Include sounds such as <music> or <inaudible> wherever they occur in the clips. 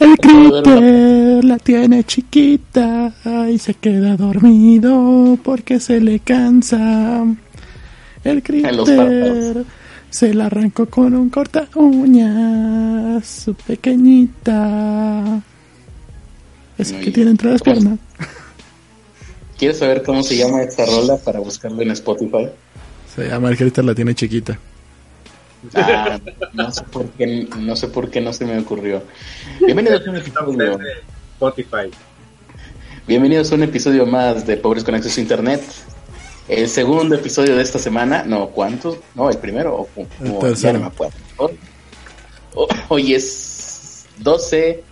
El critter la tiene chiquita y se queda dormido porque se le cansa. El critter se la arrancó con un corta uñas, su pequeñita. Ese que tiene entre las piernas. ¿Quieres saber cómo se llama esta rola para buscarla en Spotify? Se llama El critter la tiene chiquita. Ah, no sé por qué no sé por qué no se me ocurrió. Bienvenidos a un episodio Spotify. Bienvenidos a un episodio más de Pobres con Acceso a Internet. El segundo episodio de esta semana, no, ¿cuántos? No, el primero o, o- tercero. no me acuerdo. Hoy, ho- hoy es 12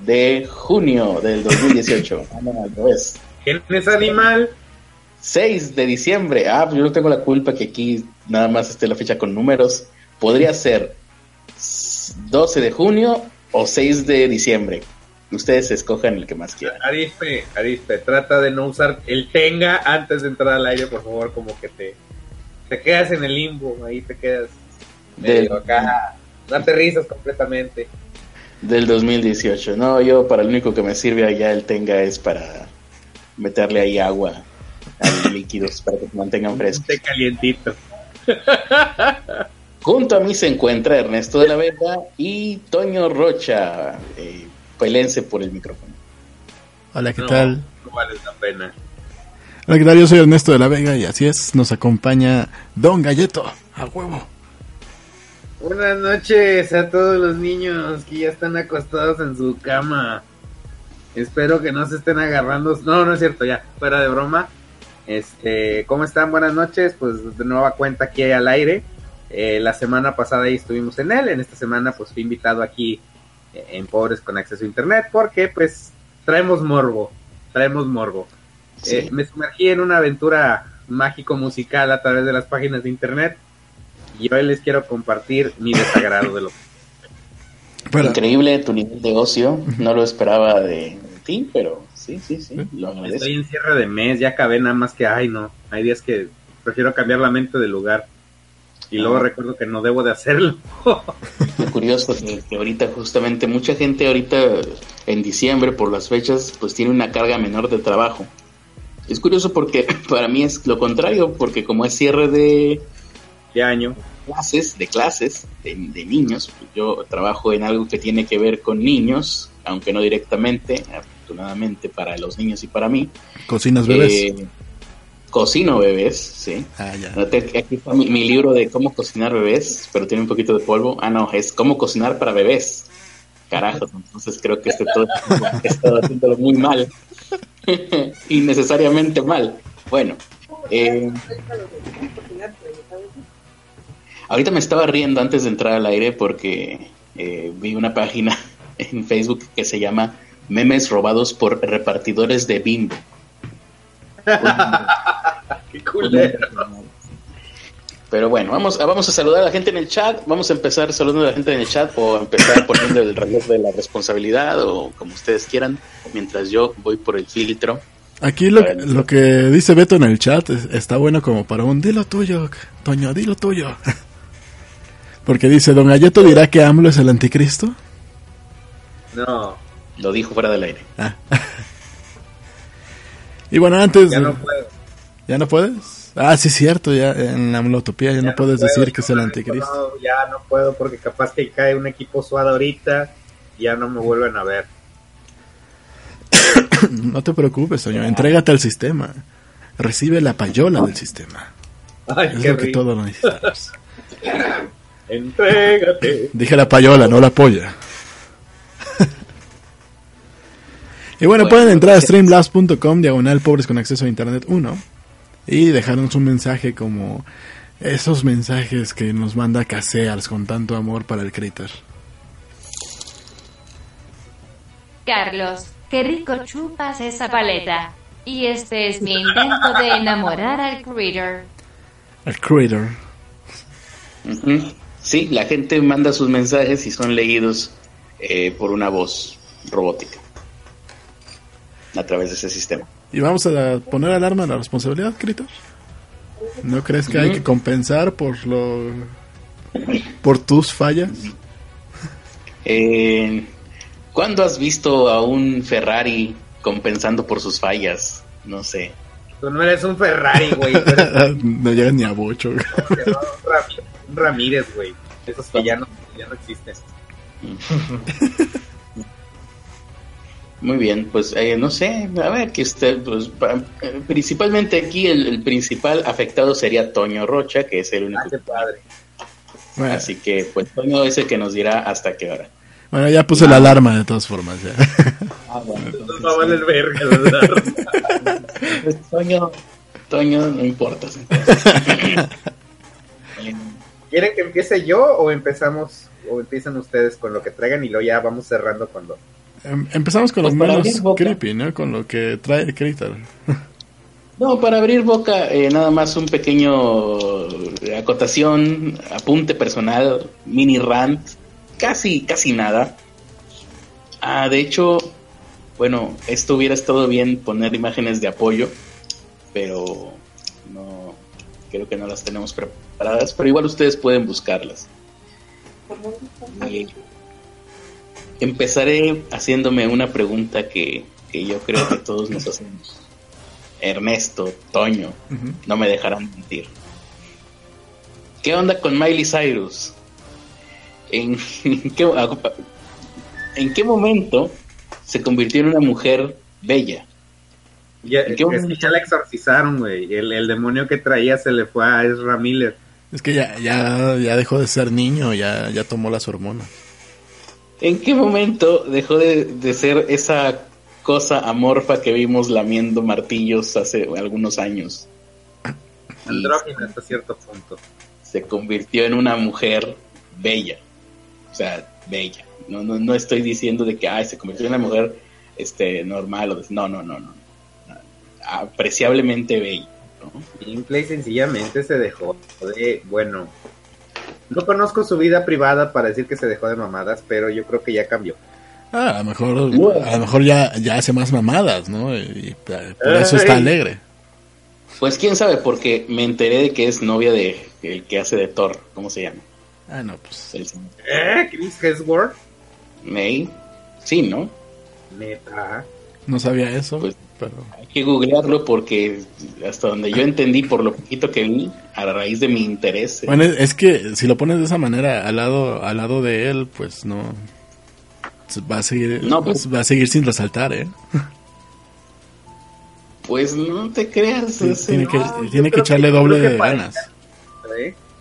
de junio del 2018. <laughs> Ah, no, al revés. ¿Quién es animal? 6 de diciembre. Ah, pues yo no tengo la culpa que aquí nada más esté la fecha con números. Podría ser 12 de junio o 6 de diciembre. Ustedes escojan el que más quieran. Arispe, Arispe, trata de no usar el tenga antes de entrar al aire, por favor, como que te, te quedas en el limbo, ahí te quedas medio Del, acá, no aterrizas completamente. del 2018. No, yo para lo único que me sirve allá el tenga es para meterle ahí agua a los líquidos para que se mantengan frescos. Esté calientito. <laughs> Junto a mí se encuentra Ernesto de la Vega y Toño Rocha. Eh, pelense por el micrófono. Hola, ¿qué No, tal? No vale la pena. Hola, ¿qué tal? Yo soy Ernesto de la Vega y así es, nos acompaña Don Galleto, a huevo. Buenas noches a todos los niños que ya están acostados en su cama. Espero que no se estén agarrando. No, no es cierto, ya, fuera de broma. Este, ¿cómo están? Buenas noches. Pues de nueva cuenta aquí al aire. Eh, la semana pasada ahí estuvimos en él. En esta semana, pues fui invitado aquí eh, en Pobres con Acceso a Internet porque, pues, traemos morbo. Traemos morbo. Sí. Eh, me sumergí en una aventura mágico-musical a través de las páginas de Internet. Y hoy les quiero compartir mi desagrado de lo Pero, <laughs> Increíble tu nivel de ocio. No lo esperaba de ti, pero sí, sí, sí. Lo agradezco. Estoy en cierre de mes, ya acabé nada más que, ay no, hay días que prefiero cambiar la mente de lugar. Y luego Ah. recuerdo que no debo de hacerlo. <laughs> Lo curioso que, que ahorita justamente mucha gente ahorita en diciembre por las fechas pues tiene una carga menor de trabajo. Es curioso porque <laughs> para mí es lo contrario, porque como es cierre de ¿Qué año? clases, de clases, de, de niños, pues yo trabajo en algo que tiene que ver con niños, aunque no directamente, afortunadamente para los niños y para mí. ¿cocinas bebés? Eh, cocino bebés, sí. ah, ya. Aquí está mi, mi libro de cómo cocinar bebés, pero tiene un poquito de polvo. Ah, no, es cómo cocinar para bebés. Carajos, entonces creo que este todo he estado haciéndolo muy mal. <laughs> Innecesariamente mal. Bueno, eh, ahorita me estaba riendo antes de entrar al aire porque eh, vi una página <laughs> en Facebook que se llama Memes robados por repartidores de bimbo. <laughs> Qué culero. Pero bueno, vamos, vamos a saludar a la gente en el chat. Vamos a empezar saludando a la gente en el chat o empezar poniendo el reloj de la responsabilidad o como ustedes quieran, mientras yo voy por el filtro. Aquí lo, lo que dice Beto en el chat es- está bueno como para un dilo tuyo, Toño, dilo tuyo. <laughs> Porque dice, Don Galleto dirá que AMLO es el anticristo. No, Lo dijo fuera del aire. Ah. <laughs> y bueno, antes... ya no puedo. ¿Ya no puedes? Ah, sí, cierto, ya en la Amlotopía ya, Ya no puedes puedo, decir que es el anticristo. no, ya no puedo porque capaz que cae un equipo suado ahorita y ya no me vuelven a ver. <coughs> No te preocupes, Toño, entrégate al sistema. Recibe la payola del sistema. Ay, Es qué lo que rico. todos necesitamos. <coughs> Entrégate. Dije la payola, no la polla. Y bueno, Bueno, pueden entrar a streamlabs.com, diagonal pobres con acceso a internet 1, y dejarnos un mensaje como esos mensajes que nos manda Caseals con tanto amor para el critter. Carlos, qué rico chupas esa paleta. Y este es mi intento de enamorar al critter. El critter. Sí, la gente manda sus mensajes y son leídos eh, por una voz robótica a través de ese sistema. Y vamos a poner alarma a la responsabilidad, critter. ¿No crees que hay que compensar por lo por tus fallas? Eh, ¿Cuándo has visto a un Ferrari compensando por sus fallas? No sé. Tú no eres un Ferrari, güey. <laughs> no llegas ni a bocho. <laughs> un Ramírez, güey. Esos que ya no, ya no existen. <laughs> Muy bien, pues eh, no sé, a ver, que usted, pues, eh, principalmente aquí el, principal afectado sería Toño Rocha, que es el único. Ah, padre. Así que, pues, Toño es el que nos dirá hasta qué hora. Bueno, ya puse la alarma de todas formas, ya. Ah, bueno, entonces... no vale el verga, pues, Toño, Toño, no importa. <laughs> ¿Quieren que empiece yo o empezamos o empiezan ustedes con lo que traigan y luego ya vamos cerrando con lo Em, empezamos con los pues menos creepy, ¿no? Con lo que trae el Critter. No, para abrir boca, eh, nada más un pequeño eh, acotación, apunte personal, mini rant, casi, casi nada. Ah, de hecho, bueno, esto hubiera estado bien poner imágenes de apoyo, pero no, creo que no las tenemos preparadas, pero igual ustedes pueden buscarlas. Empezaré haciéndome una pregunta que, yo creo que todos nos hacemos. Ernesto, Toño, no me dejarán mentir. ¿Qué onda con Miley Cyrus? ¿En, qué, ¿En qué momento se convirtió en una mujer bella? Ya, es que ya la exorcizaron, güey. El, el, demonio que traía se le fue a Ezra Miller. Es que ya, ya, ya dejó de ser niño, ya, ya tomó las hormonas. ¿En qué momento dejó de, ser esa cosa amorfa que vimos lamiendo martillos hace algunos años? Andrógina hasta cierto punto. Se convirtió en una mujer bella. O sea, bella. No, no, no estoy diciendo de que ay, se convirtió en una mujer este, normal. O no, no, no, no. Apreciablemente bella. ¿no? Simple y sencillamente se dejó de, bueno, no conozco su vida privada para decir que se dejó de mamadas, pero yo creo que ya cambió. Ah, a lo mejor, a lo mejor ya, ya hace más mamadas, ¿no? Y, por eso está alegre. Pues quién sabe, porque me enteré de que es novia de el que hace de Thor, ¿cómo se llama? Ah, no, pues. ¿Eh? ¿Chris Hemsworth? May. Sí, ¿no? Neta. No sabía eso. Pues hay que googlearlo porque hasta donde yo entendí por lo poquito que vi, a raíz de mi interés. Eh. Bueno, es que si lo pones de esa manera al lado, al lado de él, pues no va a seguir, no, pues, va a seguir sin resaltar, ¿eh? Pues no te creas. tiene que, tiene que echarle doble de ganas.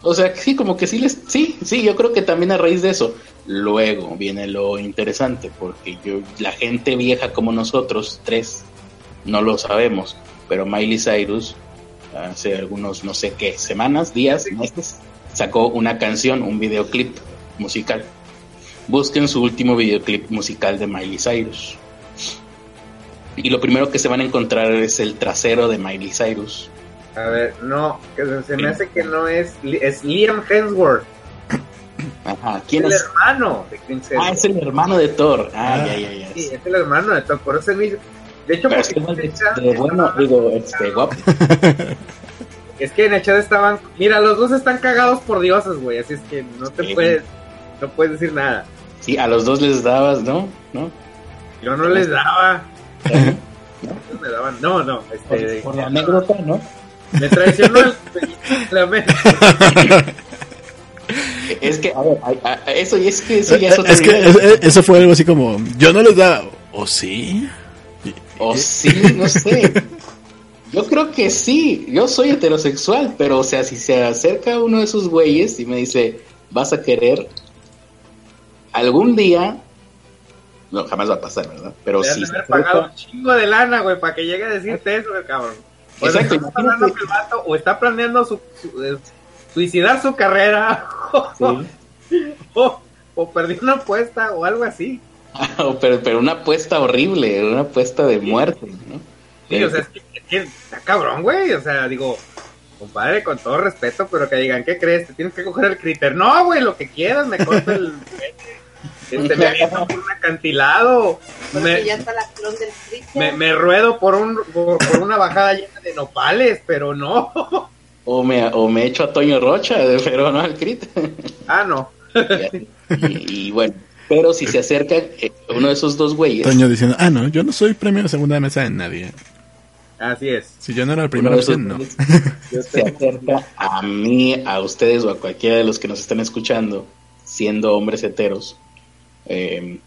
O sea, sí, como que sí les, sí, sí, yo creo que también a raíz de eso. Luego viene lo interesante, porque yo, la gente vieja como nosotros, tres, no lo sabemos, pero Miley Cyrus hace algunos, no sé qué, semanas, días, meses, sacó una canción, un videoclip musical. Busquen su último videoclip musical de Miley Cyrus. Y lo primero que se van a encontrar es el trasero de Miley Cyrus. A ver, no, se me hace que no es, es Liam Hemsworth. Ajá, ¿quién es? El hermano de Ah, es el hermano de Thor. Ah, ya, ya, ya. Sí, es el hermano de Thor, por eso me de hecho, porque bueno, digo, este, guapo. <laughs> Es que en el chat estaban, mira, los dos están cagados por dioses, güey, así es que no te puedes, no puedes decir nada. Sí, a los dos les dabas, ¿no? ¿No? Yo no les daba. ¿No? Me daban, no, no, este, por, la anécdota, ¿no? Me traicionó el, <laughs> la Es que, a ver, eso, es que eso ya es Es que eso fue algo así como, yo no les daba, ¿o sí? O sí, <laughs> no sé. Yo creo que sí, yo soy heterosexual, pero o sea, si se acerca uno de esos güeyes y me dice, vas a querer, algún día, no, jamás va a pasar, ¿verdad? Pero sí. Si haber pagado un chingo de lana, güey, para que llegue a decirte eso, cabrón. O Exacto. Está o está planeando su, eh, suicidar su carrera, <laughs> o, o perdió una apuesta, o algo así. <laughs> pero, pero una apuesta horrible, una apuesta de muerte, ¿no? Sí, o sea, es que, está cabrón, güey. O sea, digo, compadre, con todo respeto, pero que digan, ¿qué crees? Te tienes que coger el critter. No, güey, lo que quieras, me corto el. este, me aviento por un acantilado. Me, ya está la clon del me, me, ruedo por, un, por, una bajada llena de nopales, pero no. O me, o me echo a Toño Rocha, pero no al critter. Ah, no. <laughs> y bueno Pero si se acerca eh, uno de esos dos güeyes. Toño diciendo, ah, no, yo no soy premio de segunda mesa de nadie. Así es. Si yo no era el primero, no. <laughs> Se acerca a mí, a ustedes o a cualquiera de los que nos están escuchando, siendo hombres heteros, eh,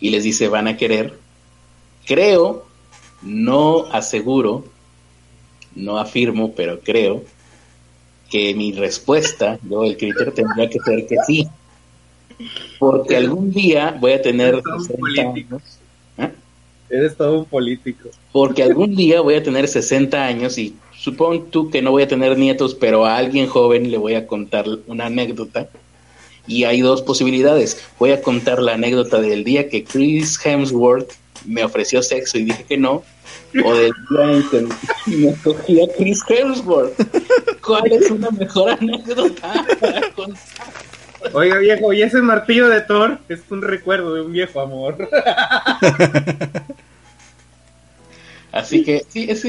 y les dice, van a querer. Creo, no aseguro, no afirmo, pero creo que mi respuesta, yo el criterio tendría que ser que sí. Porque algún día voy a tener 60 años. ¿eh? Eres todo un político. Porque algún día voy a tener 60 años y supongo tú que no voy a tener nietos, pero a alguien joven le voy a contar una anécdota. Y hay dos posibilidades. Voy a contar la anécdota del día que Chris Hemsworth me ofreció sexo y dije que no, o del día en que me cogí a Chris Hemsworth. ¿Cuál es una mejor anécdota para contar? Oiga, viejo, y ese martillo de Thor es un recuerdo de un viejo amor. Así que sí, es,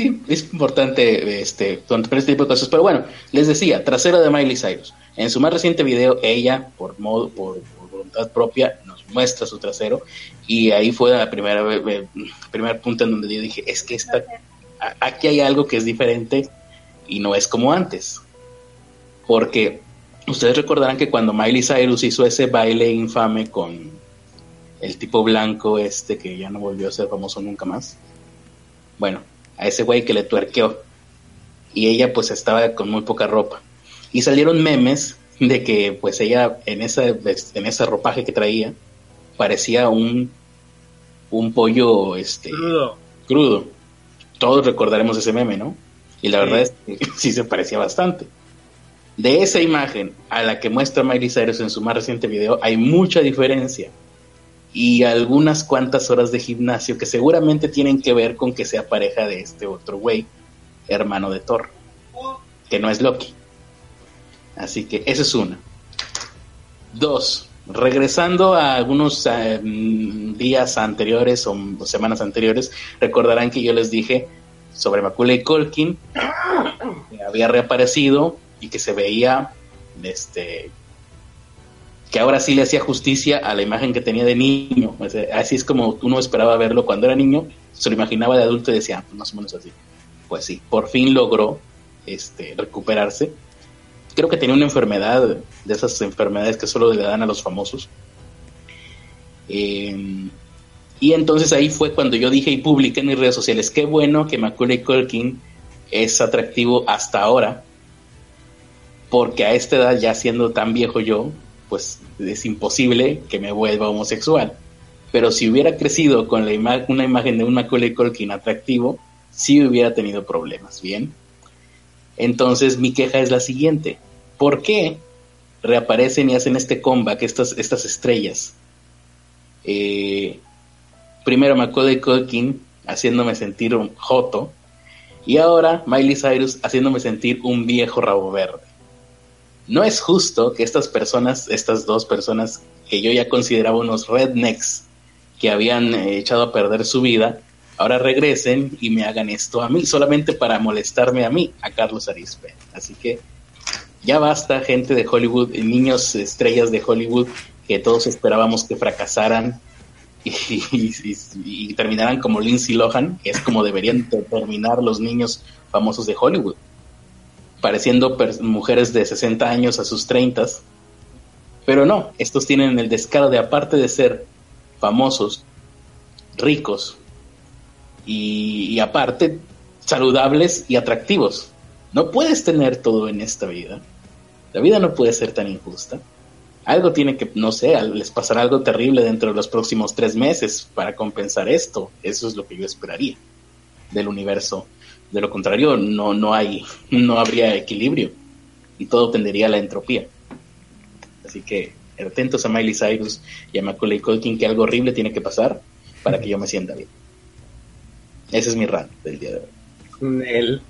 importante este, contar este tipo de cosas. Pero bueno, les decía, trasero de Miley Cyrus. En su más reciente video, ella, por modo, por, voluntad propia, nos muestra su trasero. Y ahí fue la primera el primer en donde yo dije, es que esta, aquí hay algo que es diferente y no es como antes. Porque Ustedes recordarán que cuando Miley Cyrus hizo ese baile infame con el tipo blanco este que ya no volvió a ser famoso nunca más. Bueno, a ese güey que le tuerqueó. Y ella pues estaba con muy poca ropa. Y salieron memes de que pues ella en esa, en ese ropaje que traía parecía un, un pollo este, crudo. crudo. Todos recordaremos ese meme, ¿no? Y la verdad es que <laughs> sí se parecía bastante. De esa imagen a la que muestra Miley Cyrus en su más reciente video hay mucha diferencia y algunas cuantas horas de gimnasio que seguramente tienen que ver con que sea pareja de este otro güey, hermano de Thor, que no es Loki. Así que esa es una. Dos, regresando a algunos eh, días anteriores o semanas anteriores, recordarán que yo les dije sobre Macaulay Colkin, que había reaparecido y que se veía este que ahora sí le hacía justicia a la imagen que tenía de niño. Así es como uno esperaba verlo cuando era niño, se lo imaginaba de adulto y decía, ah, pues más o menos así. Pues sí, por fin logró este, recuperarse. Creo que tenía una enfermedad, de esas enfermedades que solo le dan a los famosos. Em, y entonces ahí fue cuando yo dije y publiqué en mis redes sociales, qué bueno que Macaulay Culkin es atractivo hasta ahora, porque a esta edad, ya siendo tan viejo yo, pues es imposible que me vuelva homosexual. Pero si hubiera crecido con una imagen de un Macaulay Culkin atractivo, sí hubiera tenido problemas, ¿bien? Entonces mi queja es la siguiente. ¿Por qué reaparecen y hacen este comeback estas, estas estrellas? Eh, primero Macaulay Culkin haciéndome sentir un joto y ahora Miley Cyrus haciéndome sentir un viejo rabo verde no es justo que estas personas, estas dos personas que yo ya consideraba unos rednecks que habían eh, echado a perder su vida, ahora regresen y me hagan esto a mí, solamente para molestarme a mí, a Carlos Arispe. Así que ya basta, gente de Hollywood, niños estrellas de Hollywood, que todos esperábamos que fracasaran y terminaran como Lindsay Lohan, que es como deberían terminar los niños famosos de Hollywood pareciendo mujeres de 60 años a sus 30. Pero no, estos tienen el descaro de aparte de ser famosos, ricos y, aparte saludables y atractivos. No puedes tener todo en esta vida. La vida no puede ser tan injusta. Algo tiene que, no sé, les pasará algo terrible dentro de los próximos tres meses para compensar esto. Eso es lo que yo esperaría del universo de lo contrario, no, no, hay, no habría equilibrio y todo tendería a la entropía. Así que atentos a Miley Cyrus y a Macaulay Culkin que algo horrible tiene que pasar para que yo me sienta bien. Ese es mi rant del día de hoy. Él.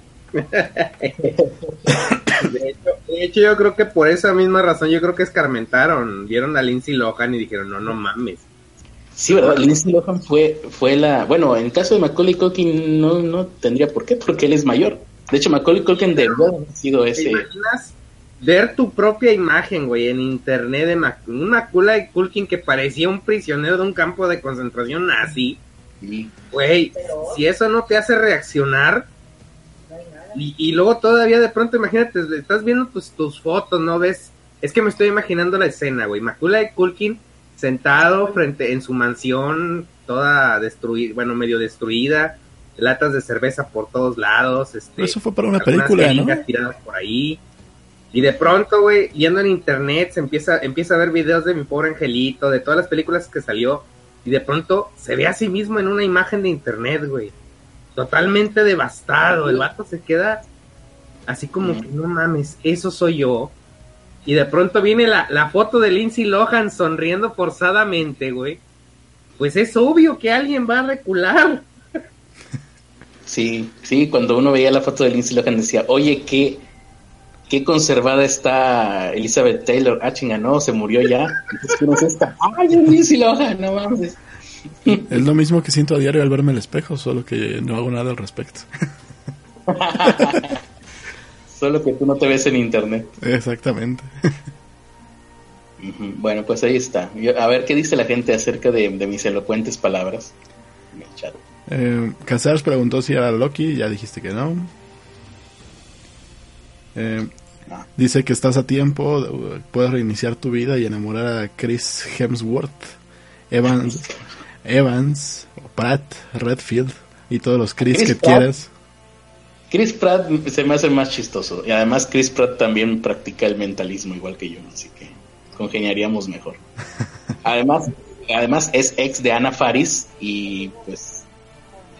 de, hecho, yo creo que por esa misma razón, yo creo que escarmentaron, vieron a Lindsay Lohan y dijeron, no, no mames, Sí, ¿verdad? Lindsay Lohan fue, fue la... Bueno, en caso de Macaulay Culkin no, no tendría por qué, porque él es mayor. De hecho, Macaulay Culkin debió haber sido ese... ¿Te imaginas ver tu propia imagen, güey, en internet de Mac una cula de Culkin que parecía un prisionero de un campo de concentración nazi. Güey, si eso no te hace reaccionar, y, luego todavía de pronto, imagínate, estás viendo tus, tus fotos, ¿no ves? Es que me estoy imaginando la escena, güey. Macula de Culkin sentado frente en su mansión, toda destruida, bueno, medio destruida, latas de cerveza por todos lados. Este, Eso fue para una película, ¿no? tiradas por ahí. Y de pronto, güey, yendo en internet, se empieza, empieza a ver videos de mi pobre angelito, de todas las películas que salió. Y de pronto se ve a sí mismo en una imagen de internet, güey totalmente devastado. El vato se queda así como que no mames, eso soy yo. Y de pronto viene la, la foto de Lindsay Lohan sonriendo forzadamente, güey. Pues es obvio que alguien va a recular. Sí, sí, cuando uno veía la foto de Lindsay Lohan decía, oye, qué, qué conservada está Elizabeth Taylor. Ah, chinga, no, se murió ya. ¿quién es esta? ¡Ay, Lindsay Lohan! No mames. Es lo mismo que siento a diario al verme el espejo, solo que no hago nada al respecto. <laughs> solo que tú no te ves en internet. Exactamente. Bueno, pues ahí está. a ver qué dice la gente acerca de, mis elocuentes palabras Eh, preguntó si era Loki, ya dijiste que no. Eh, ah. Dice que estás a tiempo, puedes reiniciar tu vida y enamorar a Chris Hemsworth. Evans, <laughs> Evans, Pratt, Redfield y todos los Chris, que quieras. Chris Pratt se me hace más chistoso. Y además Chris Pratt también practica el mentalismo igual que yo, así que congeniaríamos mejor. <laughs> además, además es ex de Ana Faris y pues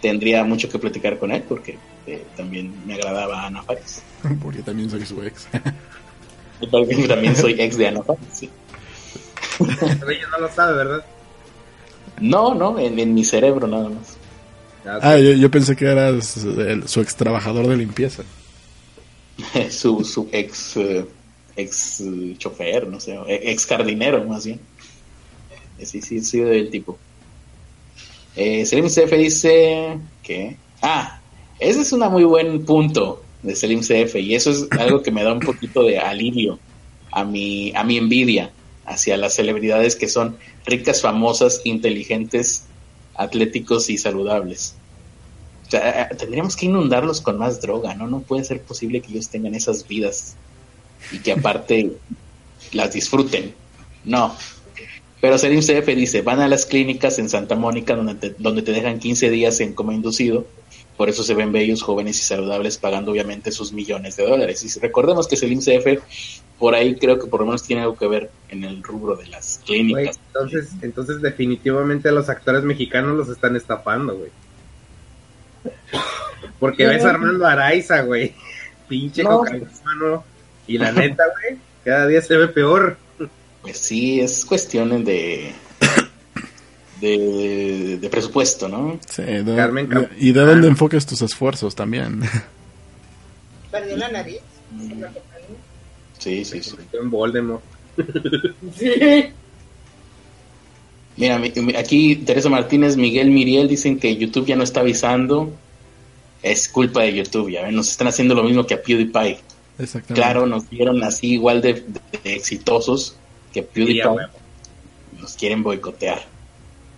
tendría mucho que platicar con él porque eh, también me agradaba Ana Faris. <laughs> porque también soy su ex. <laughs> porque también soy ex de Ana Faris, sí. ella no lo sabe, ¿verdad? No, no, en, mi cerebro nada más. Ah, yo, pensé que era su ex trabajador de limpieza. <laughs> su, su ex, eh, ex eh, chofer, no sé, e, ex jardinero más bien. Eh, sí, sí, sí, del tipo. Eh, Selim CF dice que... Ah, ese es un muy buen punto de Selim CF y eso es <laughs> algo que me da un poquito de alivio a mi, a mi envidia hacia las celebridades que son ricas, famosas, inteligentes, atléticos y saludables. O sea, eh, tendríamos que inundarlos con más droga, ¿no? No puede ser posible que ellos tengan esas vidas y que aparte <laughs> las disfruten. No. Pero Serim CF dice, van a las clínicas en Santa Mónica donde te, donde te dejan 15 días en coma inducido por eso se ven bellos, jóvenes y saludables, pagando obviamente sus millones de dólares. Y recordemos que Selim CF, por ahí creo que por lo menos tiene algo que ver en el rubro de las clínicas. entonces, entonces definitivamente a los actores mexicanos los están estafando, güey. Porque ves a Armando Araiza, güey. Pinche no. Y la neta, güey, cada día se ve peor. Pues sí, es cuestión de de, presupuesto, ¿no? Sí, y de dónde enfoques tus esfuerzos también. <laughs> ¿Perdió la nariz? Sí, sí, sí. En Voldemort. <laughs> sí. Mira, aquí Teresa Martínez, Miguel Miriel dicen que YouTube ya no está avisando. Es culpa de YouTube, ya ven, nos están haciendo lo mismo que a PewDiePie. Claro, nos vieron así igual de, exitosos que PewDiePie. nos quieren boicotear.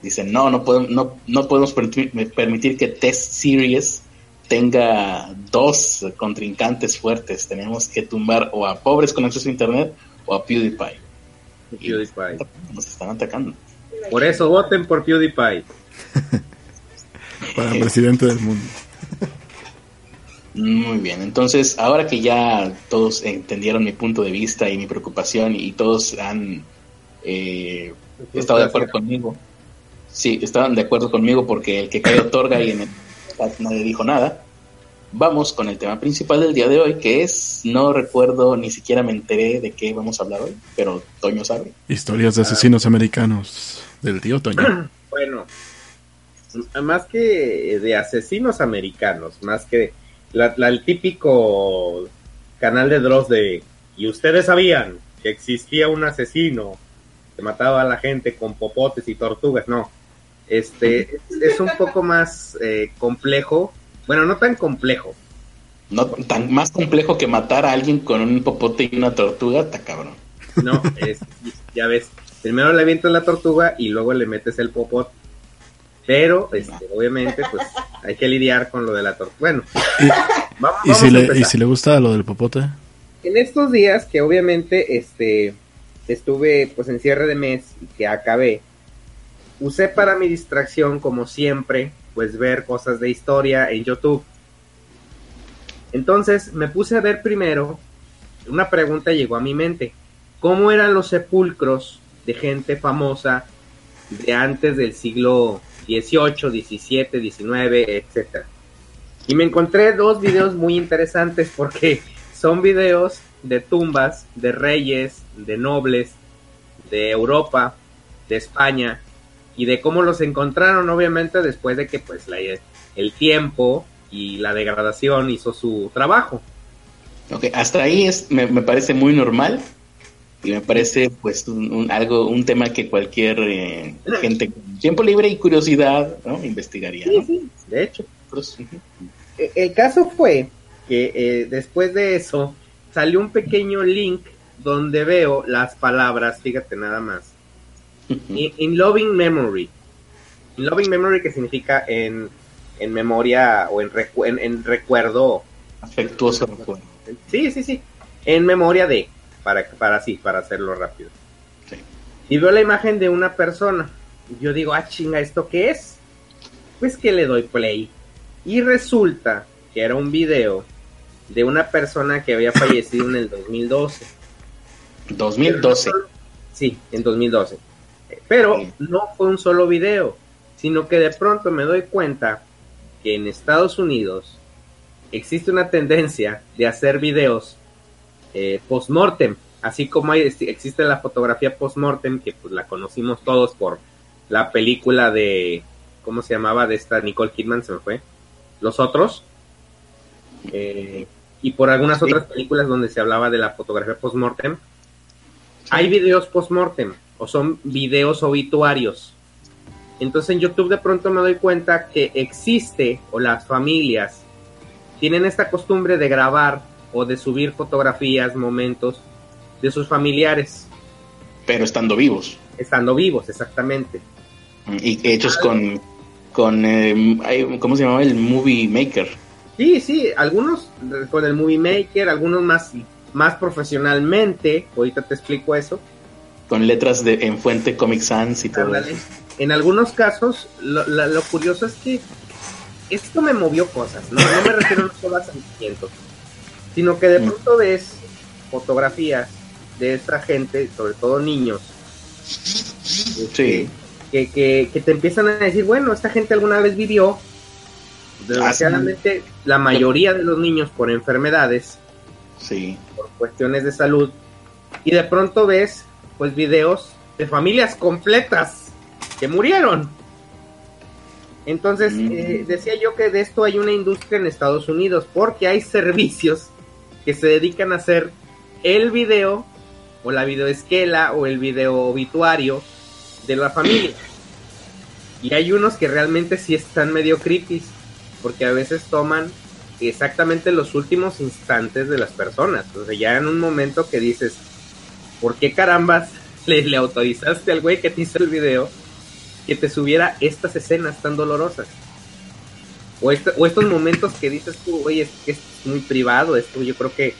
Dicen, no, no podemos, no, no podemos permitir, que Test Series tenga dos contrincantes fuertes. Tenemos que tumbar o a pobres con acceso a Internet o a PewDiePie. PewDiePie. Nos están atacando. Por eso voten por PewDiePie. <laughs> Para presidente del mundo. Muy bien, entonces ahora que ya todos entendieron mi punto de vista y mi preocupación y todos han eh, estado de acuerdo conmigo, Sí, estaban de acuerdo conmigo porque el que cae otorga y en el nadie dijo nada. Vamos con el tema principal del día de hoy, que es, no recuerdo, ni siquiera me enteré de qué vamos a hablar hoy, pero Toño sabe. Historias de asesinos americanos del tío Toño. <clears throat> Bueno, más que de asesinos americanos, más que el típico canal de Dross de, y ustedes sabían que existía un asesino que mataba a la gente con popotes y tortugas, no este es un poco más eh, complejo, bueno, no tan complejo, No, tan más complejo que matar a alguien con un popote y una tortuga, está cabrón. No, es, ya ves, primero le avientas la tortuga y luego le metes el popote. Pero, este, obviamente, pues hay que lidiar con lo de la tortuga. Bueno, vamos, ¿Y, si le, ¿Y si le gusta lo del popote? En estos días que obviamente este, estuve pues en cierre de mes y que acabé, usé para mi distracción, como siempre, pues ver cosas de historia en YouTube. Entonces me puse a ver primero, una pregunta llegó a mi mente, ¿cómo eran los sepulcros de gente famosa de antes del siglo XVIII, XVII, XIX, etcétera? Y me encontré dos videos muy interesantes porque son videos de tumbas de reyes, de nobles, de Europa, de España, y de cómo los encontraron, obviamente, después de que pues la, el tiempo y la degradación hizo su trabajo. Ok, hasta ahí es, me, parece muy normal y me parece pues un, algo, un tema que cualquier eh, <clears throat> gente con tiempo libre y curiosidad ¿no? investigaría. Sí, sí, de hecho. E, el caso fue que eh, después de eso salió un pequeño link donde veo las palabras, fíjate nada más, in, loving memory. In loving memory que significa en, en memoria o en, en, recuerdo. Afectuoso recuerdo. Sí, sí, sí. En memoria de, para, para sí, para hacerlo rápido. Y veo la imagen de una persona. Yo digo, ah, chinga, ¿esto qué es? Pues que le doy play. Y resulta que era un video de una persona que había fallecido en el 2012. 2012. Sí, en 2012. Pero no fue un solo video, sino que de pronto me doy cuenta que en Estados Unidos existe una tendencia de hacer videos eh, post-mortem, así como hay, existe la fotografía post-mortem, que pues la conocimos todos por la película de, ¿cómo se llamaba? De esta Nicole Kidman, se me fue. Los otros. Eh, y por algunas otras películas donde se hablaba de la fotografía post-mortem. Hay videos post-mortem o son videos obituarios. Entonces en YouTube de pronto me doy cuenta que existe o las familias tienen esta costumbre de grabar o de subir fotografías, momentos de sus familiares. Pero estando vivos. Estando vivos, exactamente. Y hechos con, con eh, ¿cómo se llamaba? El Movie Maker. Sí, sí, algunos con el Movie Maker, algunos más, más profesionalmente, ahorita te explico eso con letras de en fuente Comic Sans y todo. En algunos casos, lo, lo, curioso es que esto me movió cosas, ¿no? No me refiero solo a sentimientos, sino que de mm. pronto ves fotografías de esta gente, sobre todo niños, sí. que, que, que, te empiezan a decir, bueno, esta gente alguna vez vivió, desgraciadamente la mayoría de los niños por enfermedades, sí. por cuestiones de salud, y de pronto ves pues videos de familias completas que murieron. Entonces, mm. eh, decía yo que de esto hay una industria en Estados Unidos, porque hay servicios que se dedican a hacer el video, o la videoesquela, o el video obituario de la familia. Y hay unos que realmente sí están medio creepy, porque a veces toman exactamente los últimos instantes de las personas. O sea, ya en un momento que dices, ¿por qué carambas le, autorizaste al güey que te hizo el video que te subiera estas escenas tan dolorosas? O, estos momentos que dices tú, oye, es, es muy privado esto, yo creo que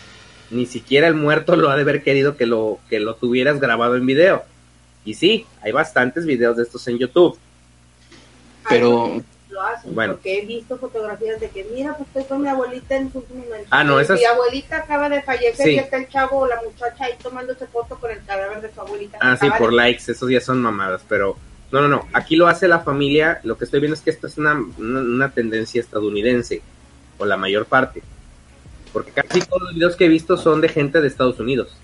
ni siquiera el muerto lo ha de haber querido que lo, que lo tuvieras grabado en video. Y sí, hay bastantes videos de estos en YouTube. Pero bueno. porque he visto fotografías de que, mira, pues estoy con mi abuelita en su momento. Ah, no, Mi abuelita acaba de fallecer y está el chavo o la muchacha ahí tomándose foto con el cadáver de su abuelita. Ah, sí, por likes, esos ya son mamadas, pero no, no, no, aquí lo hace la familia, lo que estoy viendo es que esto es una, una, tendencia estadounidense, o la mayor parte, porque casi todos los videos que he visto son de gente de Estados Unidos.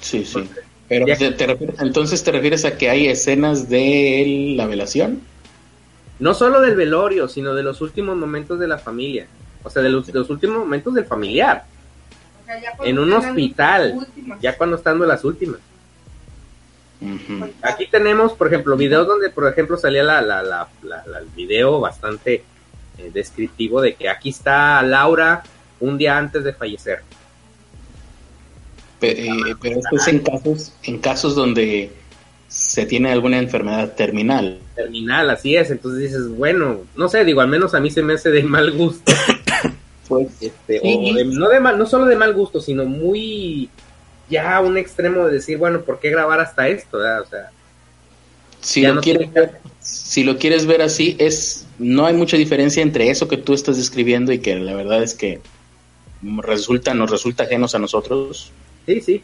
Sí, sí. Pero entonces te refieres a que hay escenas de la velación? No solo del velorio, sino de los últimos momentos de la familia. O sea, de los, últimos momentos del familiar. en un hospital, ya cuando estando en las últimas. Aquí tenemos, por ejemplo, videos donde, por ejemplo, salía la, la, la, el video bastante eh, descriptivo de que aquí está Laura un día antes de fallecer. Eh, pero, esto es en casos, en casos donde se tiene alguna enfermedad terminal. Terminal, así es. Entonces dices, bueno, no sé, digo, al menos a mí se me hace de mal gusto. <laughs> pues, este, no, de mal, no solo de mal gusto, sino muy ya un extremo de decir, bueno, ¿por qué grabar hasta esto? O sea, si lo, quieres ver, si lo quieres ver así, es no hay mucha diferencia entre eso que tú estás describiendo y que la verdad es que resulta, nos resulta ajenos a nosotros. Sí, sí.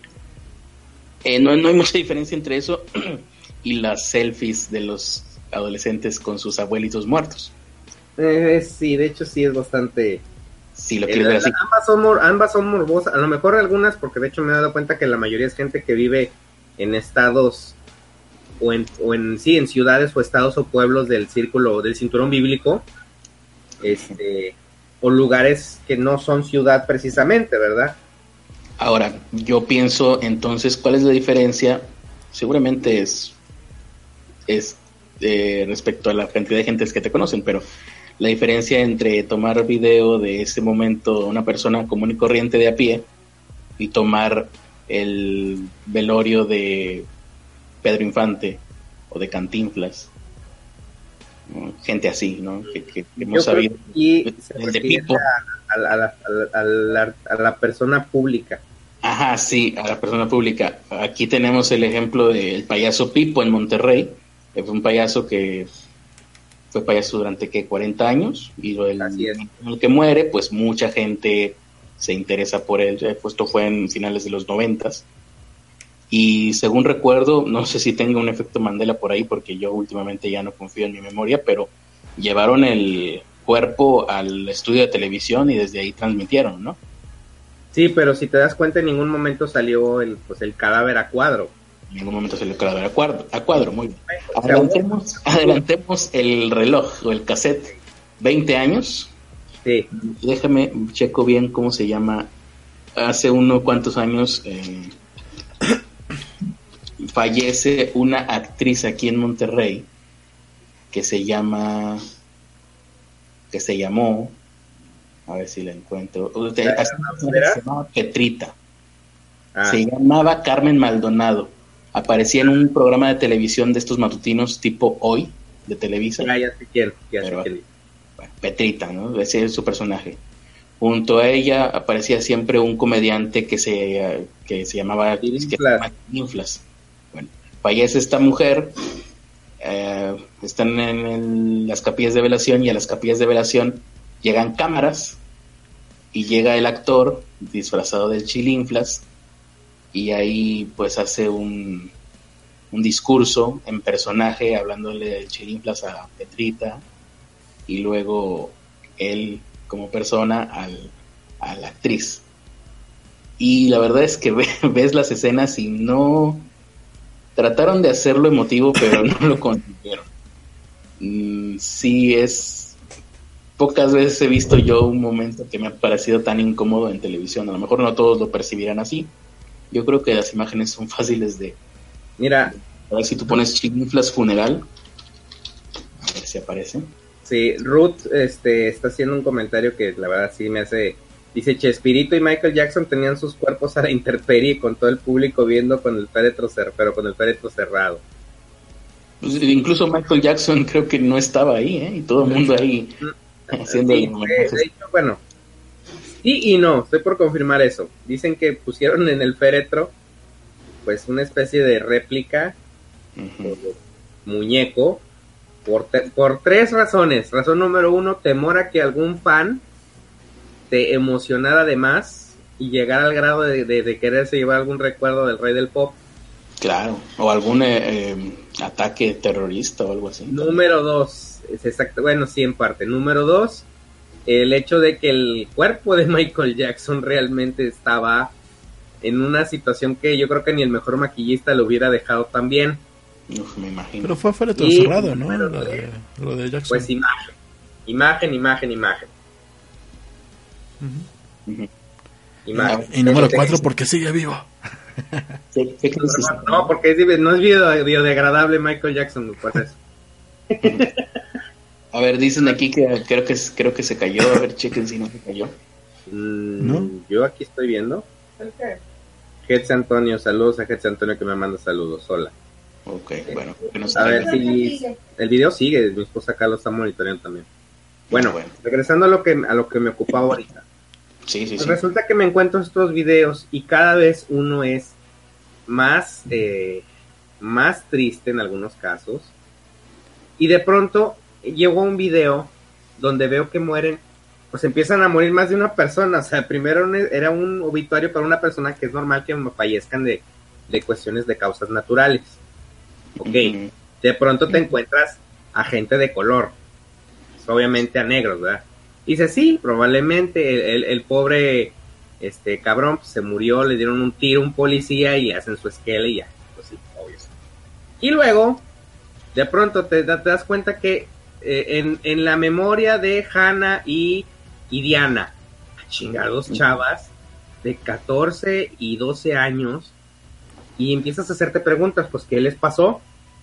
Eh, no, no hay mucha diferencia entre eso <clears throat> y las selfies de los adolescentes con sus abuelitos muertos. Eh, sí, de hecho sí es bastante... Sí, lo quieres ver así. Ambas son, ambas son morbosas, a lo mejor algunas, porque de hecho me he dado cuenta que la mayoría es gente que vive en estados o en, o en sí, en ciudades o estados o pueblos del círculo, del cinturón bíblico, este, o lugares que no son ciudad precisamente, ¿verdad? Ahora, yo pienso entonces, ¿cuál es la diferencia? Seguramente es, es eh, respecto a la cantidad de gentes que te conocen, pero la diferencia entre tomar video de ese momento una persona común y corriente de a pie y tomar el velorio de Pedro Infante o de Cantinflas. Gente así, ¿no? Que, hemos sabido. Y el de Pipo. A, la, a, la, persona pública. Ajá, sí, a la persona pública. Aquí tenemos el ejemplo del payaso Pipo en Monterrey. Fue un payaso que fue payaso durante que 40 años y el, el que muere, pues mucha gente se interesa por él. Esto fue en finales de los noventas. Y según recuerdo, no sé si tenga un efecto Mandela por ahí, porque yo últimamente ya no confío en mi memoria, pero llevaron el cuerpo al estudio de televisión y desde ahí transmitieron, ¿no? Sí, pero si te das cuenta, en ningún momento salió el, pues, el cadáver a cuadro. En ningún momento salió el cadáver a cuadro, a cuadro muy bien. Adelantemos, adelantemos el reloj o el cassette. 20 años. Sí. Déjame, checo bien cómo se llama. Hace unos cuantos años eh, fallece una actriz aquí en Monterrey que se llama, que se llamó, a ver si la encuentro, se llamaba Petrita, ah. se llamaba Carmen Maldonado, aparecía en un programa de televisión de estos matutinos tipo Hoy, de Televisa. Ah, ya sé quién, Petrita, ¿no? Ese es su personaje. Junto a ella aparecía siempre un comediante que se, que se llamaba Inflas fallece esta mujer, eh, están en las capillas de velación y a las capillas de velación llegan cámaras y llega el actor disfrazado del chilinflas y ahí pues hace un, un discurso en personaje hablándole del chilinflas a Petrita y luego él como persona al, a la actriz. Y la verdad es que <laughs> ves las escenas y no, Trataron de hacerlo emotivo, pero no lo consiguieron. Mm, sí, es. Pocas veces he visto yo un momento que me ha parecido tan incómodo en televisión. A lo mejor no todos lo percibirán así. Yo creo que las imágenes son fáciles de. Mira. A ver si tú pones chinflas funeral. A ver si aparece. Sí, Ruth este, está haciendo un comentario que la verdad sí me hace Dice Chespirito y Michael Jackson tenían sus cuerpos a la intemperie con todo el público viendo con el féretro cerrado, pero con el féretro cerrado. Pues, incluso Michael Jackson creo que no estaba ahí, ¿eh? Y todo el mundo ahí haciendo sí, bueno, sí y no, estoy por confirmar eso. Dicen que pusieron en el féretro pues una especie de réplica muñeco por, por tres razones. Razón número uno, temor a que algún fan te emocionara de más y llegar al grado de, quererse llevar algún recuerdo del rey del pop. Claro, o algún eh, eh, ataque terrorista o algo así. Número dos, es exacto, bueno, sí, en parte. Número dos, el hecho de que el cuerpo de Michael Jackson realmente estaba en una situación que yo creo que ni el mejor maquillista lo hubiera dejado tan bien. me imagino. Pero fue fuera todo cerrado, ¿no? Lo de, lo de Jackson. Pues imagen, imagen, imagen, imagen. Y, número 4 porque sigue vivo. no, porque no es biodegradable Michael Jackson, pues <laughs> A ver, dicen aquí que creo que creo que se cayó. A ver, chequen si no se cayó. Mm, ¿No? Yo aquí estoy viendo. ¿El qué? Hetz Antonio, saludos a Hetz Antonio que me manda saludos. Hola. Ok, bueno. a ver si el video sigue. Mi esposa acá lo está monitoreando también. Bueno, regresando a lo que a lo que me ocupaba ahorita. Sí, sí, pues Resulta que me encuentro estos videos y cada vez uno es más, eh, más triste en algunos casos. Y de pronto llegó un video donde veo que mueren, pues empiezan a morir más de una persona. O sea, primero era un obituario para una persona que es normal que fallezcan de, de cuestiones de causas naturales. Ok, de pronto te encuentras a gente de color, pues, obviamente a negros, ¿verdad? Dice, sí, probablemente el, pobre este cabrón pues, se murió, le dieron un tiro a un policía y hacen su esquela y ya, pues sí, obvio. Y luego, de pronto te, das cuenta que eh, en, la memoria de Hannah y, y Diana, chingados chavas de 14 y 12 años, y empiezas a hacerte preguntas, pues, ¿qué les pasó?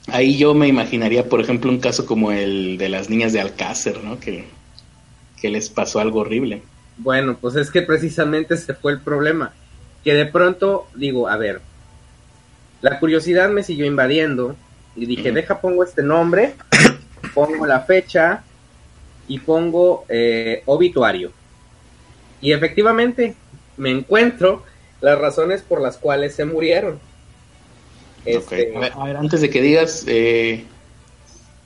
Ahí yo me imaginaría, por ejemplo, un caso como el de las niñas de Alcácer, ¿no? Que que les pasó algo horrible. Bueno, pues es que precisamente ese fue el problema. Que de pronto digo, a ver, la curiosidad me siguió invadiendo y dije, deja, pongo este nombre, <laughs> pongo la fecha y pongo eh, obituario. Y efectivamente me encuentro las razones por las cuales se murieron. Este, a, ver, antes de que digas, eh,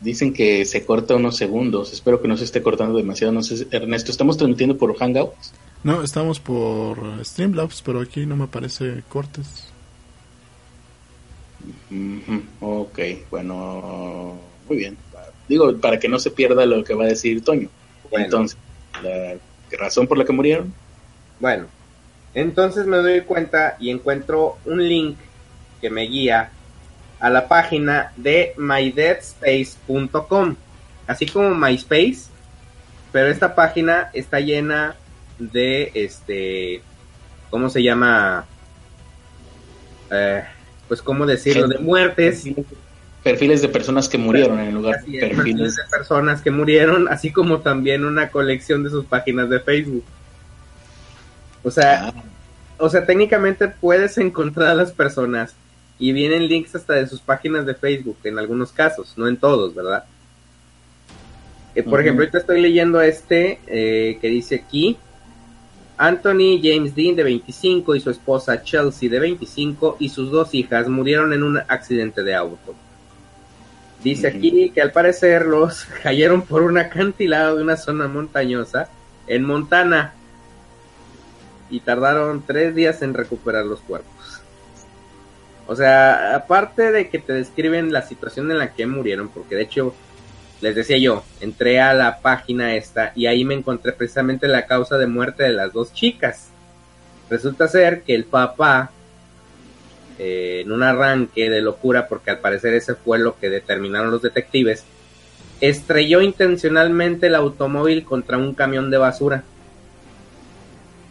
Dicen que se corta unos segundos. Espero que no se esté cortando demasiado. No sé, Ernesto, ¿estamos transmitiendo por Hangouts? No, estamos por Streamlabs, pero aquí no me aparece cortes. Ok, bueno, muy bien. Digo, para que no se pierda lo que va a decir Toño. Entonces, ¿la razón por la que murieron? Bueno, entonces me doy cuenta y encuentro un link que me guía a la página de mydeadspace.com, así como MySpace, pero esta página está llena de este, ¿cómo se llama? Eh, pues cómo decirlo, de muertes. Perfiles de personas que murieron en lugar de perfiles. de personas que murieron, así como también una colección de sus páginas de Facebook. O sea, ah. o sea, técnicamente puedes encontrar a las personas y vienen links hasta de sus páginas de Facebook en algunos casos, no en todos, ¿verdad? Eh, por ejemplo, ahorita estoy leyendo este eh, que dice aquí, Anthony James Dean de 25 y su esposa Chelsea de 25 y sus dos hijas murieron en un accidente de auto. Dice aquí que al parecer los <laughs> cayeron por un acantilado de una zona montañosa en Montana y tardaron tres días en recuperar los cuerpos. O sea, aparte de que te describen la situación en la que murieron, porque de hecho, les decía yo, entré a la página esta y ahí me encontré precisamente la causa de muerte de las dos chicas. Resulta ser que el papá, eh, en un arranque de locura, porque al parecer ese fue lo que determinaron los detectives, estrelló intencionalmente el automóvil contra un camión de basura.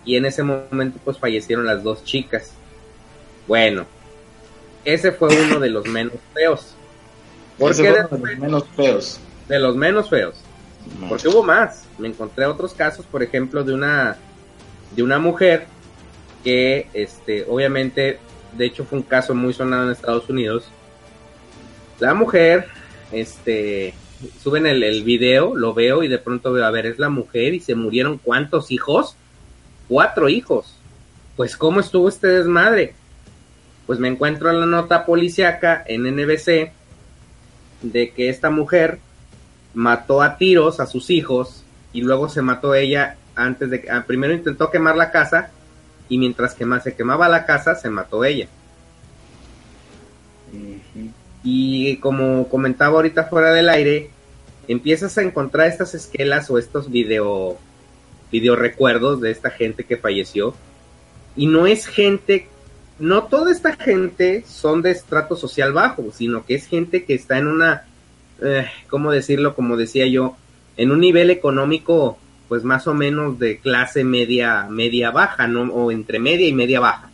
Y en ese momento pues fallecieron las dos chicas. Bueno, ese fue uno de los menos feos. ¿Por qué de los menos feos? De los menos feos. Porque hubo más. Me encontré otros casos, por ejemplo, de una de una mujer que este obviamente de hecho fue un caso muy sonado en Estados Unidos. La mujer este suben el, el video, lo veo y de pronto veo, a ver, es la mujer y se murieron cuántos hijos? Cuatro hijos. Pues cómo estuvo este desmadre? pues me encuentro en la nota policiaca en NBC de que esta mujer mató a tiros a sus hijos y luego se mató ella antes de que ah, primero intentó quemar la casa y mientras que se quemaba la casa se mató ella. Y como comentaba ahorita fuera del aire, empiezas a encontrar estas esquelas o estos video, video recuerdos de esta gente que falleció. Y no es gente no toda esta gente son de estrato social bajo, sino que es gente que está en una, eh, ¿cómo decirlo? Como decía yo, en un nivel económico, pues más o menos de clase media, media baja, ¿no? O entre media y media baja.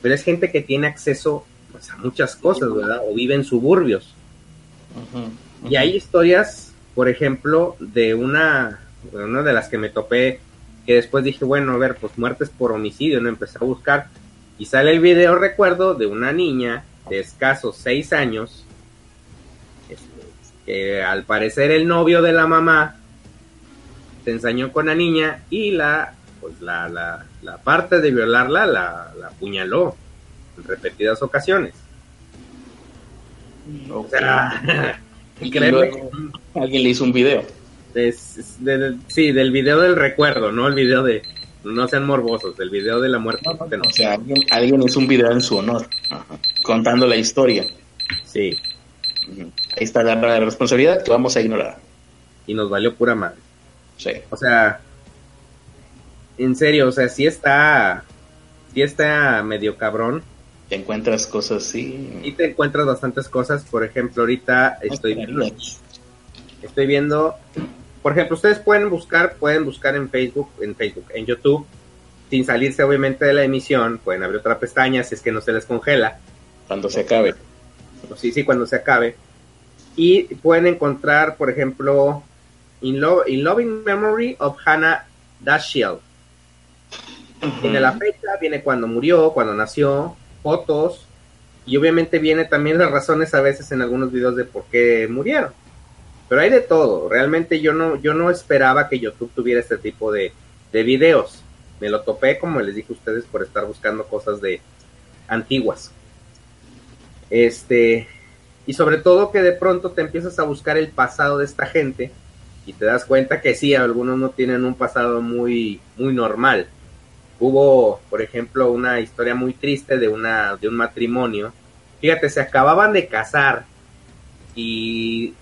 Pero es gente que tiene acceso pues, a muchas cosas, ¿verdad? O vive en suburbios. Y hay historias por ejemplo, de una, una de las que me topé, que después dije, bueno, a ver, pues muertes por homicidio, no empecé a buscar. Y sale el video, recuerdo, de una niña de escasos seis años, este, que al parecer el novio de la mamá se ensañó con la niña y la, pues la, la, la parte de violarla la, la apuñaló en repetidas ocasiones. O sea, <laughs> alguien le hizo un video. sí, del video del recuerdo, no el video de no sean morbosos, el video de la muerte. o sea, alguien, hizo un video en su honor, contando la historia. Sí. Ahí está la, responsabilidad que vamos a ignorar. Y nos valió pura madre. Sí. O sea, en serio, o sea, sí está, sí está medio cabrón. Te encuentras cosas sí. Y te encuentras bastantes cosas. Por ejemplo, ahorita estoy viendo, estoy viendo, por ejemplo, ustedes pueden buscar, pueden buscar en Facebook, en Facebook, en YouTube, sin salirse obviamente de la emisión, pueden abrir otra pestaña si es que no se les congela. Cuando se acabe. Sí, sí, cuando se acabe. Y pueden encontrar, por ejemplo, In, Loving Memory of Hannah Dashiell. Tiene la fecha, viene cuando murió, cuando nació, fotos, y obviamente viene también las razones a veces en algunos videos de por qué murieron. Pero hay de todo. Realmente yo no, yo no esperaba que YouTube tuviera este tipo de, de videos. Me lo topé, como les dije a ustedes, por estar buscando cosas de antiguas. Este, y sobre todo que de pronto te empiezas a buscar el pasado de esta gente y te das cuenta que sí, algunos no tienen un pasado muy, muy normal. Hubo, por ejemplo, una historia muy triste de, una, de un matrimonio. Fíjate, se acababan de casar y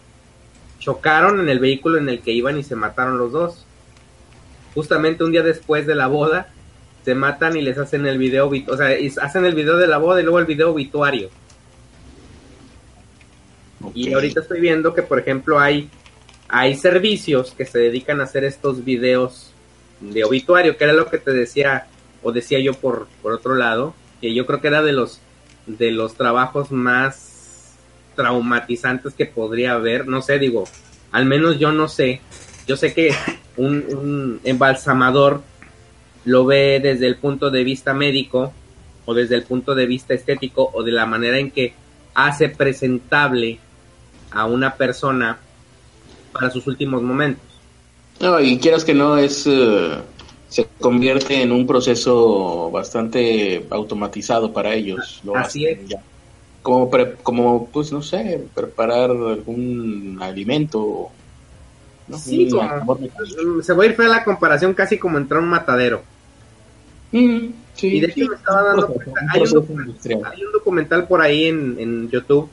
chocaron en el vehículo en el que iban y se mataron los dos. Justamente un día después de la boda, se matan y les hacen el video, o sea, hacen el video de la boda y luego el video obituario. Y ahorita estoy viendo que, por ejemplo, hay hay servicios que se dedican a hacer estos videos de obituario, que era lo que te decía o decía yo por, por otro lado, que yo creo que era de los de los trabajos más traumatizantes que podría haber, no sé, digo, al menos yo no sé, yo sé que un, un embalsamador lo ve desde el punto de vista médico o desde el punto de vista estético o de la manera en que hace presentable a una persona para sus últimos momentos. No, y quieras que no, es eh, se convierte en un proceso bastante automatizado para ellos. Así es. Como, como, pues no sé, preparar algún alimento. Sí, se va a ir fea la comparación casi como entrar a un matadero. Mm, y de hecho me estaba dando <laughs> hay, un documental, por ahí en, en YouTube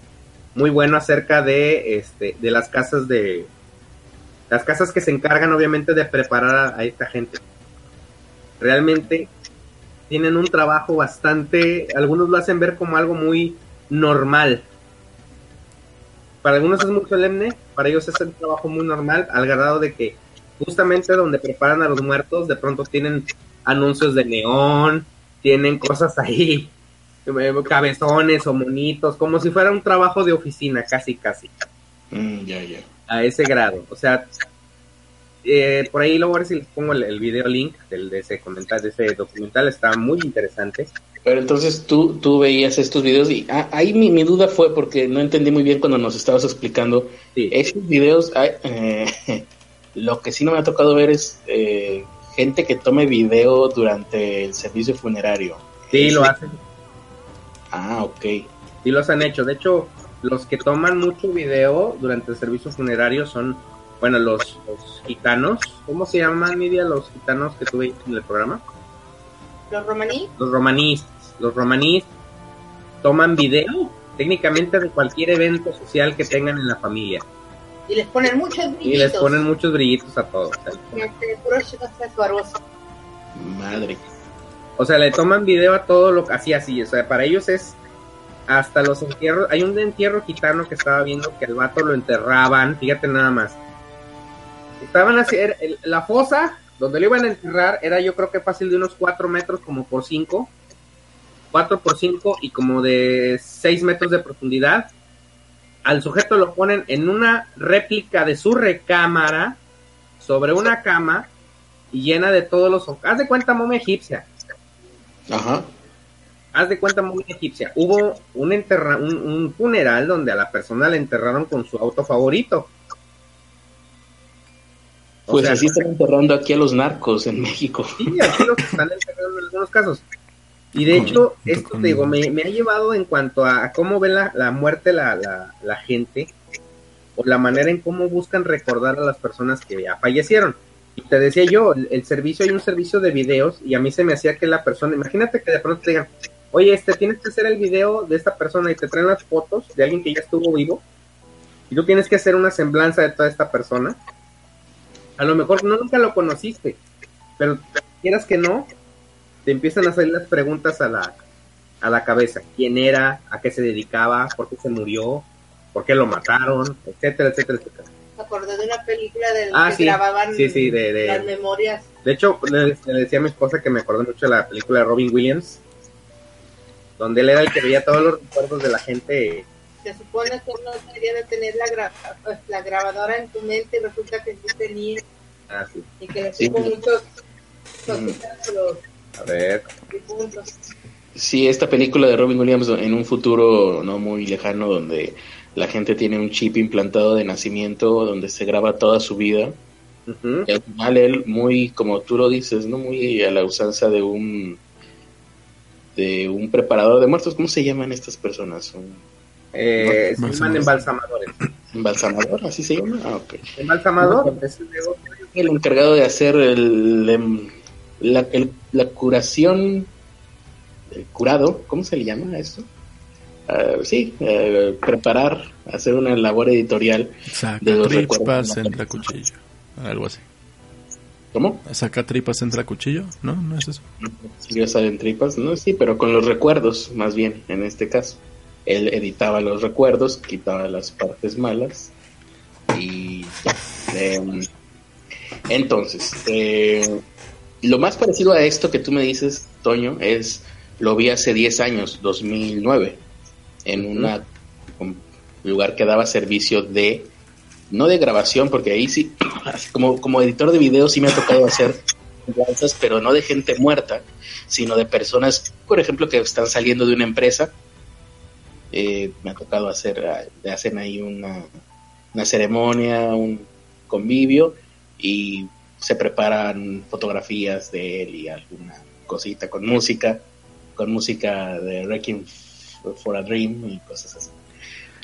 muy bueno acerca de este de las casas de las casas que se encargan obviamente de preparar a, esta gente. Realmente tienen un trabajo bastante, algunos lo hacen ver como algo muy normal. Para algunos es muy solemne, para ellos es un trabajo muy normal, al grado de que justamente donde preparan a los muertos, de pronto tienen anuncios de neón, tienen cosas ahí, eh, cabezones o monitos, como si fuera un trabajo de oficina, casi, casi. Mm, ya, ya a ese grado. O sea, eh, por ahí luego a ver si les pongo el, video link del, de ese comentar, de ese documental, está muy interesante. Pero entonces tú, tú veías estos videos y ah, ahí mi, mi, duda fue porque no entendí muy bien cuando nos estabas explicando. Sí. Esos videos, eh, <laughs> lo que sí no me ha tocado ver es eh, gente que tome video durante el servicio funerario. Sí, lo hacen. Ah, ok. Sí, los han hecho. De hecho, los que toman mucho video durante el servicio funerario son, bueno, los, gitanos. ¿Cómo se llaman, Nidia, los gitanos que tuve en el programa? Los romaníes. Los romaníes. Los romaníes toman video técnicamente de cualquier evento social que tengan en la familia. Y les ponen muchos brillitos. Y les ponen muchos brillitos a todos. Madre. O sea, le toman video a todo lo que así, así. O sea, para ellos es hasta los entierros, hay un entierro gitano que estaba viendo que el vato lo enterraban, fíjate nada más. Estaban así, la fosa donde lo iban a enterrar era yo creo que fácil de unos 4 metros como por 5, 4 por 5 y como de 6 metros de profundidad. al sujeto lo ponen en una réplica de su recámara sobre una cama y llena de todos los... Haz de cuenta momia egipcia. Ajá. Haz de cuenta momia egipcia. Hubo un, enterra un, funeral donde a la persona le enterraron con su auto favorito. pues así están enterrando aquí a los narcos en México. Sí, aquí los están enterrando en algunos casos. Y de hecho, esto te digo, me, ha llevado en cuanto a, cómo ve la, la muerte la, la, la, gente, o la manera en cómo buscan recordar a las personas que ya fallecieron. Y te decía yo, el, servicio, hay un servicio de videos, y a mí se me hacía que la persona, imagínate que de pronto te digan, oye, este, tienes que hacer el video de esta persona y te traen las fotos de alguien que ya estuvo vivo, y tú tienes que hacer una semblanza de toda esta persona. A lo mejor no nunca lo conociste, pero quieras que no, te empiezan a salir las preguntas a la, a la cabeza. ¿Quién era? ¿A qué se dedicaba? ¿Por qué se murió? ¿Por qué lo mataron? Etcétera, etcétera, etcétera. Me acordé de una película de ah, que grababan las memorias. De hecho, le, decía a mi esposa que me acordé mucho de la película de Robin Williams, donde él era el que veía todos los recuerdos de la gente. Se supone que uno debería de tener la, la grabadora en tu mente y resulta que tú tenías. Ah, sí. Y que le sí. muchos, mm. A ver. Sí, esta película de Robin Williams en un futuro no muy lejano donde la gente tiene un chip implantado de nacimiento donde se graba toda su vida. Y al final él muy, como tú lo dices, no muy a la usanza de un de un preparador de muertos. ¿Cómo se llaman estas personas? eh, se llaman embalsamadores. ¿Embalsamador? ¿Así se llama? Ah, ok. Embalsamador es el encargado de hacer el, em, la, la curación, el curado, ¿cómo se le llama a esto? Uh, sí, uh, preparar, hacer una labor editorial Saca de los tripas entra cuchillo, algo así. ¿Cómo? Saca tripas entra cuchillo, ¿no? ¿No es eso? Sí, salen tripas, no, sí, pero con los recuerdos, más bien, en este caso. Él editaba los recuerdos, quitaba las partes malas y ya. Entonces, eh, lo más parecido a esto que tú me dices, Toño, es lo vi hace 10 años, 2009, en un lugar que daba servicio de, no de grabación, porque ahí sí, <clears throat> como, como editor de video sí me ha tocado hacer pero no de gente muerta, sino de personas, por ejemplo, que están saliendo de una empresa. Eh, me ha tocado hacer, ah, hacen ahí una, una ceremonia, un convivio, y se preparan fotografías de él y alguna cosita con música, con música de Wrecking for a Dream y cosas así.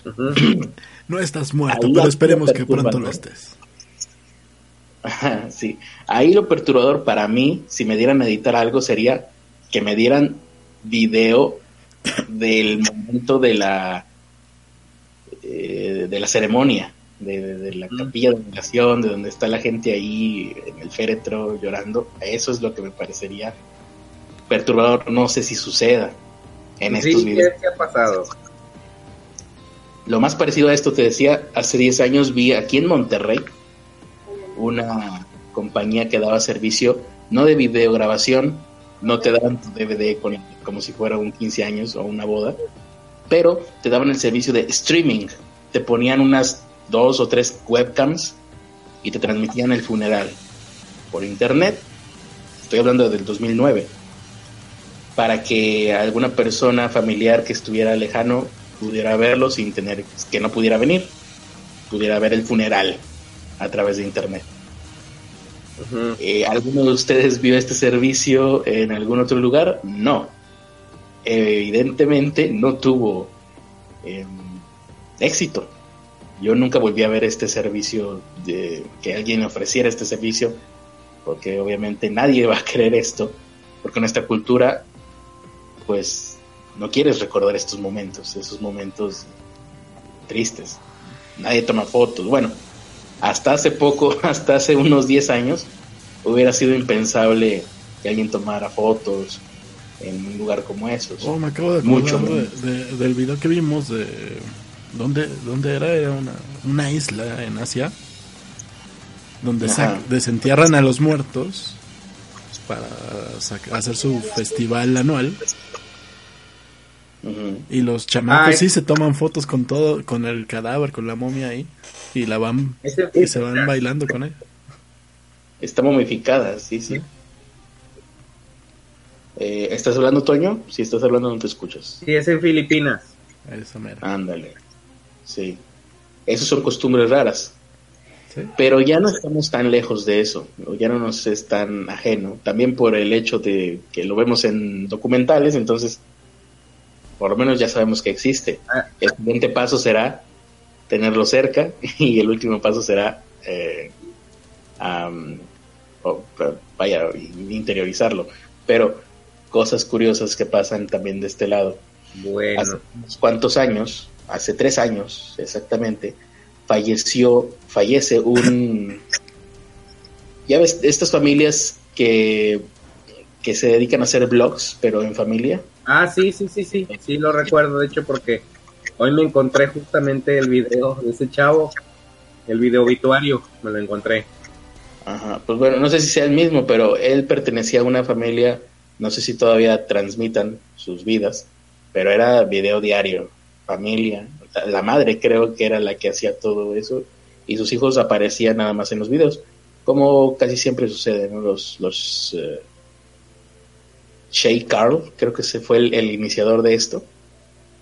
<clears throat> No estás muerto, pero esperemos que pronto lo estés. <laughs> sí, ahí lo perturbador para mí, si me dieran a editar algo, sería que me dieran video <laughs> del momento de la eh, de la ceremonia de, la capilla de oración, de donde está la gente ahí en el féretro llorando, eso es lo que me parecería perturbador. No sé si suceda en estos videos. ¿qué ha pasado? Lo más parecido a esto, te decía, hace 10 años vi aquí en Monterrey una compañía que daba servicio no de videograbación, no te daban tu DVD como si fuera un 15 años o una boda, pero te daban el servicio de streaming. Te ponían unas dos o tres webcams y te transmitían el funeral por internet. Estoy hablando del 2009. Para que alguna persona familiar que estuviera lejano pudiera verlo sin tener que no pudiera venir, pudiera ver el funeral a través de internet. Eh, ¿Alguno de ustedes vio este servicio en algún otro lugar? No. evidentemente no tuvo em, éxito yo nunca volví a ver este servicio, de que alguien ofreciera este servicio, porque obviamente nadie va a creer esto, porque nuestra cultura, pues, no quieres recordar estos momentos, esos momentos tristes. Nadie toma fotos. Bueno, hasta hace poco, <laughs> hasta hace unos 10 años, hubiera sido impensable que alguien tomara fotos en un lugar como esos. Oh, me acabo de Mucho del video que vimos de ¿Dónde, dónde era? Era una, una isla en Asia donde desentierran a los muertos para hacer su festival anual Y los chamacos ah, sí se toman fotos con todo, con el cadáver, con la momia ahí. Y la van, y se van bailando con él. Está momificada, sí, sí. Eh, ¿Estás hablando, Toño? Si estás hablando, no te escuchas. Sí, es en Filipinas. Ándale. Sí. Esas son costumbres raras. Pero ya no estamos tan lejos de eso, ya no nos es tan ajeno, también por el hecho de que lo vemos en documentales, entonces por lo menos ya sabemos que existe. Ah. El siguiente paso será tenerlo cerca <laughs> y el último paso será eh, vaya, interiorizarlo. Pero cosas curiosas que pasan también de este lado. Bueno. Hace unos cuantos años, hace tres años exactamente, falleció, fallece un... Ya ves, estas familias que, que se dedican a hacer blogs, pero en familia. Ah, sí, sí, sí, sí, sí lo recuerdo, de hecho, porque hoy me encontré justamente el video de ese chavo, el video obituario, me lo encontré. Ajá, pues bueno, no sé si sea el mismo, pero él pertenecía a una familia, no sé si todavía transmitan sus vidas, pero era video diario, familia, la madre creo que era la que hacía todo eso y sus hijos aparecían nada más en los videos, como casi siempre sucede, ¿no? Los, los uh, Shay Carl, creo que se fue el, iniciador de esto.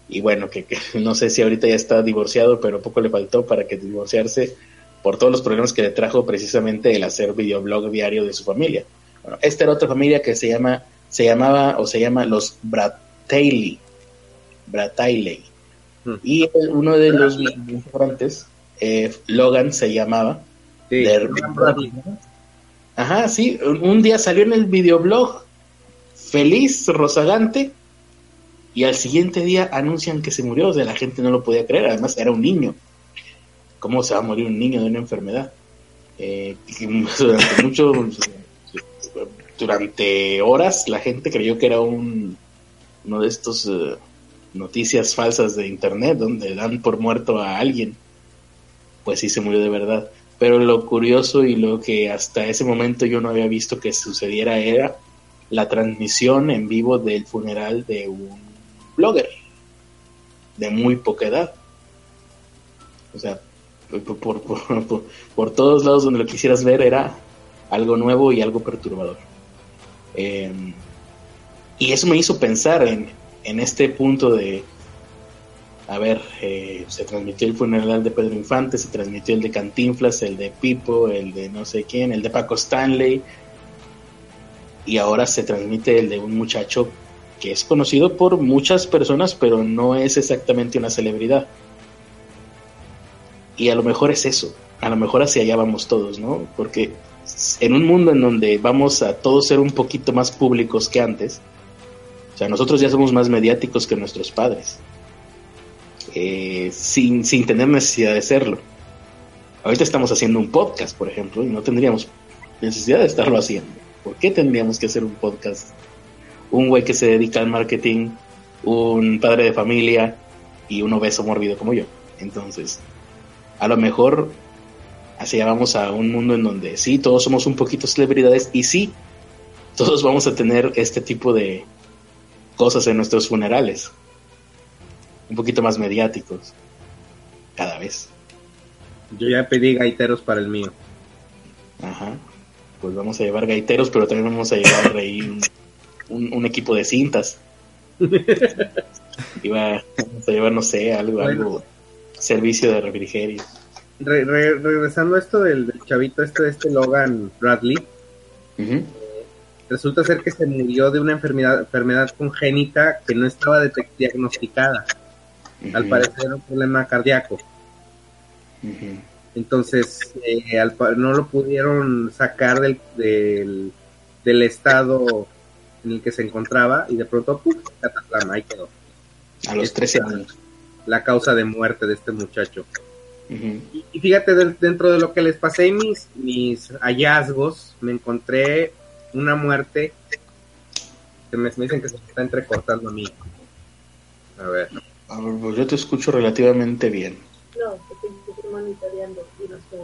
Y bueno, que, <laughs> no sé si ahorita ya está divorciado, pero poco le faltó para que divorciarse por todos los problemas que le trajo precisamente el hacer videoblog diario de su familia. Bueno, esta era otra familia que se llama, se llamaba o se llama los Bratayley. Bratayley. Hmm. Y uno de los restaurantes, eh, Logan se llamaba. Ajá, sí, un día salió en el videoblog feliz, rozagante, y al siguiente día anuncian que se murió, o sea, la gente no lo podía creer, además era un niño. ¿Cómo se va a morir un niño de una enfermedad? Eh, <laughs> durante mucho, durante horas la gente creyó que era un uno de estos eh, noticias falsas de internet donde dan por muerto a alguien. Pues sí se murió de verdad. Pero lo curioso y lo que hasta ese momento yo no había visto que sucediera era la transmisión en vivo del funeral de un blogger de muy poca edad. O sea, por, por, todos lados donde lo quisieras ver era algo nuevo y algo perturbador. Em, y eso me hizo pensar en, en este punto de, a ver, eh, se transmitió el funeral de Pedro Infante, se transmitió el de Cantinflas, el de Pipo, el de no sé quién, el de Paco Stanley, y ahora se transmite el de un muchacho que es conocido por muchas personas, pero no es exactamente una celebridad. Y a lo mejor es eso, a lo mejor hacia allá vamos todos, ¿no? Porque en un mundo en donde vamos a todos ser un poquito más públicos que antes, o sea, nosotros ya somos más mediáticos que nuestros padres, eh, sin, sin tener necesidad de serlo. Ahorita estamos haciendo un podcast, por ejemplo, y no tendríamos necesidad de estarlo haciendo. ¿Por qué tendríamos que hacer un podcast? Un güey que se dedica al marketing, un padre de familia y un obeso mórbido como yo. Entonces, a lo mejor así vamos a un mundo en donde sí, todos somos un poquito celebridades y sí, todos vamos a tener este tipo de cosas en nuestros funerales. Un poquito más mediáticos. Cada vez. Yo ya pedí gaiteros para el mío. Ajá pues vamos a llevar gaiteros, pero también vamos a llevar ahí un, equipo de cintas. <laughs> Iba, vamos a llevar, no sé, algo, algo, servicio de refrigerio. regresando a esto del, chavito este, este Logan Bradley, resulta ser que se murió de una enfermedad, enfermedad congénita que no estaba diagnosticada. Al parecer un problema cardíaco. Entonces, eh, no lo pudieron sacar del, del, estado en el que se encontraba y de pronto, ¡pum! ahí quedó. A los 13 años. La causa de muerte de este muchacho. y, fíjate, dentro de lo que les pasé mis, mis hallazgos, me encontré una muerte que me, dicen que se está entrecortando a mí. A ver. A ver, pues yo te escucho relativamente bien. No, monitoreando y no estoy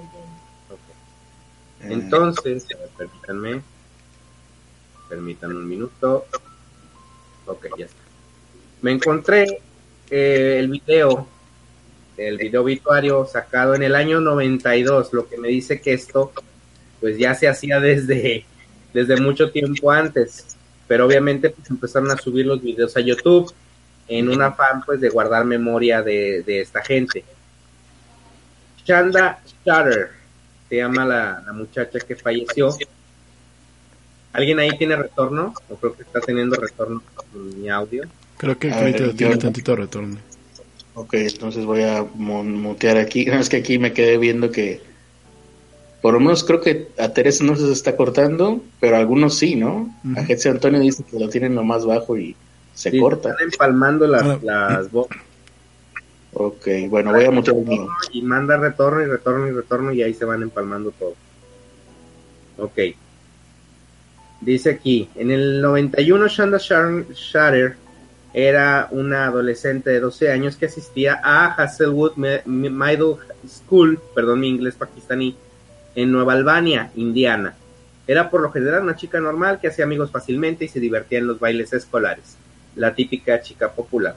Entonces, permítanme, permítanme un minuto. Ok, ya está. me encontré eh, el video, el video obituario sacado en el año 92, lo que me dice que esto pues ya se hacía desde, desde mucho tiempo antes, pero obviamente pues empezaron a subir los videos a YouTube en un afán pues de guardar memoria de, esta gente. Chanda Shatter se llama la, muchacha que falleció. ¿Alguien ahí tiene retorno? O creo que está teniendo retorno mi audio. Creo que tiene tantito retorno. Ok, entonces voy a mutear aquí. <laughs> No, es que aquí me quedé viendo que por lo menos creo que a Teresa no se está cortando, pero algunos sí, ¿no? A Jesse Antonio dice que lo tienen lo más bajo y se corta. Están empalmando las, las voces. Ok, bueno, voy a mutear el mío. Y manda retorno y retorno y retorno y ahí se van empalmando todo. Ok. Dice aquí, en el 91 Shanda Shatter era una adolescente de 12 años que asistía a Hasselwood Middle School, perdón mi inglés pakistaní, en Nueva Albania, Indiana. Era por lo general una chica normal que hacía amigos fácilmente y se divertía en los bailes escolares, la típica chica popular.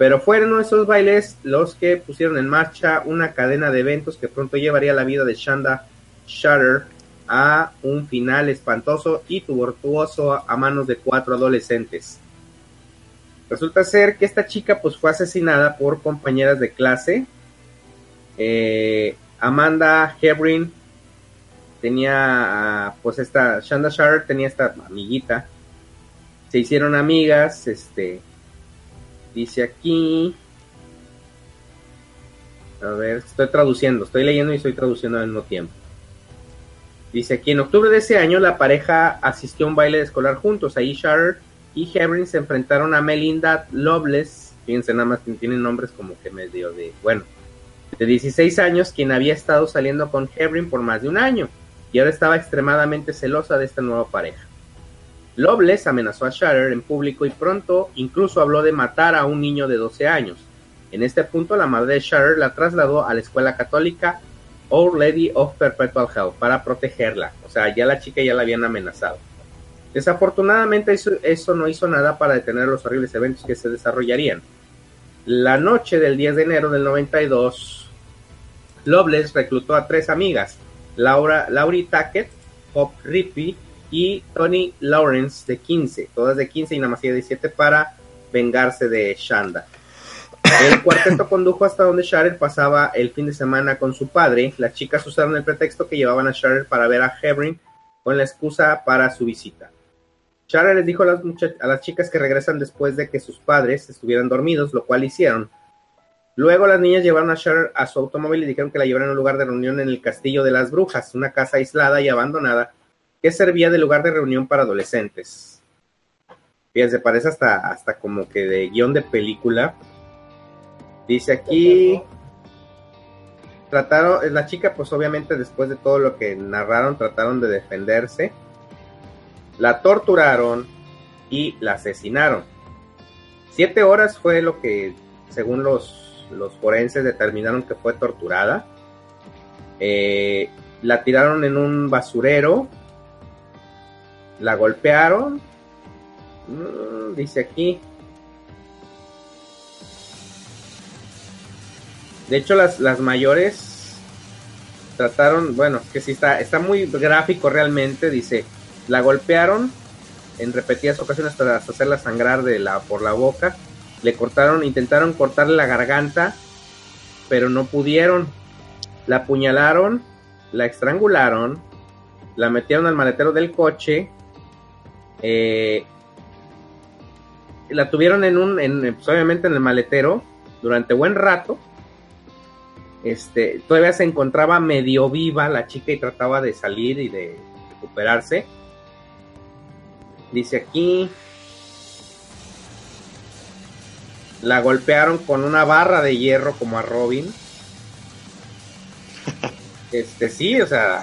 Pero fueron esos bailes los que pusieron en marcha una cadena de eventos que pronto llevaría la vida de Shanda Shatter a un final espantoso y tubertuoso a manos de cuatro adolescentes. Resulta ser que esta chica pues fue asesinada por compañeras de clase. Eh, Amanda Hebrin tenía pues esta Shanda Shatter tenía esta amiguita se hicieron amigas este dice aquí. A ver estoy traduciendo estoy leyendo y estoy traduciendo al mismo tiempo. Dice aquí en octubre de ese año la pareja asistió a un baile escolar juntos. Ahí Shatter y Hebrin se enfrentaron a Melinda Loveless. Fíjense nada más tienen nombres como que medio de bueno de 16 años quien había estado saliendo con Hebrin por más de un año y ahora estaba extremadamente celosa de esta nueva pareja. Loveless amenazó a Shatter en público y pronto incluso habló de matar a un niño de 12 años. En este punto, la madre de Shatter la trasladó a la escuela católica Our Lady of Perpetual Hell para protegerla. O sea, ya la chica ya la habían amenazado. Desafortunadamente, eso, eso no hizo nada para detener los horribles eventos que se desarrollarían. La noche del 10 de enero del 92, Loveless reclutó a tres amigas, Laura, Laurie Tackett, Pop Rippy y Tony Lawrence de 15, todas de 15 y nada más de 17 para vengarse de Shanda. El cuarteto condujo hasta donde Sharer pasaba el fin de semana con su padre. Las chicas usaron el pretexto que llevaban a Sharer para ver a Hebring con la excusa para su visita. Sharer les dijo a las, a las chicas que regresan después de que sus padres estuvieran dormidos, lo cual hicieron. Luego las niñas llevaron a Cher a su automóvil y dijeron que la llevaran a un lugar de reunión en el Castillo de las Brujas, una casa aislada y abandonada que servía de lugar de reunión para adolescentes. Fíjense, parece hasta, hasta como que de guion de película. Dice aquí, trataron, la chica pues obviamente después de todo lo que narraron trataron de defenderse, la torturaron y la asesinaron. Siete horas fue lo que, según los los forenses determinaron que fue torturada. Eh, la tiraron en un basurero, la golpearon, mm, dice aquí. De hecho, las, las mayores trataron, bueno, que sí está, está muy gráfico realmente, dice, la golpearon en repetidas ocasiones hasta hacerla sangrar de la, por la boca le cortaron, intentaron cortarle la garganta, pero no pudieron. La apuñalaron, la estrangularon, la metieron al maletero del coche, eh, la tuvieron en un, en, pues, obviamente en el maletero durante buen rato. Este, todavía se encontraba medio viva la chica y trataba de salir y de recuperarse. Dice aquí, la golpearon con una barra de hierro como a Robin. <laughs> Este sí, o sea,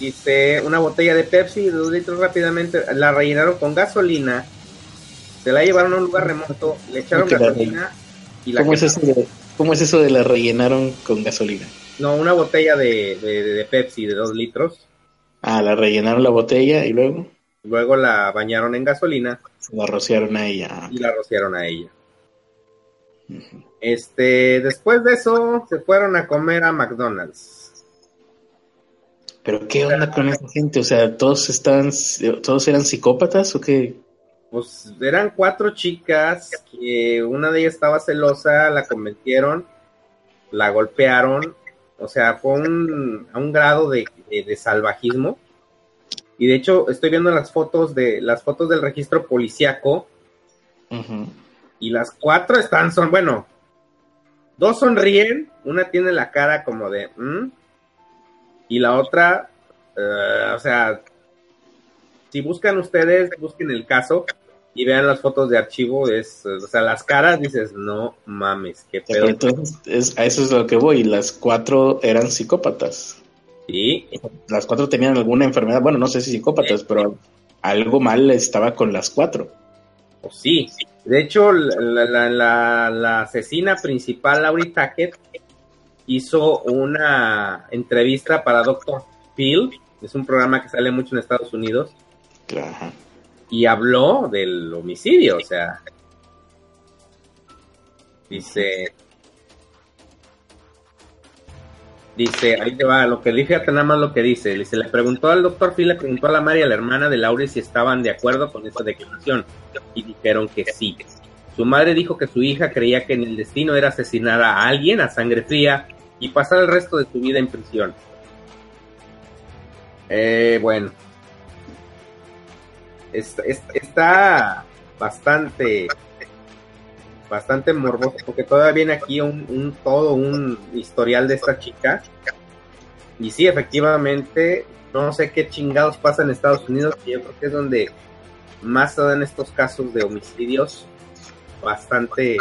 dice una botella de Pepsi de dos litros rápidamente, la rellenaron con gasolina, se la llevaron a un lugar remoto, le echaron gasolina y la ¿Cómo es, eso de, ¿Cómo es eso de la rellenaron con gasolina? No, una botella de, de, de Pepsi de dos litros. Ah, la rellenaron la botella y luego. Luego la bañaron en gasolina. La rociaron a ella. Y la rociaron a ella. Este, después de eso, se fueron a comer a McDonald's. Pero qué onda con esa gente, o sea, todos estaban, todos eran psicópatas o qué? Pues eran cuatro chicas que una de ellas estaba celosa, la convencieron, la golpearon, o sea, fue un, a un grado de, salvajismo. Y de hecho, estoy viendo las fotos de las fotos del registro policiaco. Y las cuatro están, son, bueno, dos sonríen, una tiene la cara como de, mm", y la otra, eh, o sea, si buscan ustedes, busquen el caso y vean las fotos de archivo, es, o sea, las caras dices, no mames, qué pedo. Entonces, a eso es lo que voy, las cuatro eran psicópatas. Sí. Las cuatro tenían alguna enfermedad, bueno, no sé si psicópatas, pero algo mal estaba con las cuatro. Pues sí, de hecho, la, asesina principal, Laurie Tackett, hizo una entrevista para Dr. Phil, es un programa que sale mucho en Estados Unidos. Y habló del homicidio, o sea. Dice. Dice, ahí te va, lo que dije, nada más lo que dice. Dice, le preguntó al doctor Phil, le preguntó a la María, la hermana de Laure, si estaban de acuerdo con esa declaración. Y dijeron que sí. Su madre dijo que su hija creía que en el destino era asesinar a alguien a sangre fría y pasar el resto de su vida en prisión. Eh, bueno. Está, bastante bastante morboso porque todavía viene aquí un, todo un historial de esta chica y sí efectivamente no sé qué chingados pasa en Estados Unidos y yo creo que es donde más se dan estos casos de homicidios bastante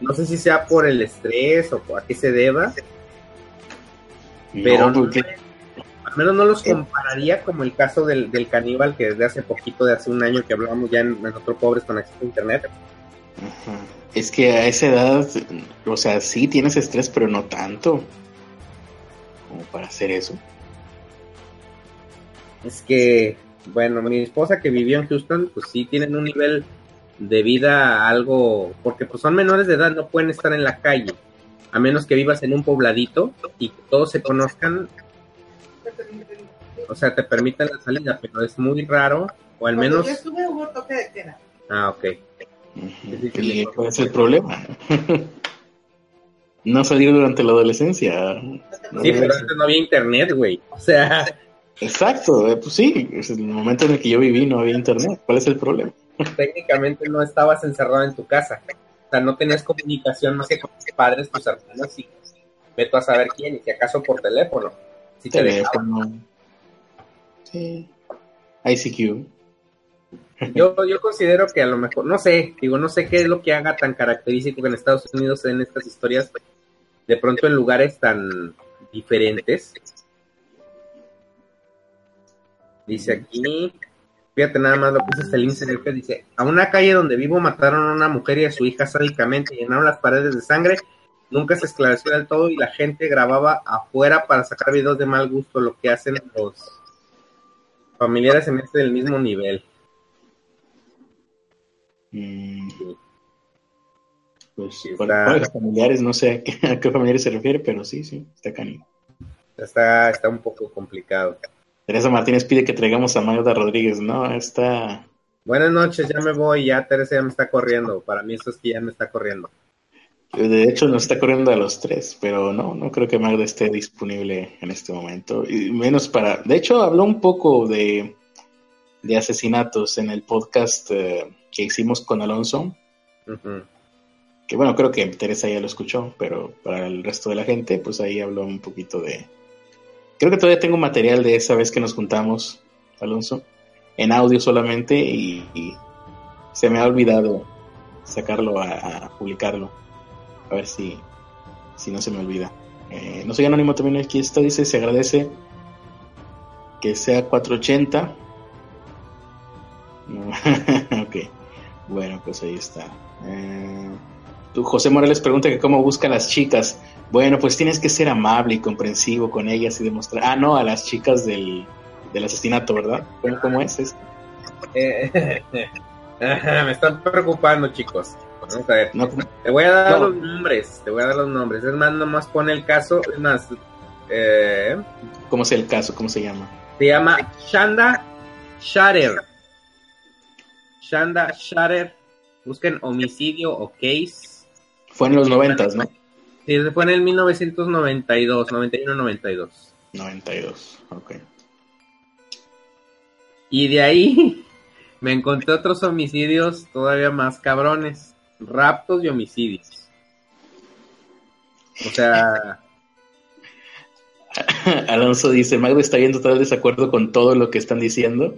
no sé si sea por el estrés o a qué se deba pero al menos no los compararía como el caso del, del caníbal que desde hace poquito de hace un año que hablábamos ya en, en otro pobres con acceso a internet es que a esa edad, o sea, sí tienes estrés, pero no tanto como para hacer eso. Es que, bueno, mi esposa que vivió en Houston, pues sí tienen un nivel de vida algo, porque pues son menores de edad, no pueden estar en la calle, a menos que vivas en un pobladito y que todos se conozcan. O sea, te permiten la salida, pero es muy raro, o al menos... Ah, ok. ¿Y cuál es el problema? <laughs> no salir durante la adolescencia. sí, pero antes no había internet, güey. O sea. Exacto, eh, pues sí, es el momento en el que yo viví no había internet. ¿Cuál es el problema? Técnicamente no estabas encerrado en tu casa. O sea, no tenías comunicación más que con tus padres, tus hermanos y veto a saber quién, y si acaso por teléfono. Si teléfono. sí. ICQ. Yo, yo considero que a lo mejor, no sé, digo, no sé qué es lo que haga tan característico que en Estados Unidos en estas historias, de pronto en lugares tan diferentes. Dice aquí, fíjate nada más lo que dice Celine que dice, a una calle donde vivo mataron a una mujer y a su hija sádicamente, llenaron las paredes de sangre, nunca se esclareció del todo y la gente grababa afuera para sacar videos de mal gusto, lo que hacen los familiares en este del mismo nivel. Mm. Pues familiares, no sé <laughs> a qué, familiares se refiere, pero sí, sí, está canijo. Está, está un poco complicado. Teresa Martínez pide que traigamos a Magda Rodríguez, ¿no? Está... Buenas noches, ya me voy, ya Teresa ya me está corriendo. Para mí eso es que ya me está corriendo. De hecho, nos está corriendo a los tres, pero no, no creo que Magda esté disponible en este momento. Y menos para... De hecho, habló un poco de, de asesinatos en el podcast eh, que hicimos con Alonso. Que bueno, creo que Teresa ya lo escuchó, pero para el resto de la gente, pues ahí habló un poquito de... Creo que todavía tengo material de esa vez que nos juntamos, Alonso, en audio solamente y, se me ha olvidado sacarlo a, publicarlo. A ver si, si no se me olvida. Eh, no soy anónimo también aquí está, dice, se agradece que sea 480. <laughs> ok. Bueno, pues ahí está. Eh, José Morales pregunta que cómo busca a las chicas. Bueno, pues tienes que ser amable y comprensivo con ellas y demostrar. Ah, no, a las chicas del, del asesinato, ¿verdad? ¿Cómo, cómo es esto? Eh, <laughs> me están preocupando, chicos. Vamos a ver. te voy a dar los nombres. Te voy a dar los nombres. Es más, nomás pone el caso. Es más. Eh, ¿Cómo es el caso? ¿Cómo se llama? Se llama Shanda Shatter. Shanda Shatter. Busquen homicidio o case. Fue en los noventas, ¿no? Sí, fue en el 1992, 91-92. 92, ok. Y de ahí <laughs> me encontré otros homicidios todavía más cabrones. Raptos y homicidios. O sea... <laughs> Alonso dice, Magda está en total desacuerdo con todo lo que están diciendo,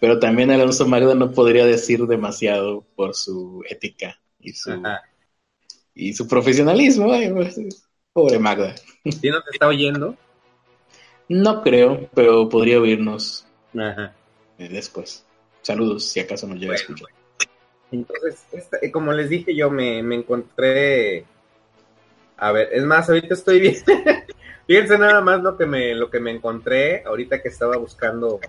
pero también Alonso Magda no podría decir demasiado por su ética y su, y su profesionalismo. Pues, pobre Magda. ¿Sí no te está oyendo? No creo, pero podría oírnos Ajá. Eh, después. Saludos, si acaso nos llega a escuchar. Entonces, eh, como les dije, yo me, me, encontré. A ver, es más, ahorita estoy bien. <laughs> Fíjense nada más lo que me, lo que me encontré ahorita que estaba buscando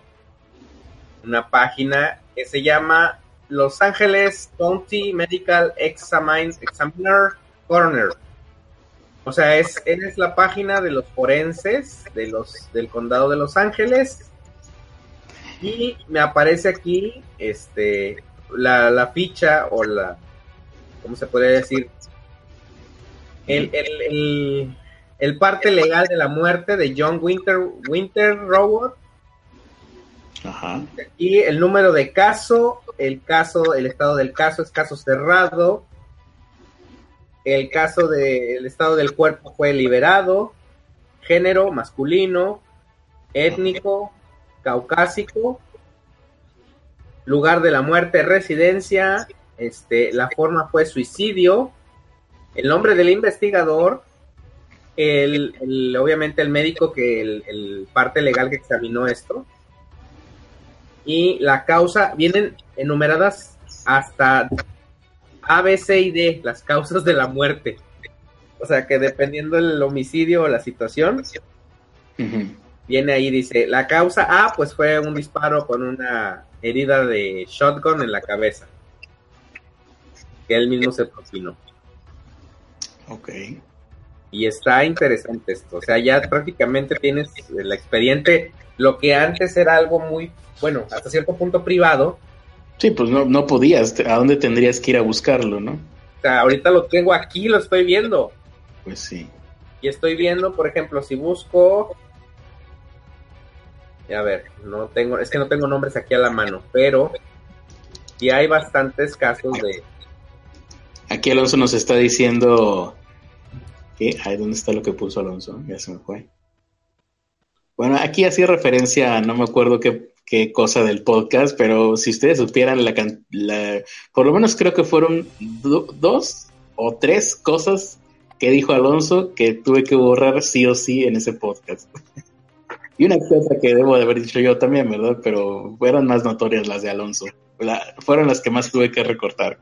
una página que se llama Los Ángeles County Medical Examiner Corner. O sea, es, es la página de los forenses de los, del condado de Los Ángeles. Y me aparece aquí este, la, la ficha o la, ¿cómo se puede decir? El, el, el, parte legal de la muerte de John Winter, Winter Robot. Ajá. Y el número de caso, el caso, el estado del caso es caso cerrado, el caso del estado del cuerpo fue liberado, género masculino, étnico, caucásico, lugar de la muerte, residencia, este, la forma fue suicidio, el nombre del investigador, el, obviamente el médico que el, parte legal que examinó esto, y la causa, vienen enumeradas hasta a, B, C y D, las causas de la muerte. O sea que dependiendo del homicidio o la situación, viene ahí, dice, la causa A, pues fue un disparo con una herida de shotgun en la cabeza. Que él mismo se propinó. Ok. Y está interesante esto. O sea, ya prácticamente tienes el expediente, lo que antes era algo muy, bueno, hasta cierto punto privado, Sí, pues no, no podías. ¿A dónde tendrías que ir a buscarlo, no? O sea, ahorita lo tengo aquí, lo estoy viendo. Pues sí. Y estoy viendo, por ejemplo, si busco. A ver, no tengo, es que no tengo nombres aquí a la mano, pero y hay bastantes casos de. Aquí Alonso nos está diciendo. Ahí, ¿dónde está lo que puso Alonso? Ya se me fue. Bueno, aquí hacía referencia, no me acuerdo qué, qué cosa del podcast, pero si ustedes supieran la, la por lo menos creo que fueron dos o tres cosas que dijo Alonso que tuve que borrar sí o sí en ese podcast. y una cosa que debo de haber dicho yo también, ¿verdad? Pero fueron más notorias las de Alonso. fueron las que más tuve que recortar.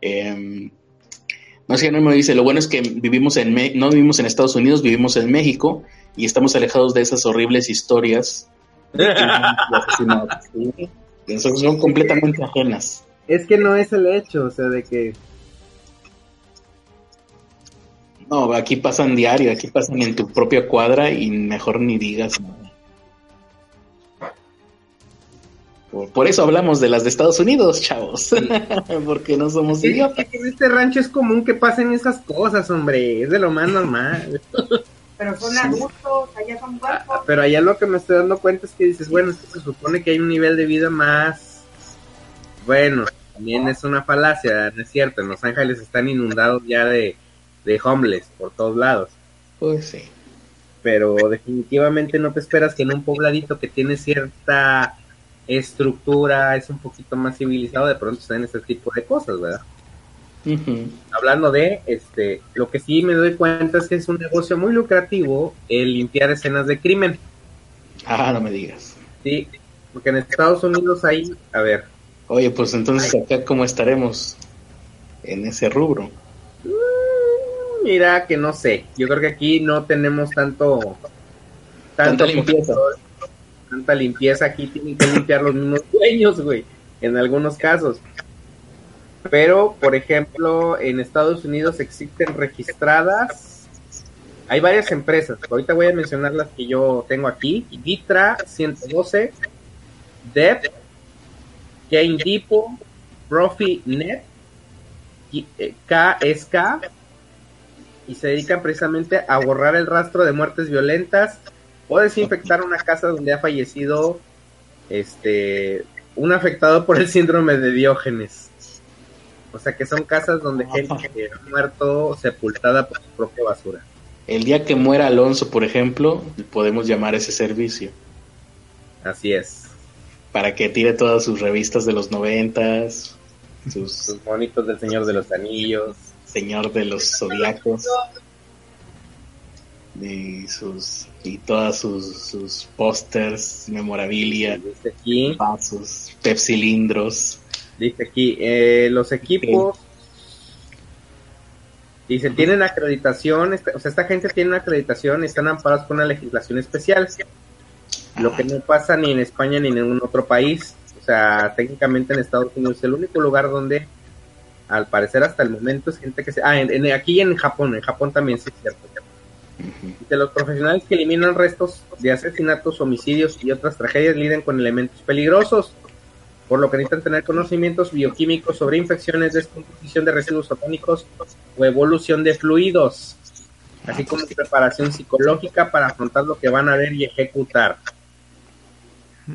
Eh, no sé, no me dice, lo bueno es que vivimos en no vivimos en Estados Unidos, vivimos en México y estamos alejados de esas horribles historias <laughs> son completamente ajenas. Es que no es el hecho, o sea, de que... No, aquí pasan diario, aquí pasan en tu propia cuadra y mejor ni digas nada. Por, eso hablamos de las de Estados Unidos, chavos. <laughs> Porque no somos idiotas. En este rancho es común que pasen esas cosas, hombre. Es de lo más normal. <laughs> Pero son adultos, allá son cuerpos. Pero allá lo que me estoy dando cuenta es que dices, bueno, se supone que hay un nivel de vida más. Bueno, también es una falacia, no es cierto. En Los Ángeles están inundados ya de, de homeless por todos lados. Pues sí. Pero definitivamente no te esperas que en un pobladito que tiene cierta estructura, es un poquito más civilizado, de pronto estén este tipo de cosas, ¿verdad? Hablando de, este, lo que sí me doy cuenta es que es un negocio muy lucrativo el limpiar escenas de crimen. Ah, no me digas. Sí, porque en Estados Unidos hay, a ver. Oye, pues entonces acá cómo estaremos en ese rubro. Mm, mira que no sé, yo creo que aquí no tenemos tanto, tanto limpieza. Tanta limpieza aquí tienen que limpiar los mismos dueños, güey, en algunos casos. Pero, por ejemplo, en Estados Unidos existen registradas, hay varias empresas, ahorita voy a mencionar las que yo tengo aquí, Vitra 112, Dev, Game Depot, ProfiNet, KSK, eh, y se dedican precisamente a borrar el rastro de muertes violentas o desinfectar una casa donde ha fallecido este un afectado por el síndrome de Diógenes. O sea que son casas donde gente que ha muerto sepultada por su propia basura. El día que muera Alonso, por ejemplo, podemos llamar ese servicio. Así es. Para que tire todas sus revistas de los noventas, sus, sus monitos del Señor de los Anillos, Señor de los Zodiacos y sus y todas sus, sus pósters, memorabilia, dice aquí, pasos, pepsilindros. Dice aquí, eh, los equipos Dice, tienen acreditación, o sea, esta gente tiene una acreditación, están amparados por una legislación especial, lo que no pasa ni en España ni en ningún otro país. O sea, técnicamente en Estados Unidos es el único lugar donde al parecer hasta el momento es gente que se... Ah, en, aquí en Japón, en Japón también sí es cierto. De los profesionales que eliminan restos de asesinatos, homicidios y otras tragedias lidian con elementos peligrosos, por lo que necesitan tener conocimientos bioquímicos sobre infecciones, descomposición de residuos orgánicos o evolución de fluidos, así como preparación psicológica para afrontar lo que van a ver y ejecutar.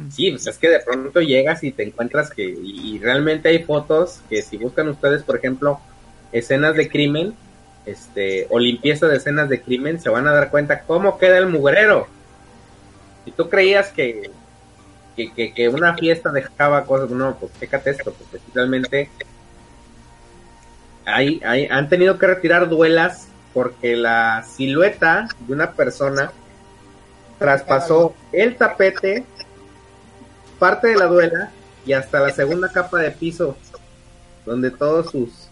Sí, pues es que de pronto llegas y te encuentras que, y, realmente hay fotos que si buscan ustedes, por ejemplo, escenas de crimen, este, o limpieza de escenas de crimen, se van a dar cuenta cómo queda el mugrero. Si tú creías que, que, que, una fiesta dejaba cosas, no, pues fíjate esto, porque hay, han tenido que retirar duelas porque la silueta de una persona traspasó el tapete parte de la duela y hasta la segunda capa de piso, donde todos sus,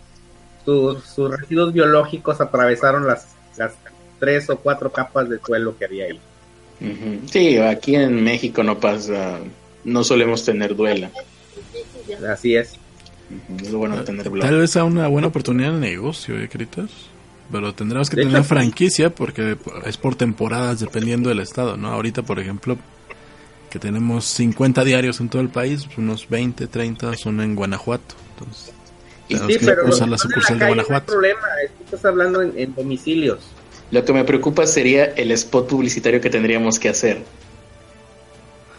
sus, residuos biológicos atravesaron las, las tres o cuatro capas de suelo que había ahí. Sí, aquí en México no pasa, no solemos tener duela. Así es. Es bueno tener Tal vez sea una buena oportunidad de negocio, ¿eh, Pero tendremos que tener una franquicia porque es por temporadas dependiendo del estado, ¿no? Ahorita, por ejemplo, que tenemos 50 diarios en todo el país, unos 20, 30 son en Guanajuato. Entonces, sí, pero usar la sucursal de Guanajuato. No problema, estás hablando en, domicilios. Lo que me preocupa sería el spot publicitario que tendríamos que hacer.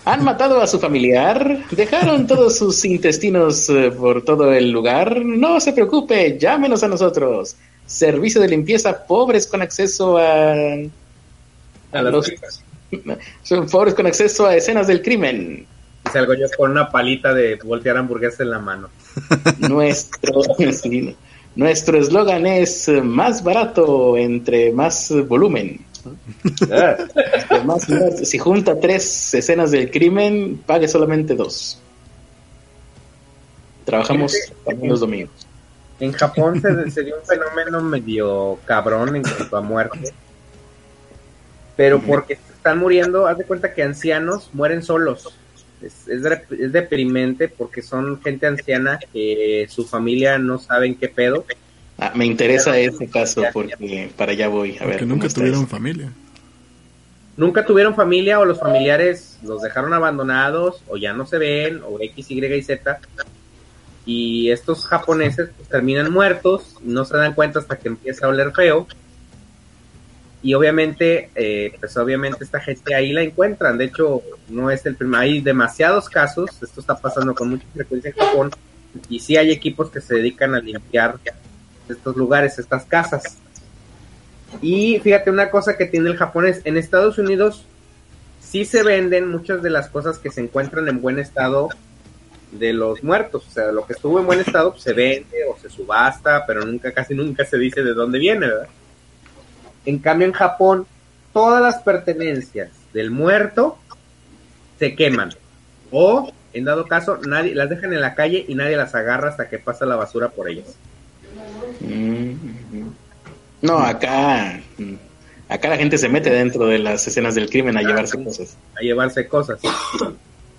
Han matado a su familiar, dejaron <laughs> todos sus intestinos eh, por todo el lugar. No se preocupe, llámenos a nosotros. Servicio de limpieza pobres con acceso a, a, los, son <laughs> pobres con acceso a escenas del crimen. Salgo yo con una palita de voltear hamburguesas en la mano. <laughs> Nuestro <laughs> nuestro eslogan es más barato entre más volumen. <laughs> si junta tres escenas del crimen, pague solamente dos. Trabajamos los domingos. En Japón se, se dio un fenómeno medio cabrón en cuanto a muerte. Pero porque están muriendo, haz de cuenta que ancianos mueren solos. Es, es, deprimente porque son gente anciana que su familia no saben qué pedo. Ah, me interesa ese caso porque para allá voy a ver. Que nunca tuvieron familia. Nunca tuvieron familia o los familiares los dejaron abandonados o ya no se ven o X, Y y Z. Y estos japoneses pues, terminan muertos, no se dan cuenta hasta que empieza a oler feo y obviamente, eh, pues obviamente esta gente ahí la encuentran. De hecho, no es el primer, hay demasiados casos. Esto está pasando con mucha frecuencia en Japón. Y sí hay equipos que se dedican a limpiar estos lugares, estas casas. Y fíjate una cosa que tiene el japonés. En Estados Unidos sí se venden muchas de las cosas que se encuentran en buen estado de los muertos. O sea, lo que estuvo en buen estado pues, se vende o se subasta, pero nunca, casi nunca se dice de dónde viene, ¿verdad? En cambio, en Japón, todas las pertenencias del muerto se queman. O, en dado caso, nadie las dejan en la calle y nadie las agarra hasta que pasa la basura por ellas. Mm, no, acá, Acá la gente se mete dentro de las escenas del crimen a llevarse cosas. A llevarse cosas. <coughs>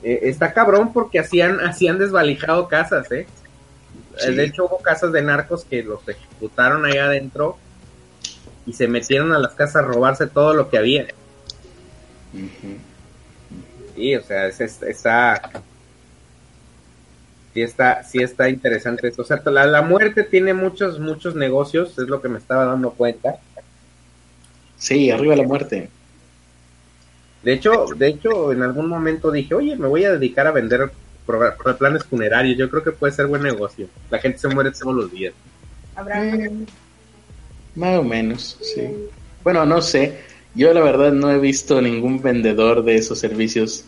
Eh, está cabrón porque hacían, hacían desvalijado casas, ¿eh? De hecho, hubo casas de narcos que los ejecutaron ahí adentro y se metieron a las casas a robarse todo lo que había. Sí, o sea, está, sí está, sí está interesante esto. O sea, la, la, muerte tiene muchos, muchos negocios, es lo que me estaba dando cuenta. Sí, arriba la muerte. De hecho, de hecho, en algún momento dije, oye, me voy a dedicar a vender planes funerarios. Yo creo que puede ser buen negocio. La gente se muere todos los días. Mm, más o menos, sí. Bueno, no sé. Yo la verdad no he visto ningún vendedor de esos servicios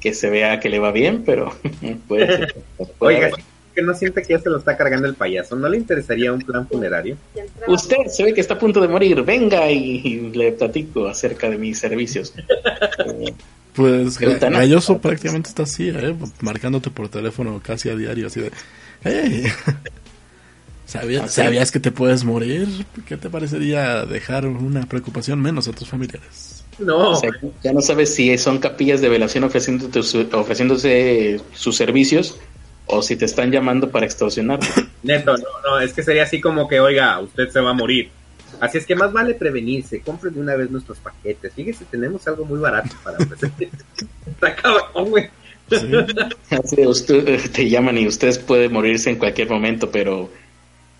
que se vea que le va bien, pero <laughs> puede ser. Oiga, que no siente que ya se lo está cargando el payaso. ¿No le interesaría un plan funerario? Usted se ve que está a punto de morir. Venga y, le platico acerca de mis servicios. <laughs> pues Galloso prácticamente está así, ¿eh? marcándote por teléfono casi a diario, así de... ¿Sabías, ¿Ah, ¿Sabías que te puedes morir? ¿Qué te parecería dejar una preocupación menos a tus familiares? No. ya no sabes si son capillas de velación ofreciéndose sus servicios o si te están llamando para extorsionar. <laughs> Neto, no, no, es que sería así como que, oiga, usted se va a morir. Así es que más vale prevenirse, compren de una vez nuestros paquetes. Fíjese, tenemos algo muy barato para ofrecer. <laughs> güey. Sí. <laughs> usted, te llaman y usted puede morirse en cualquier momento, pero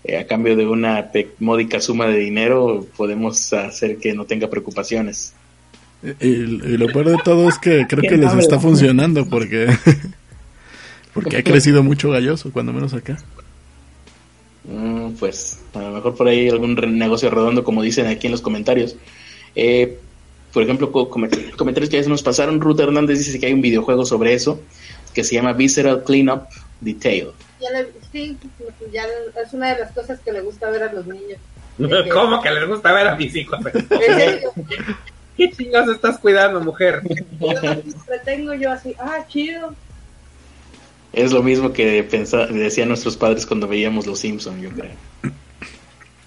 eh, a cambio de una módica suma de dinero podemos hacer que no tenga preocupaciones. Y, lo peor de todo es que creo que les está funcionando porque <laughs> porque ha crecido mucho galloso, cuando menos acá. Mm, pues a lo mejor por ahí algún negocio redondo, como dicen aquí en los comentarios. Eh, por ejemplo, comentarios que ya se nos pasaron, Ruth Hernández dice que hay un videojuego sobre eso, que se llama Visceral Cleanup Detail. Sí, ya es una de las cosas que le gusta ver a los niños. <laughs> ¿Cómo que les gusta ver a mis hijos? <laughs> <laughs> ¿Qué chingados estás cuidando, mujer? tengo yo así, ah, chido. Es lo mismo que decían nuestros padres cuando veíamos Los Simpsons, yo creo.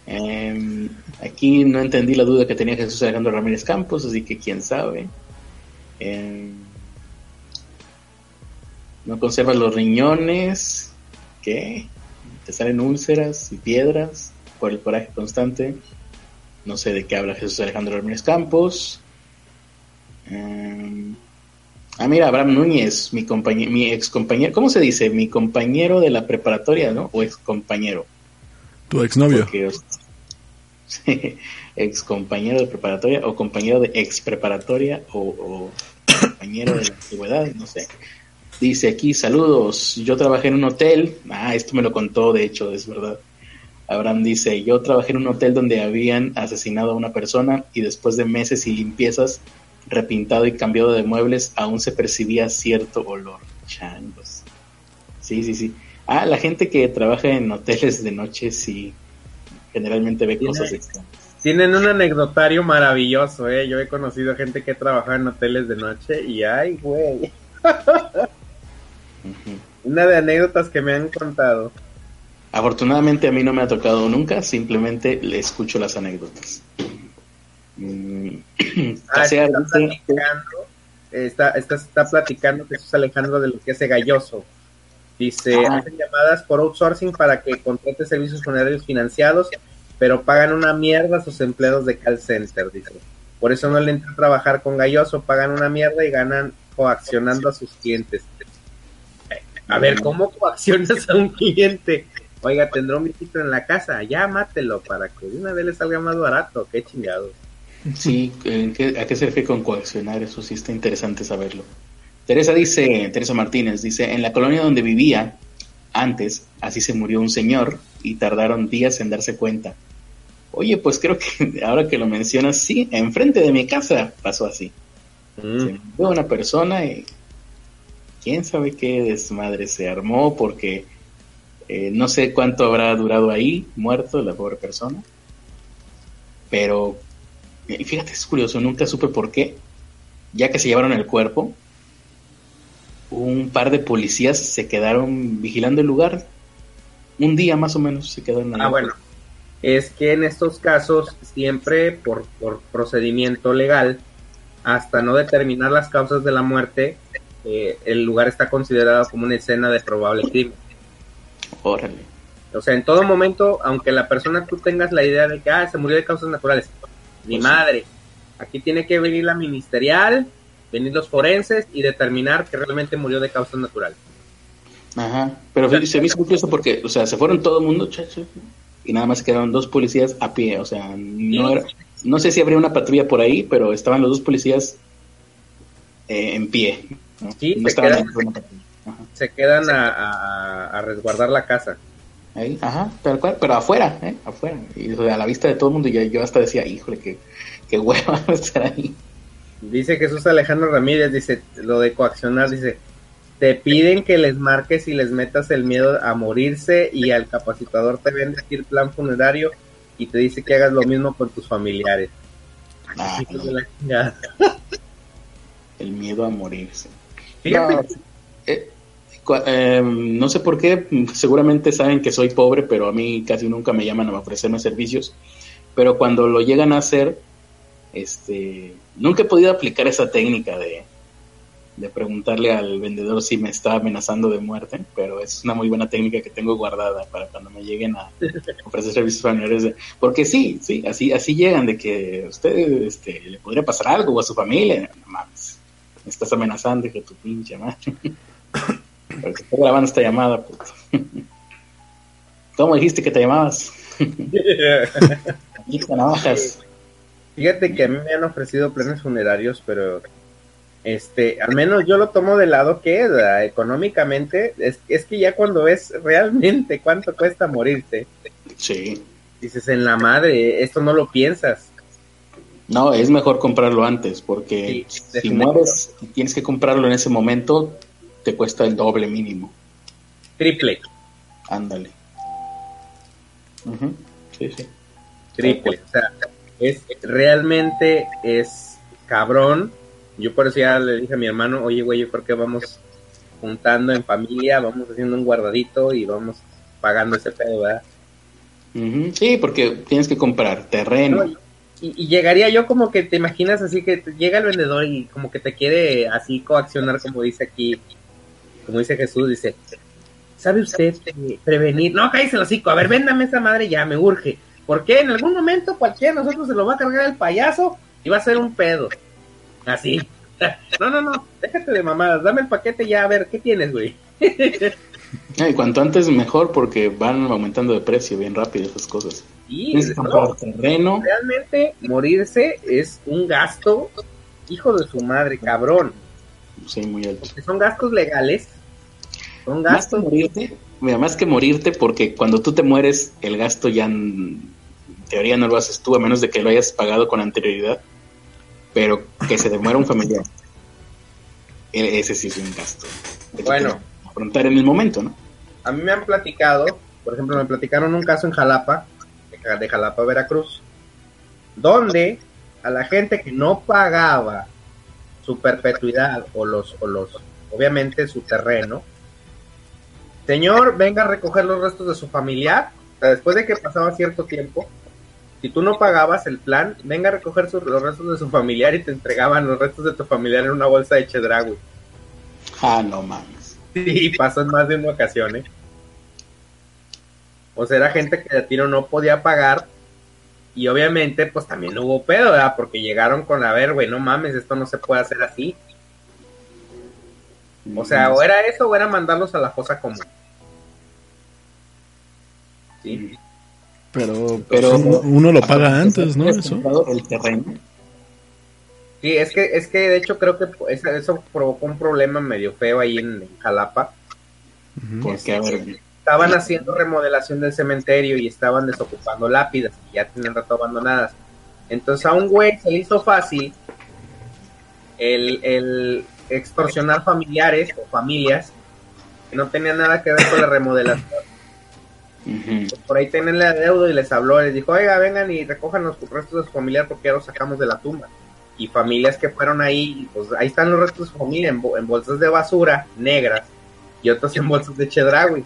Em, aquí no entendí la duda que tenía Jesús Alejandro Ramírez Campos, así que quién sabe. Em, no conservas los riñones. ¿Qué? Te salen úlceras y piedras por el coraje constante. No sé de qué habla Jesús Alejandro Ramírez Campos. Eh, Ah, mira, Abraham Núñez, mi compañero, mi ex compañero, ¿cómo se dice? Mi compañero de la preparatoria, ¿no? O ex compañero. Tu exnovio. Sí, <laughs> ex compañero de preparatoria o compañero de ex preparatoria o, compañero de la antigüedad, no sé. Dice aquí, saludos, yo trabajé en un hotel, ah, esto me lo contó, de hecho, es verdad. Abraham dice, yo trabajé en un hotel donde habían asesinado a una persona y después de meses y limpiezas repintado y cambiado de muebles, aún se percibía cierto olor. Changos. Sí, sí, sí. Ah, la gente que trabaja en hoteles de noche sí generalmente ve cosas extrañas. Tienen un anecdotario maravilloso, ¿eh? Yo he conocido gente que trabaja en hoteles de noche y ay, güey. <laughs> Una de anécdotas que me han contado. Afortunadamente a mí no me ha tocado nunca, simplemente le escucho las anécdotas. Mm, <clears throat> ah, está, platicando, está, está, platicando Jesús Alejandro de lo que hace Galloso. Dice, hacen llamadas por outsourcing para que contrate servicios funerarios financiados, pero pagan una mierda a sus empleados de call center, dice. Por eso no le entra a trabajar con Galloso, pagan una mierda y ganan coaccionando a sus clientes. A ver, ¿cómo coaccionas a un cliente? Oiga, tendrá un visito en la casa, ya mátelo para que de una vez le salga más barato, qué chingados. Sí, ¿a qué se refiere con coaccionar? Eso sí está interesante saberlo. Teresa dice, Teresa Martínez dice, en la colonia donde vivía antes, así se murió un señor y tardaron días en darse cuenta. Oye, pues creo que <laughs> ahora que lo mencionas, sí, enfrente de mi casa pasó así. Mm. Se murió una persona y quién sabe qué desmadre se armó porque eh, no sé cuánto habrá durado ahí, muerto la pobre persona. Pero y fíjate, es curioso, nunca supe por qué. Ya que se llevaron el cuerpo, un par de policías se quedaron vigilando el lugar. Un día más o menos se quedaron Ah, bueno. es que en estos casos siempre por, por procedimiento legal, hasta no determinar las causas de la muerte, eh, el lugar está considerado como una escena de probable crimen. Órale. O sea, en todo momento, aunque la persona tú tengas la idea de que ah, se murió de causas naturales, ni pues madre. Aquí tiene que venir la ministerial, venir los forenses y determinar que realmente murió de causas naturales. Ajá, pero se me hizo curioso porque, o sea, se fueron todo el mundo, chacho, y nada más quedaron dos policías a pie, o sea, no era, no sé si habría una patrulla por ahí, pero estaban los dos policías eh, en pie. Sí, se, quedan, se quedan a, resguardar la casa. Ahí, ajá, pero, pero afuera, ¿eh? afuera, y a la vista de todo el mundo, y yo hasta decía, híjole, qué, qué hueva <laughs> estar ahí. Dice Jesús Alejandro Ramírez, dice, lo de coaccionar, dice, te piden que les marques y les metas el miedo a morirse y al capacitador te ven decir plan funerario y te dice que hagas lo mismo con tus familiares. Ah, el miedo a morirse. No, eh, em, no sé por qué, seguramente saben que soy pobre, pero a mí casi nunca me llaman a ofrecerme servicios. Pero cuando lo llegan a hacer, este, nunca he podido aplicar esa técnica de, de preguntarle al vendedor si me está amenazando de muerte, pero es una muy buena técnica que tengo guardada para cuando me lleguen a <laughs> ofrecer servicios familiares. porque sí, sí, así así llegan de que usted este, le podría pasar algo a su familia. No mames, me estás amenazando que tu pinche madre. <coughs> pero que estoy grabando esta llamada, puto. <laughs> ¿Cómo dijiste que te llamabas? <laughs> Fíjate que a mí me han ofrecido planes funerarios, pero este, al menos yo lo tomo de lado que económicamente, es, es que ya cuando ves realmente cuánto cuesta morirte, sí. dices en la madre, esto no lo piensas. No, es mejor comprarlo antes, porque si mueres y tienes que comprarlo en ese momento, te cuesta el doble mínimo. Triple. Ándale. Sí, sí. Triple. O sea, es realmente es cabrón yo por eso ya le dije a mi hermano, oye, güey, yo creo que vamos juntando en familia, vamos haciendo un guardadito y vamos pagando ese pedo, ¿verdad? Sí, porque tienes que comprar terreno. Y, llegaría yo como que te imaginas así que llega el vendedor y como que te quiere así coaccionar, como dice aquí, como dice Jesús, dice, ¿sabe usted prevenir? No, cállese el hocico, a ver, véndame esa madre ya, me urge. Porque en algún momento cualquiera de nosotros se lo va a cargar el payaso y va a ser un pedo. Así. <laughs> No, no, no, déjate de mamadas, dame el paquete ya, a ver, ¿qué tienes, güey? <laughs> <laughs> Y cuanto antes mejor porque van aumentando de precio bien rápido esas cosas. Sí, terreno. Realmente morirse es un gasto, hijo de su madre, cabrón. Sí, muy alto. Porque son gastos legales. Son gastos. Más que morirte, mira, más que morirte, porque cuando tú te mueres, el gasto ya en teoría no lo haces tú, a menos de que lo hayas pagado con anterioridad pero que se demuera un familiar, <laughs> e-, ese sí es un gasto. Bueno, afrontar en el momento, ¿no? A mí me han platicado, por ejemplo, me platicaron un caso en Jalapa, de Jalapa, Veracruz, donde a la gente que no pagaba su perpetuidad o los, o los, obviamente su terreno, señor, venga a recoger los restos de su familiar, después de que pasaba cierto tiempo, si tú no pagabas el plan, venga a recoger los restos de su familiar y te entregaban los restos de tu familiar en una bolsa de chedragui. Ah, no mames. <laughs> Sí, pasó en más de una ocasión, ¿eh? O sea, era gente que de tiro no podía pagar y obviamente pues también hubo pedo, ¿verdad? Porque llegaron con, a ver, güey, no mames, esto no se puede hacer así. O sea, o era eso o era mandarlos a la fosa común. Sí. Pero, pero uno, lo paga antes, ¿no? Eso. El terreno. Sí, es que, es que de hecho creo que eso provocó un problema medio feo ahí en, Jalapa. Porque, a ver, estaban haciendo remodelación del cementerio y estaban desocupando lápidas que ya tenían rato abandonadas. Entonces a un güey se le hizo fácil el, el extorsionar familiares o familias que no tenían nada que ver con la remodelación por ahí tienen la deuda y les habló, les dijo, oiga, vengan y recojan los restos de su familiar porque ya los sacamos de la tumba. Y familias que fueron ahí, pues ahí están los restos de su familia en, bolsas de basura negras y otros en bolsas de chedraui.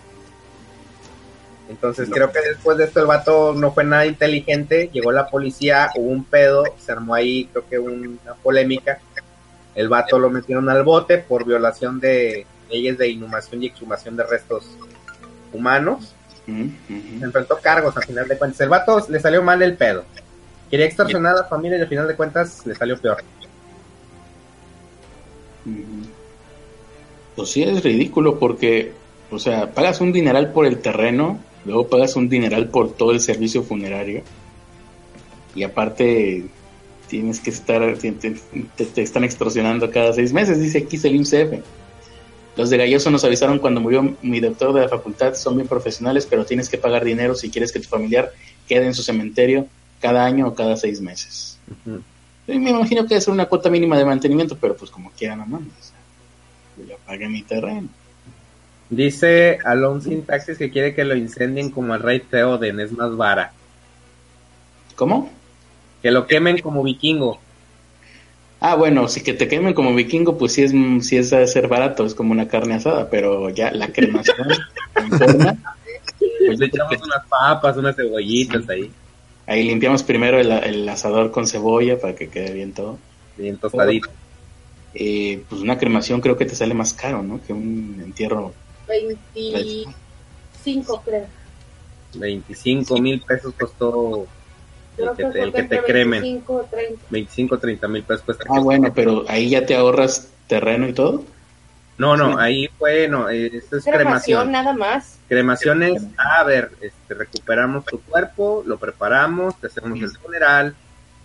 Entonces creo que después de esto el vato no fue nada inteligente, llegó la policía, hubo un pedo, se armó ahí creo que una polémica, el vato lo metieron al bote por violación de leyes de inhumación y exhumación de restos humanos, se enfrentó cargos al final de cuentas, el vato le salió mal el pedo, quería extorsionar a la familia y al final de cuentas le salió peor. Pues sí, es ridículo porque, o sea, pagas un dineral por el terreno luego pagas un dineral por todo el servicio funerario y aparte tienes que estar, te, están extorsionando cada seis meses, dice aquí el IMCF. Los de Galloso nos avisaron cuando murió mi doctor de la facultad, son bien profesionales, pero tienes que pagar dinero si quieres que tu familiar quede en su cementerio cada año o cada seis meses. Me imagino que ser una cuota mínima de mantenimiento, pero pues como quieran, no yo ya pagué mi terreno. Dice Alonso Taxis que quiere que lo incendien como el rey Theoden, es más vara. ¿Cómo? Que lo quemen como vikingo. Ah, bueno, si que te quemen como vikingo, pues sí es, sí es de ser barato, es como una carne asada, pero ya la cremación <laughs> pues le echamos unas papas, unas cebollitas ahí. Ahí limpiamos primero el, asador con cebolla para que quede bien todo. Bien tostadito. Eh, pues una cremación creo que te sale más caro, ¿no? Que un entierro 25, creo. 25 mil pesos costó el que, te, el que te cremen. 25, 30. mil pesos cuesta. Ah, bueno, pero ahí ya te ahorras terreno y todo. No, no, ahí fue, no, esto es cremación. nada más. Cremación es, a ver, este, recuperamos tu cuerpo, lo preparamos, te hacemos el funeral,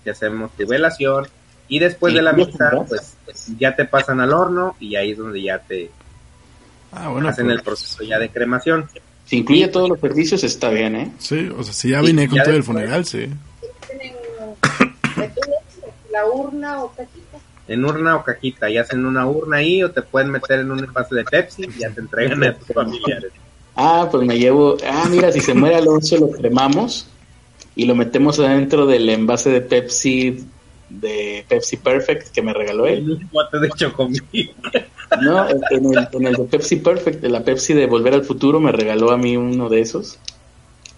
te hacemos tu velación, y después de la misa, pues, ya te pasan al horno y ahí es donde ya te, Ah, bueno, hacen el proceso ya de cremación. Si incluye todos los servicios, está bien, ¿eh? Sí, o sea, si ya vine con todo el funeral, sí. <coughs> la urna o. En urna o cajita, y hacen una urna ahí o te pueden meter en un envase de Pepsi y ya te entregan a tus familiares. Ah, pues me llevo. Ah, mira, si se muere Alonso, lo cremamos y lo metemos adentro del envase de Pepsi de Pepsi Perfect que me regaló él. Un bote de chocomil. No, en el, en el de Pepsi Perfect, de la Pepsi de Volver al Futuro, me regaló a mí uno de esos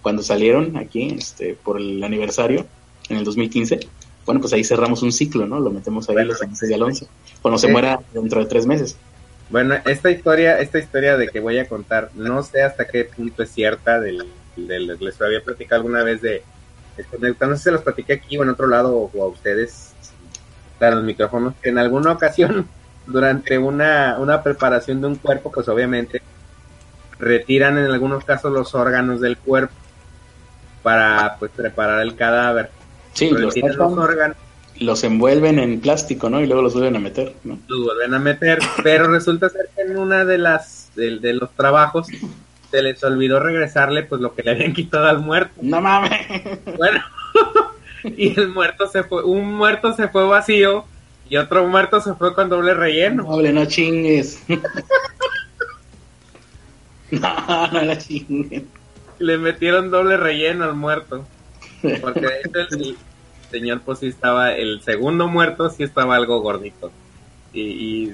cuando salieron aquí este, por el aniversario en el 2015. Bueno, pues ahí cerramos un ciclo, ¿no? Lo metemos ahí los de Alonso. Cuando se muera dentro de tres meses. Bueno, esta historia, esta historia de que voy a contar, no sé hasta qué punto es cierta, del, les había platicado alguna vez de, no sé si se los platiqué aquí o en otro lado o a ustedes, a los micrófonos, que en alguna ocasión <laughs> durante una, una preparación de un cuerpo, pues obviamente retiran en algunos casos los órganos del cuerpo para pues preparar el cadáver. Sí, los, órganos. Los envuelven en plástico, ¿no? Y luego los vuelven a meter, ¿no? Los vuelven a meter, pero resulta ser que en una de las de, los trabajos se les olvidó regresarle pues lo que le habían quitado al muerto. No mames. Bueno, <laughs> y el muerto se fue, un muerto se fue vacío y otro muerto se fue con doble relleno. Doble, no chingues. <laughs> no, no la chingues. Le metieron doble relleno al muerto. Porque de hecho el señor pues sí estaba, el segundo muerto sí estaba algo gordito. Y,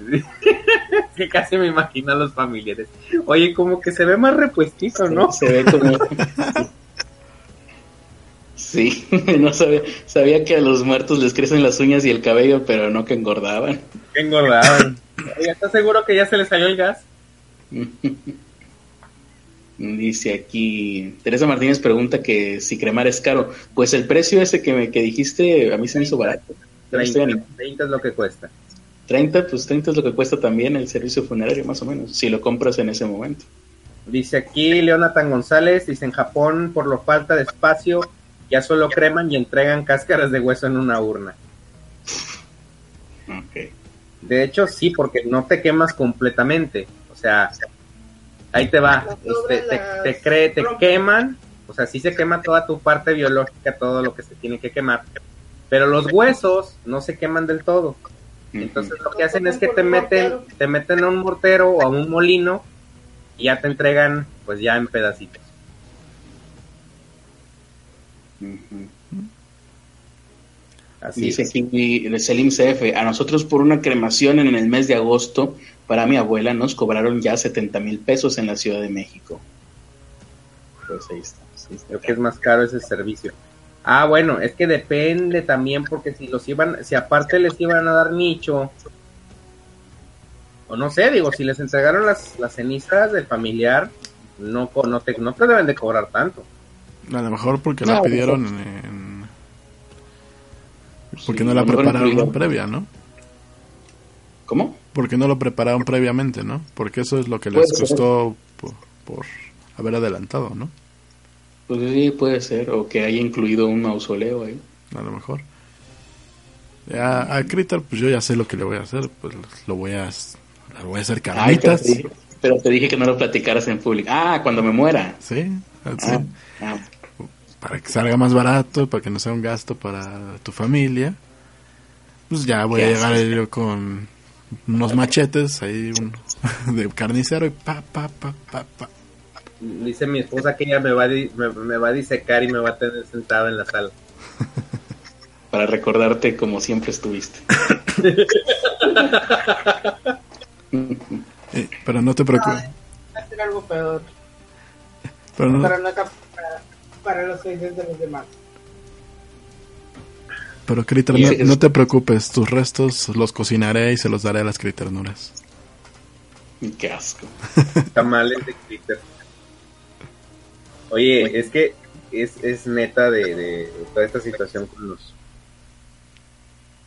que <laughs> casi me imagino a los familiares. Oye, como que se ve más repuestito, ¿no? Se ve como... <laughs> Sí, <laughs> no sabía, sabía que a los muertos les crecen las uñas y el cabello, pero no que engordaban. Que engordaban. ¿estás seguro que ya se les salió el gas? Dice aquí, Teresa Martínez pregunta que si cremar es caro. Pues el precio ese que, me, que dijiste a mí se me hizo barato. 30, es lo que cuesta. 30, pues 30 es lo que cuesta también el servicio funerario, más o menos, si lo compras en ese momento. Dice aquí Leonatan González, dice en Japón por lo falta de espacio ya solo creman y entregan cáscaras de hueso en una urna. De hecho, sí, porque no te quemas completamente. O sea, ahí te va. Este, te, te, te queman. O sea, sí se quema toda tu parte biológica, todo lo que se tiene que quemar. Pero los huesos no se queman del todo. Entonces lo que hacen es que te meten, te meten a un mortero o a un molino y ya te entregan pues ya en pedacitos. Así Dice aquí el Selim CF, a nosotros por una cremación en el mes de agosto para mi abuela nos cobraron ya 70 mil pesos en la Ciudad de México. pues ahí está. Creo que es más caro ese servicio. Ah, bueno, es que depende también porque si los iban, si aparte les iban a dar nicho, o no sé, digo, si les entregaron las, las cenizas del familiar, no, no, te, no te deben de cobrar tanto. A lo mejor porque la pidieron en... Porque no la prepararon previa, ¿no? ¿Cómo? Porque no lo prepararon previamente, ¿no? Porque eso es lo que les costó por, haber adelantado, ¿no? Pues sí, puede ser, o que haya incluido un mausoleo ahí. A lo mejor. A, a Critter, pues yo ya sé lo que le voy a hacer, pues lo voy a, lo voy a hacer carnitas. pero, te dije que no lo platicaras en público. Ah, cuando me muera. Sí, sí. Ah, ah. Para que salga más barato, para que no sea un gasto para tu familia. Pues ya voy a llegar yo con unos machetes ahí <laughs> de carnicero y pa, pa, pa, pa, pa. Dice mi esposa que ella me va, a me, va a disecar y me va a tener sentado en la sala. <laughs> Para recordarte como siempre estuviste. <laughs> Eh, pero no te preocupes. hacer algo peor. Pero no, para, para, los oídos de los demás. Pero Critter, no, te preocupes, tus restos los cocinaré y se los daré a las Critternuras. Qué asco. Tamales de Critter. Oye, es que es, es neta de, toda esta situación con los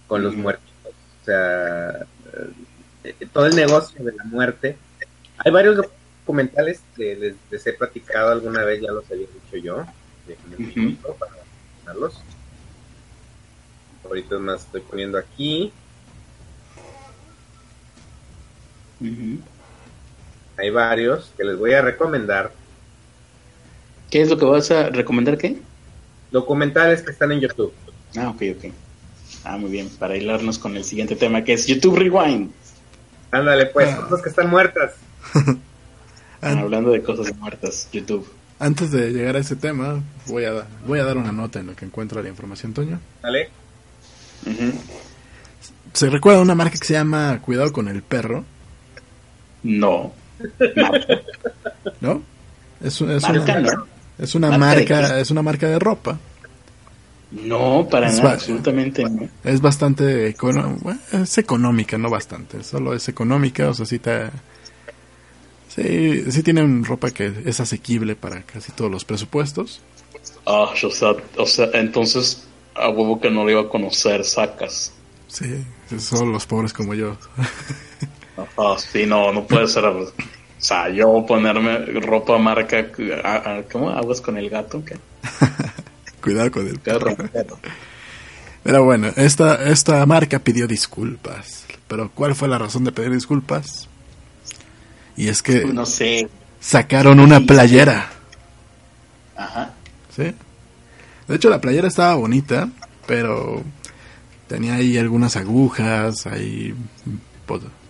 con los muertos. O sea, eh, todo el negocio de la muerte. Hay varios documentales que les, he platicado alguna vez, ya los había dicho yo. para Ahorita más estoy poniendo aquí. Hay varios que les voy a recomendar. ¿Qué es lo que vas a recomendar qué? Documentales que están en YouTube. Ah, ok, ok. Ah, muy bien, para hilarnos con el siguiente tema que es YouTube Rewind. Ándale, pues, ah. cosas que están muertas. <laughs> Hablando de cosas muertas, YouTube. Antes de llegar a ese tema, voy a, voy a dar una nota en lo que encuentro la información, Toño. Dale. ¿Se recuerda una marca que se llama Cuidado con el perro? No. <laughs> ¿No? Es, una, es una marca, es una marca de ropa. No, para nada, absolutamente no. Es bastante es económica, no bastante, solo es económica, o sea, sí sí, sí tienen ropa que es asequible para casi todos los presupuestos. Ah, o sea, o sea, entonces a huevo que no le iba a conocer, sacas. Sí, son los pobres como yo. Ah, sí, no, no puede ser. O sea, yo ponerme ropa marca, ¿cómo? ¿Aguas con el gato? ¿Qué? <laughs> Cuidado con el perro. Pero bueno, esta, esta marca pidió disculpas. Pero ¿cuál fue la razón de pedir disculpas? Y es que... No sé. Sacaron una playera. Ajá. ¿Sí? De hecho, la playera estaba bonita, pero tenía ahí algunas agujas, ahí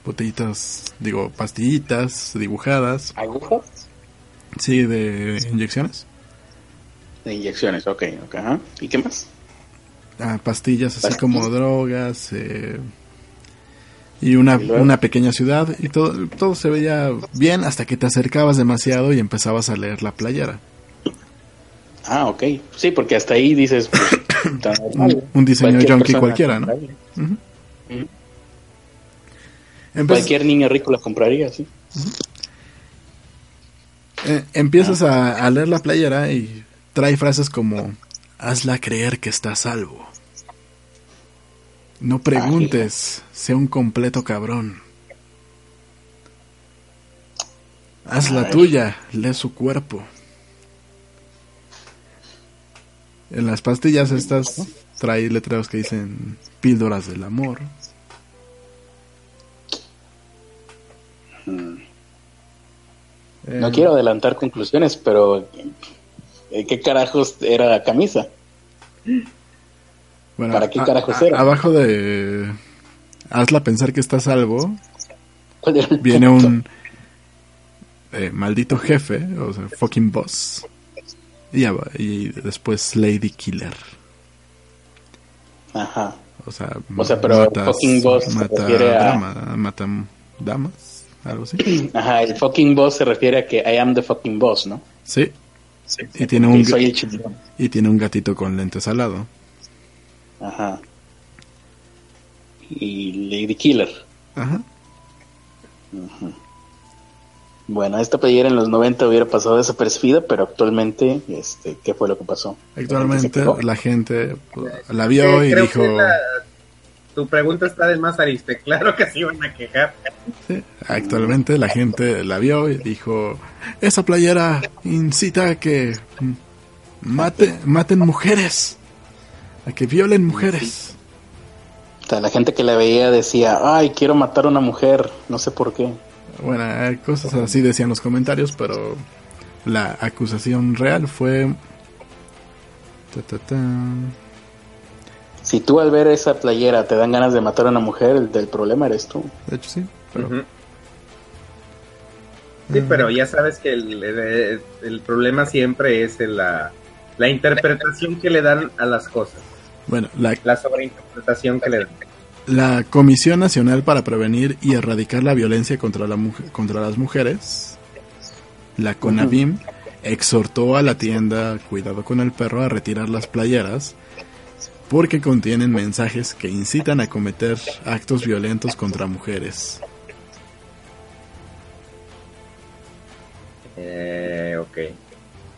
botellitas, digo, pastillitas dibujadas. ¿Agujas? Sí, de inyecciones. De inyecciones, ok, ok. ¿Y qué más? Ah, pastillas así como drogas eh, y una, una pequeña ciudad y todo, todo se veía bien hasta que te acercabas demasiado y empezabas a leer la playera. Ah, ok. Sí, porque hasta ahí dices... Pues, <coughs> un, diseño junkie cualquiera, ¿no? Cualquier niño rico la compraría, sí. Eh, empiezas a, a, leer la playera y trae frases como hazla creer que está salvo. No preguntes, sea un completo cabrón. Haz la tuya, lee su cuerpo. En las pastillas estas trae letreros que dicen píldoras del amor. Hmm. No quiero adelantar conclusiones, pero ¿qué carajos era la camisa? ¿Para qué carajos era? Abajo de hazla pensar que está salvo. Viene un eh, maldito jefe, o sea, fucking boss. Y, y después Lady Killer. Ajá. O sea, o sea pero el fucking boss se refiere a... mata damas, algo así. <clears throat> Ajá, el fucking boss se refiere a que I am the fucking boss, ¿no? Sí. y tiene un y tiene un gatito con lentes al lado. Ajá. Y Lady Killer. Ajá. Bueno, esta playera en los 90 hubiera pasado desapercibida, pero actualmente, este, ¿qué fue lo que pasó? Actualmente la gente pues, la vio y dijo... Tu pregunta está de más ariste, <laughs> claro que se iban a quejar. actualmente la gente la vio y dijo, esa playera incita a que mate, maten mujeres, a que violen mujeres. O sea, la gente que la veía decía, ay, quiero matar a una mujer, no sé por qué. Bueno, cosas así decían los comentarios, pero la acusación real fue... Si tú al ver esa playera te dan ganas de matar a una mujer, el del problema eres tú. De hecho, sí. Sí, pero ya sabes que el, problema siempre es la, la interpretación que le dan a las cosas. Bueno, la, la sobreinterpretación que le dan. La Comisión Nacional para Prevenir y Erradicar la Violencia contra, la contra las Mujeres, la CONAVIM, exhortó a la tienda Cuidado con el Perro a retirar las playeras porque contienen mensajes que incitan a cometer actos violentos contra mujeres. Eh, ok.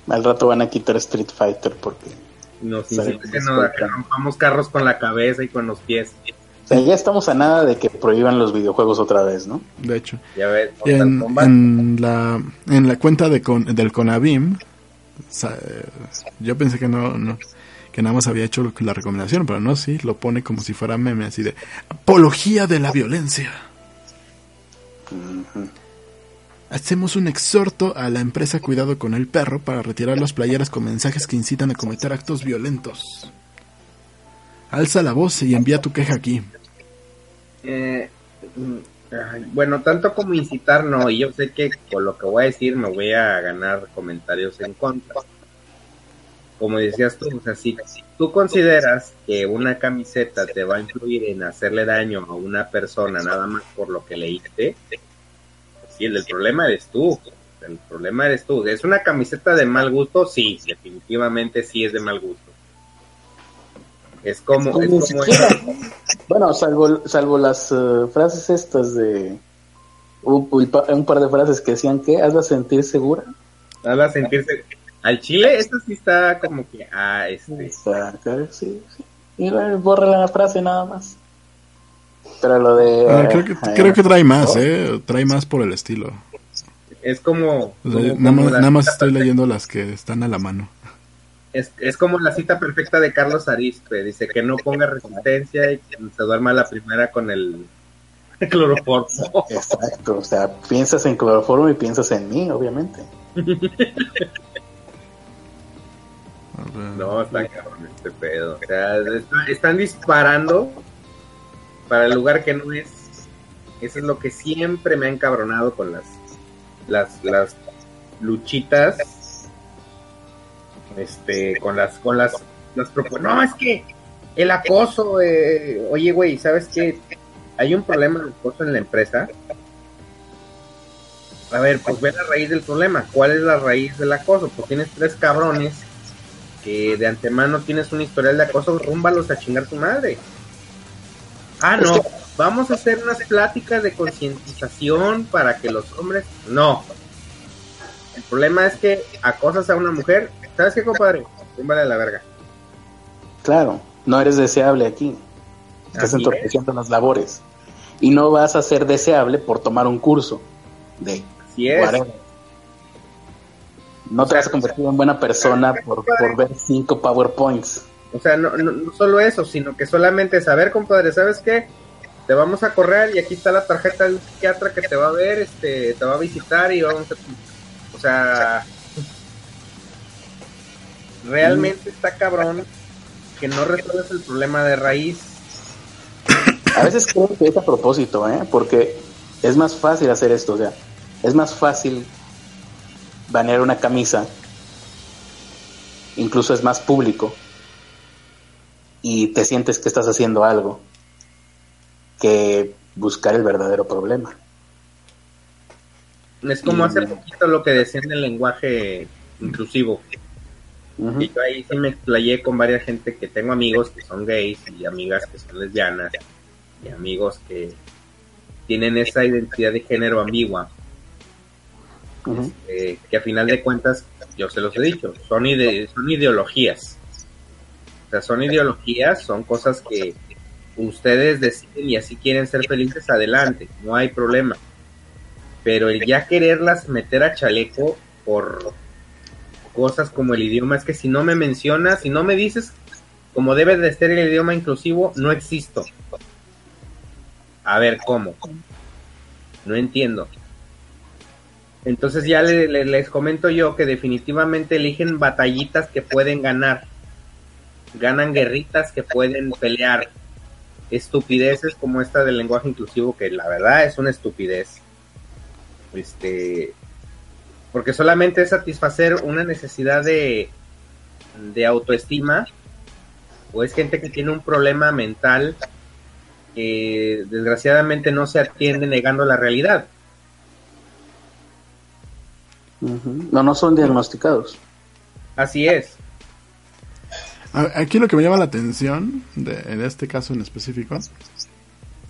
Al rato van a quitar Street Fighter porque... Nos que no, rompamos carros con la cabeza y con los pies. O sea, ya estamos a nada de que prohíban los videojuegos otra vez, ¿no? De hecho. en, la, en la cuenta de del Conavim, yo pensé que no, que nada más había hecho la recomendación, pero no, sí, lo pone como si fuera meme, así de apología de la violencia. Hacemos un exhorto a la empresa Cuidado con el Perro para retirar las playeras con mensajes que incitan a cometer actos violentos. Alza la voz y envía tu queja aquí. Eh, mm, bueno, tanto como incitar, no. Y yo sé que con lo que voy a decir me voy a ganar comentarios en contra. Como decías tú, o sea, si, tú consideras que una camiseta te va a influir en hacerle daño a una persona nada más por lo que leíste, sí, el problema eres tú. El problema eres tú. ¿Es una camiseta de mal gusto? Sí, definitivamente sí es de mal gusto es como, bueno, salvo, salvo las eh, frases estas de un, par de frases que decían que hazla sentir segura. Hazla sentirse al chile esto sí está como que ah este sí, sí. y borra la frase nada más. Pero lo de ah, creo, que, eh, creo que trae más, eh, trae más por el estilo. Es como, nada, más, nada más estoy leyendo las que están a la mano es, es como la cita perfecta de Carlos Arispe. Dice que no ponga resistencia y que se duerma la primera con el, <laughs> cloroformo. Exacto, o sea, piensas en cloroformo y piensas en mí, obviamente. no, está cabrón este pedo. O sea, están disparando para el lugar que no es. Eso es lo que siempre me ha encabronado con las, las, las luchitas este, con las, con las, las no, es que el acoso, eh, oye, güey, ¿sabes qué? Hay un problema de acoso en la empresa. A ver, pues ve la raíz del problema. ¿Cuál es la raíz del acoso? Pues tienes tres cabrones que de antemano tienes un historial de acoso, rúmbalos a chingar tu madre. Ah, no, vamos a hacer unas pláticas de concientización para que los hombres... No. El problema es que acosas a una mujer ¿Sabes qué, compadre? Vale a la verga. Claro, no eres deseable aquí. Estás entorpeciendo las labores. Y no vas a ser deseable por tomar un curso de Así es. No te vas a convertir en buena persona por, por ver cinco PowerPoints. O sea, no, no, solo eso, sino que solamente saber, compadre, ¿sabes qué? Te vamos a correr y aquí está la tarjeta del psiquiatra que te va a ver, este, te va a visitar y vamos a... O sea, realmente está cabrón que no resuelves el problema de raíz. A veces creo que es a propósito, ¿eh? Porque es más fácil hacer esto, o sea, es más fácil banear una camisa, incluso es más público, y te sientes que estás haciendo algo, que buscar el verdadero problema. Es como hace poquito lo que decían del lenguaje inclusivo Y yo ahí sí me explayé con varias gente que tengo amigos que son gays y amigas que son lesbianas y amigos que tienen esa identidad de género ambigua. Este, que a final de cuentas, yo se los he dicho, son, ide son ideologías. O sea, son ideologías, son cosas que ustedes deciden y así quieren ser felices, adelante, no hay problema. Pero el ya quererlas meter a chaleco por cosas como el idioma, es que si no me mencionas, si no me dices como debe de ser el idioma inclusivo, no existo. A ver, ¿cómo? No entiendo. Entonces ya les comento yo que definitivamente eligen batallitas que pueden ganar. Ganan guerritas que pueden pelear. Estupideces como esta del lenguaje inclusivo, que la verdad es una estupidez. Este. Porque solamente es satisfacer una necesidad de, de autoestima. O es gente que tiene un problema mental que desgraciadamente no se atiende negando la realidad. No, no son diagnosticados. Así es. Aquí lo que me llama la atención, de, en este caso en específico,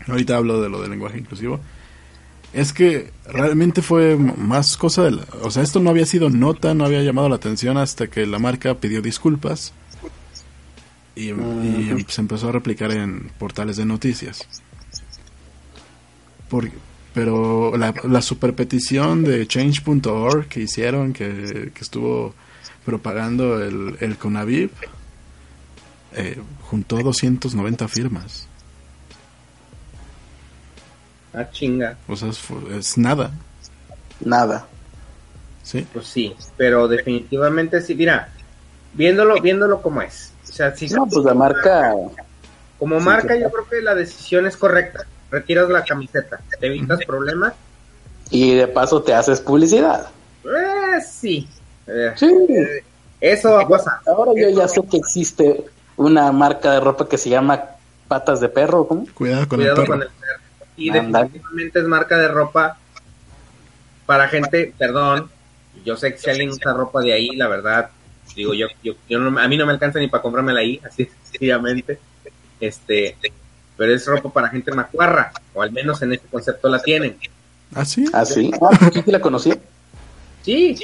ahorita hablo de lo del lenguaje inclusivo, es que realmente fue más cosa de... o sea, esto no había sido nota, no había llamado la atención hasta que la marca pidió disculpas y, se empezó a replicar en portales de noticias. Porque, pero la, la super petición de change.org que hicieron, que, estuvo propagando el, el Conaviv, eh, juntó 290 firmas. Ah, chinga. O sea, es, nada. Nada. Sí. Pues sí, pero definitivamente sí. Mira, viéndolo, viéndolo como es. O sea, si no, pues la marca. Como marca, yo creo que la decisión es correcta retiras la camiseta, te evitas problemas. Y de paso te haces publicidad. Eh, sí. Eh, sí. Eh, eso va a pasar. Ahora yo ya sé que existe una marca de ropa que se llama Patas de Perro, ¿cómo? Cuidado con, el, perro. Y definitivamente es marca de ropa para gente, perdón, yo sé que si alguien usa ropa de ahí, la verdad, digo yo, yo, yo no, a mí no me alcanza ni para comprármela ahí, <laughs> así sencillamente. Este, pero es ropa para gente macuarra, o al menos en este concepto la tienen. ¿Ah, sí? ¿Ah, sí? Ah, la conocí? Sí.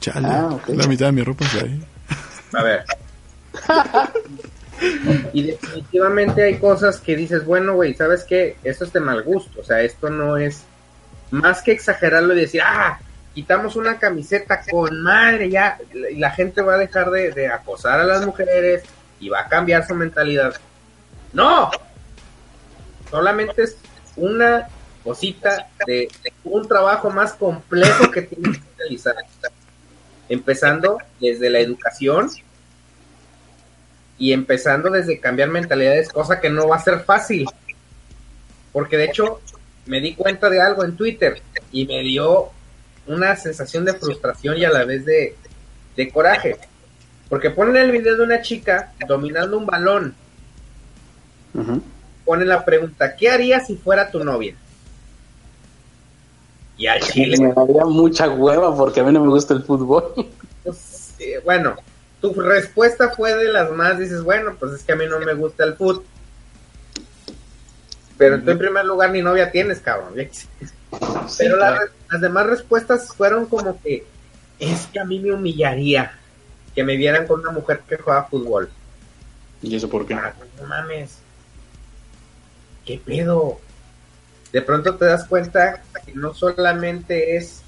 Chale, ah, la mitad de mi ropa es ahí. A ver. <laughs> y definitivamente hay cosas que dices, bueno, güey, ¿sabes qué? Esto es de mal gusto, o sea, esto no es más que exagerarlo y decir, ah, quitamos una camiseta con madre, ya, y la gente va a dejar de acosar a las mujeres y va a cambiar su mentalidad no, solamente es una cosita de, un trabajo más complejo que tienes que realizar. Empezando desde la educación y empezando desde cambiar mentalidades, cosa que no va a ser fácil. Porque de hecho me di cuenta de algo en Twitter y me dio una sensación de frustración y a la vez de, de coraje. Porque ponen el video de una chica dominando un balón pone la pregunta, ¿qué harías si fuera tu novia? Y al Chile... Me daría mucha hueva porque a mí no me gusta el fútbol. <laughs> Pues, eh, bueno, tu respuesta fue de las más, dices, bueno, pues es que a mí no me gusta el fútbol. Pero tú en primer lugar ni novia tienes, cabrón. <laughs> Pero las demás respuestas fueron como que es que a mí me humillaría que me vieran con una mujer que juega fútbol. ¿Y eso por qué? Ah, no mames. ¿qué pedo? De pronto te das cuenta que no solamente es,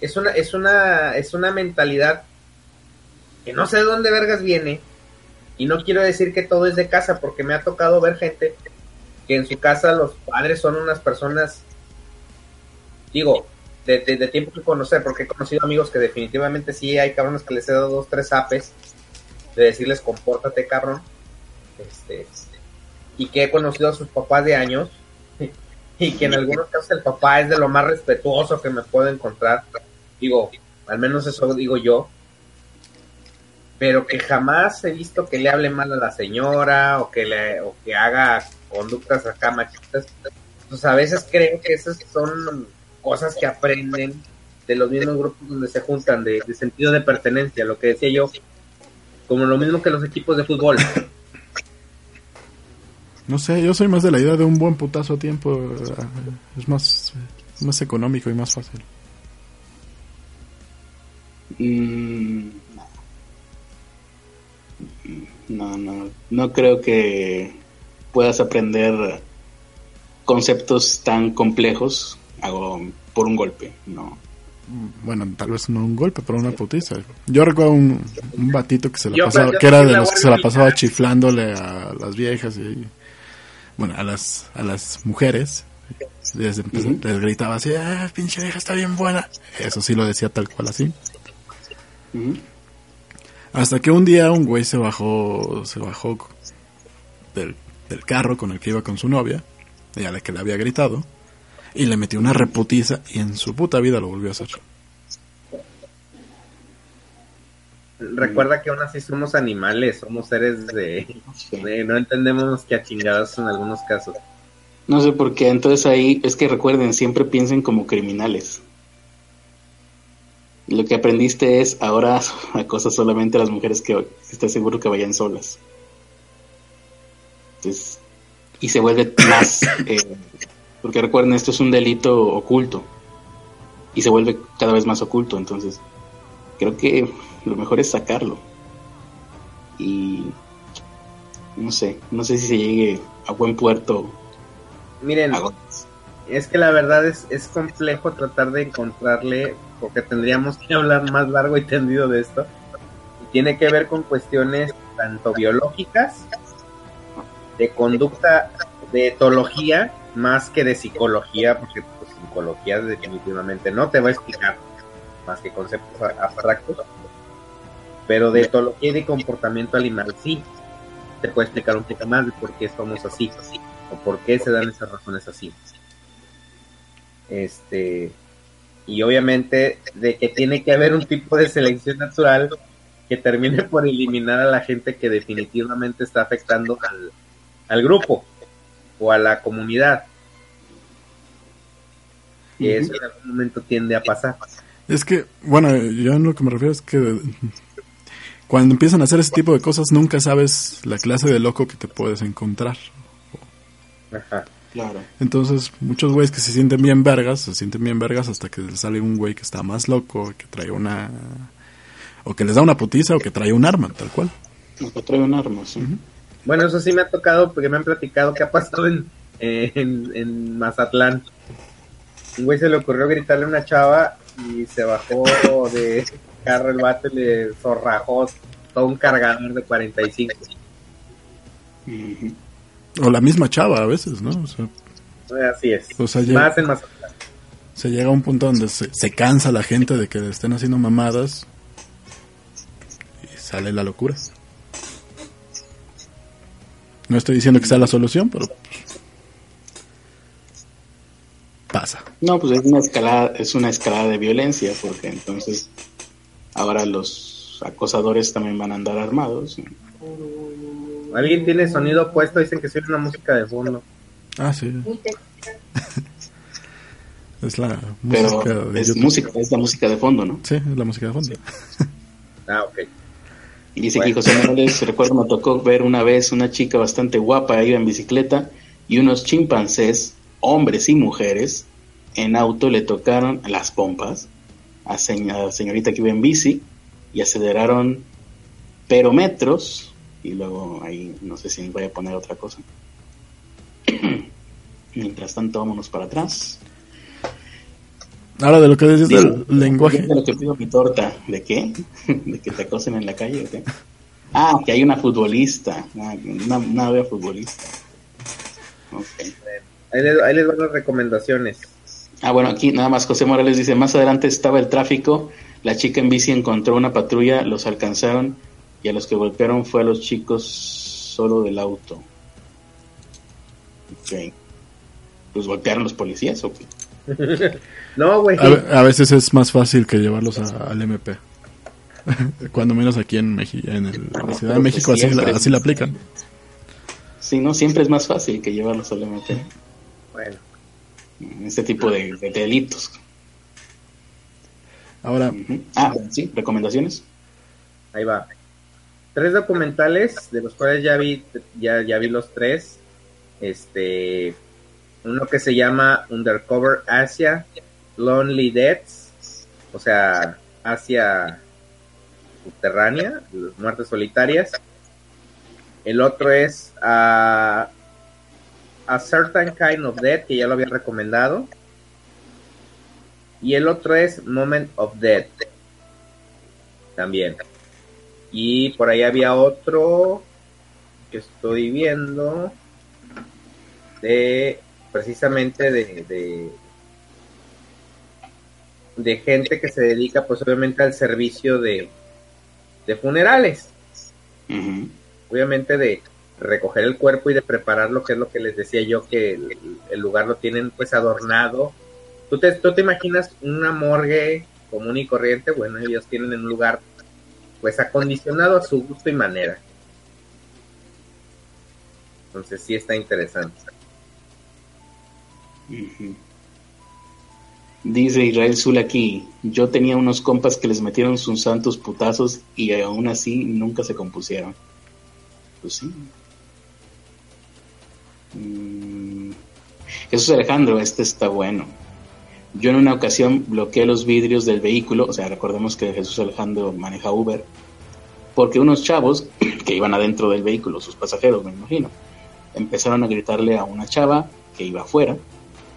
es una, es una, es una mentalidad no sé de dónde vergas viene, y no quiero decir que todo es de casa, porque me ha tocado ver gente que en su casa los padres son unas personas, digo, de, tiempo que conocer, porque he conocido amigos que definitivamente sí hay cabrones que les he dado dos, tres apes de decirles compórtate cabrón. Este, y que he conocido a sus papás de años <laughs> y que en algunos casos el papá es de lo más respetuoso que me puedo encontrar. Digo, al menos eso digo yo. Pero que jamás he visto que le hable mal a la señora o que le o que haga conductas acá machitas. Pues a veces creo que esas son cosas que aprenden de los mismos grupos donde se juntan, de, sentido de pertenencia, lo que decía yo, como lo mismo que los equipos de fútbol. No sé, yo soy más de la idea de un buen putazo a tiempo, es más, más económico y más fácil. Mm, no, no, no creo que puedas aprender conceptos tan complejos hago por un golpe, no. Bueno, tal vez no un golpe, pero una putiza. Yo recuerdo un, un batito que se la pasaba, que era de los que se la pasaba chiflándole a las viejas y bueno, a las a las mujeres. Les, gritaba así, ah, pinche vieja está bien buena. Eso sí lo decía tal cual así. Hasta que un día un güey se bajó, se bajó del, del carro con el que iba con su novia, y a la que le había gritado, y le metió una reputiza y en su puta vida lo volvió a hacer. Recuerda que aún así somos animales, somos seres de... no entendemos que a chingados en algunos casos. No sé por qué, entonces ahí es que recuerden, siempre piensen como criminales. Lo que aprendiste es ahora <laughs> acosa solamente a las mujeres que estés seguro que vayan solas. Entonces, y se vuelve más <coughs> eh, porque recuerden, esto es un delito oculto y se vuelve cada vez más oculto, entonces creo que lo mejor es sacarlo. Y no sé, no sé si se llegue a buen puerto. Miren, es que la verdad es, es complejo tratar de encontrarle, porque tendríamos que hablar más largo y tendido de esto. Y tiene que ver con cuestiones tanto biológicas, de conducta, de etología más que de psicología, porque pues, psicología definitivamente no te va a explicar más que conceptos abstractos, pero de etología y de comportamiento animal sí te puede explicar un poco más de por qué somos así o por qué se dan esas razones así. Este, y obviamente de que tiene que haber un tipo de selección natural que termine por eliminar a la gente que definitivamente está afectando al, al grupo o a la comunidad. Y eso en algún momento tiende a pasar. Es que, bueno, yo en lo que me refiero es que cuando empiezan a hacer ese tipo de cosas nunca sabes la clase de loco que te puedes encontrar. Ajá. Claro. Entonces, muchos güeyes que se sienten bien vergas, se sienten bien vergas hasta que sale un güey que está más loco, que trae una... o que les da una putiza o que trae un arma, tal cual. O que trae un arma, sí. Bueno, eso sí me ha tocado porque me han platicado que ha pasado en, en, Mazatlán. Un güey se le ocurrió gritarle a una chava y se bajó de carro el y le zorrajó todo un cargador de 45. O la misma chava a veces, ¿no? Así es. Más en Mazatlán. Se llega a un punto donde se, se cansa la gente de que le estén haciendo mamadas y sale la locura. No estoy diciendo que sea la solución, pero pasa. No, pues es una escalada, es una escalada de violencia, porque entonces ahora los acosadores también van a andar armados. Alguien tiene sonido puesto, dicen que soy una música de fondo. Ah, sí. <laughs> es la música de es música, es la música de fondo, ¿no? Sí, es la música de fondo. ah, ok. Y dice que José Morales, <laughs> recuerdo, me tocó ver una vez una chica bastante guapa, iba en bicicleta, y unos chimpancés, hombres y mujeres, en auto le tocaron las pompas a, la señorita que iba en bici y aceleraron pero metros y luego ahí no sé si voy a poner otra cosa. <clears throat> Mientras tanto, vámonos para atrás. Ahora de lo que dices del lenguaje. De lo que pido mi torta. ¿De qué? <laughs> ¿De que te acosen en la calle o qué? Ah, que hay una futbolista. Una, una, futbolista. Okay. Ahí, les, ahí les van las recomendaciones. Ah, bueno, aquí nada más José Morales dice, más adelante estaba el tráfico, la chica en bici encontró una patrulla, los alcanzaron y a los que golpearon fue a los chicos solo del auto. Ok. ¿Los golpearon los policías o qué? <laughs> no, güey. A, veces es más fácil que llevarlos al MP. <laughs> Cuando menos aquí en, México, en la Ciudad de México así, la, así la aplican. Sí, no, siempre es más fácil que llevarlos al MP. Bueno. Este tipo de, delitos. Ahora. Ah, sí, recomendaciones. Ahí va. Tres documentales, de los cuales ya vi, ya, ya vi los tres. Este, uno que se llama Undercover Asia, Lonely Deaths, o sea, Asia subterránea, muertes solitarias. El otro es a, a Certain Kind of Death, que ya lo había recomendado. Y el otro es Moment of Death. También. Y por ahí había otro que estoy viendo de precisamente de, de, gente que se dedica pues obviamente al servicio de, de funerales. Obviamente de recoger el cuerpo y de prepararlo, que es lo que les decía yo, que el, lugar lo tienen pues adornado. ¿Tú te, ¿Tú te imaginas una morgue común y corriente? Bueno, ellos tienen un lugar pues acondicionado a su gusto y manera. Entonces sí está interesante. Dice Israel Zulaki, yo tenía unos compas que les metieron sus santos putazos y aún así nunca se compusieron. Pues sí. Mm. Jesús Alejandro, este está bueno. Yo en una ocasión bloqueé los vidrios del vehículo, o sea, recordemos que Jesús Alejandro maneja Uber, porque unos chavos <clears throat> que iban adentro del vehículo, sus pasajeros, me imagino, empezaron a gritarle a una chava que iba afuera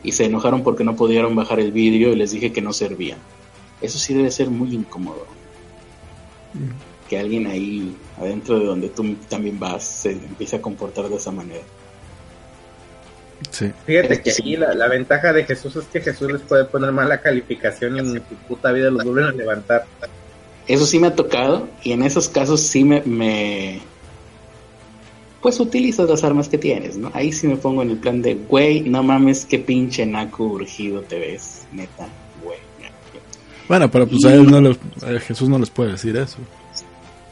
y se enojaron porque no pudieron bajar el vidrio y les dije que no servían. Eso sí debe ser muy incómodo. Mm. Que alguien ahí adentro de donde tú también vas se empiece a comportar de esa manera. Fíjate que aquí la, ventaja de Jesús es que Jesús les puede poner mala calificación y en su puta vida los vuelven a levantar. Eso sí me ha tocado y en esos casos sí me, me pues utilizas las armas que tienes, ¿no? Ahí sí me pongo en el plan de, güey, no mames, qué pinche naco urgido te ves, neta, güey. Bueno, pero pues a, él no les, Jesús no les puede decir eso.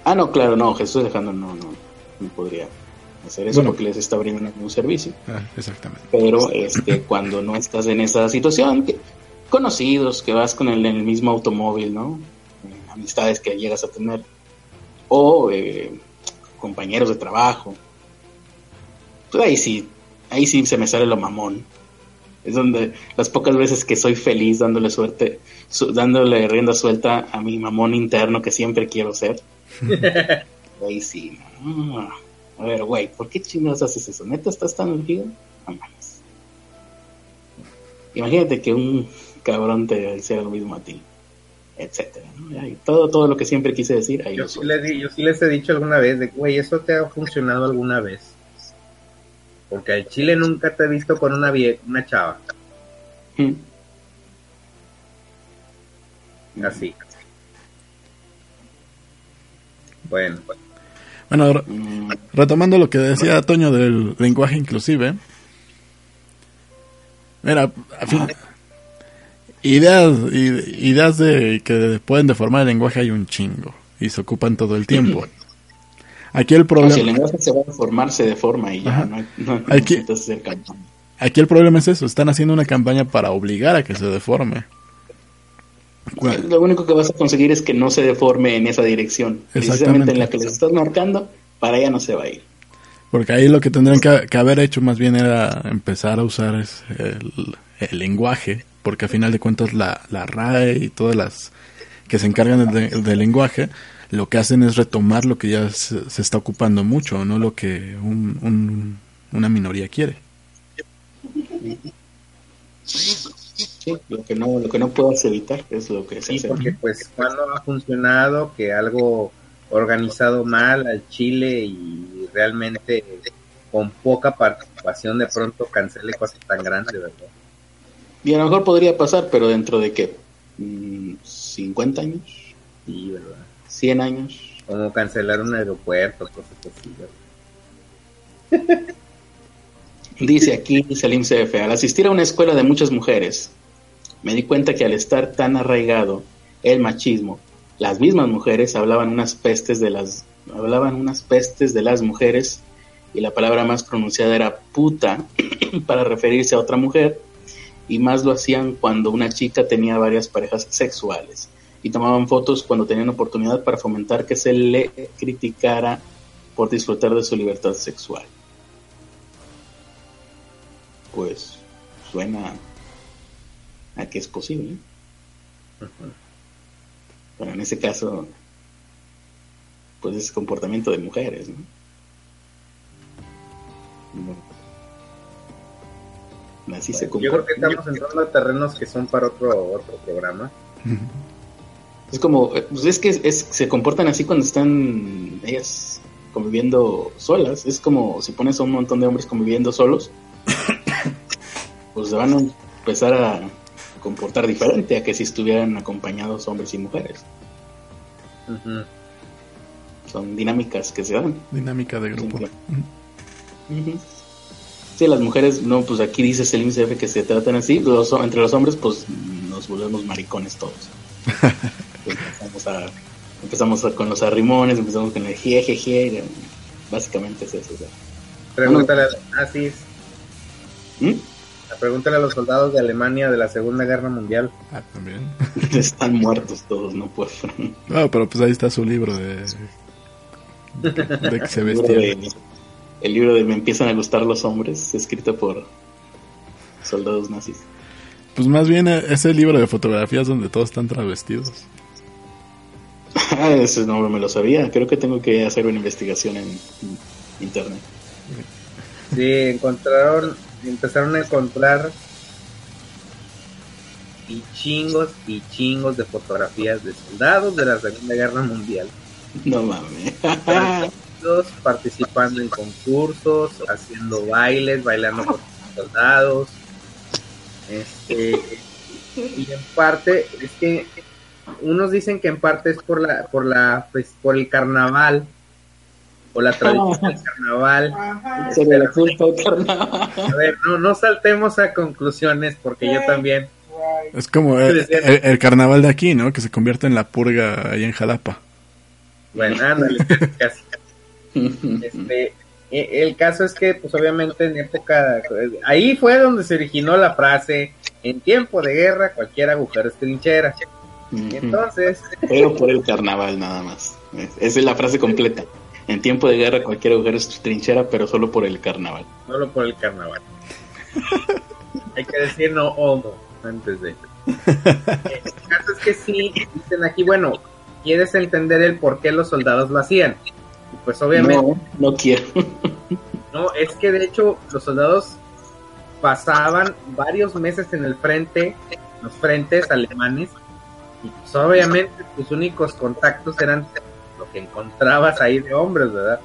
Ah, no, claro, no, Jesús dejando, no, no, no podría hacer eso porque les está brindando un servicio. Ah, exactamente. Pero este, <laughs> cuando no estás en esa situación, conocidos, que vas con el, en el mismo automóvil, ¿no? Eh, amistades que llegas a tener, o eh, compañeros de trabajo, pues ahí sí, ahí sí se me sale lo mamón. Es donde las pocas veces que soy feliz dándole suerte, dándole rienda suelta a mi mamón interno que siempre quiero ser. <laughs> ahí sí. A ver, güey, ¿por qué chingados haces eso? ¿Neta estás tan urgido? No mames. Imagínate que un cabrón te hiciera lo mismo a ti, etcétera. todo, todo lo que siempre quise decir, ahí yo, sí les, yo sí les he dicho alguna vez de, güey, ¿eso te ha funcionado alguna vez? Porque el Chile nunca te he visto con una, una chava. Hmm. Así. Bueno. Bueno, retomando lo que decía Toño del lenguaje inclusive. Mira, ideas, ideas de que pueden deformar el lenguaje hay un chingo y se ocupan todo el tiempo. Aquí el problema. si el lenguaje se va a deformar, se deforma y ya no, no, aquí. Aquí el problema es eso: están haciendo una campaña para obligar a que se deforme. Lo único que vas a conseguir es que no se deforme en esa dirección. Precisamente en la que les estás marcando, para allá no se va a ir. Porque ahí lo que tendrían que, haber hecho más bien era empezar a usar el, lenguaje, porque a final de cuentas la, la RAE y todas las que se encargan del lenguaje lo que hacen es retomar lo que ya se, está ocupando mucho, no lo que un, una minoría quiere. Sí, lo que no lo que no puedes evitar es lo que se sí, porque pues cuando ha funcionado que algo organizado mal al Chile y realmente con poca participación de pronto cancele cosas tan grandes, ¿verdad? Y a lo mejor podría pasar, pero dentro de qué, 50 mm, años. Sí, ¿verdad? 100 años. Como cancelar un aeropuerto, cosas así. <laughs> Dice aquí Salim CF, al asistir a una escuela de muchas mujeres, me di cuenta que al estar tan arraigado el machismo, las mismas mujeres hablaban unas pestes de las hablaban unas pestes de las mujeres y la palabra más pronunciada era puta <clears throat> para referirse a otra mujer y más lo hacían cuando una chica tenía varias parejas sexuales y tomaban fotos cuando tenían oportunidad para fomentar que se le criticara por disfrutar de su libertad sexual. Pues suena a que es posible. Pero en ese caso, pues es comportamiento de mujeres, ¿no? Así se Yo creo que estamos entrando a terrenos que son para otro, otro programa. Es como, pues es que es, se comportan así cuando están ellas conviviendo solas. Es como si pones a un montón de hombres conviviendo solos, <coughs> pues van a empezar a comportar diferente a que si estuvieran acompañados hombres y mujeres. Son dinámicas que se dan. Dinámica de grupo. Sí, las mujeres, no, pues aquí dice el IMCF que se tratan así, entre los hombres, pues nos volvemos maricones todos. <laughs> empezamos, a, empezamos con los arrimones, empezamos con el jejeje, básicamente es eso. Pregúntale a los nazis. ¿Mm? Pregúntale a los soldados de Alemania de la Segunda Guerra Mundial. Ah, también. <laughs> Están muertos todos, no pues. No, pero pues ahí está su libro de, de que se vestían el libro de Me empiezan a gustar los hombres, escrito por soldados nazis. Pues más bien eh, ese libro de fotografías donde todos están travestidos. Ah, ese no me lo sabía. Creo que tengo que hacer una investigación en internet. Sí, encontraron, empezaron a encontrar y chingos y chingos de fotografías de soldados de la Segunda Guerra Mundial. No mames. participando en concursos, haciendo bailes, bailando con soldados. Este, y en parte es que unos dicen que en parte es por la por la pues, por el carnaval o la tradición del carnaval. A ver, no, no saltemos a conclusiones porque yo también. Es como el, el, carnaval de aquí, ¿no? Que se convierte en la purga ahí en Jalapa. Bueno, ándale, <laughs> casi. Este, e, el caso es que, pues obviamente en época, ahí fue donde se originó la frase, en tiempo de guerra cualquier agujero es trinchera. Entonces... Pero por el carnaval nada más. Esa es la frase completa. En tiempo de guerra cualquier agujero es trinchera, pero solo por el carnaval. Solo por el carnaval. <laughs> Hay que decir no homo antes de... <laughs> El caso es que sí, dicen aquí, bueno, quieres entender el por qué los soldados lo hacían pues obviamente. No, no quiero. <laughs> no, es que de hecho los soldados pasaban varios meses en el frente, los frentes alemanes, y pues obviamente tus únicos contactos eran lo que encontrabas ahí de hombres, ¿verdad?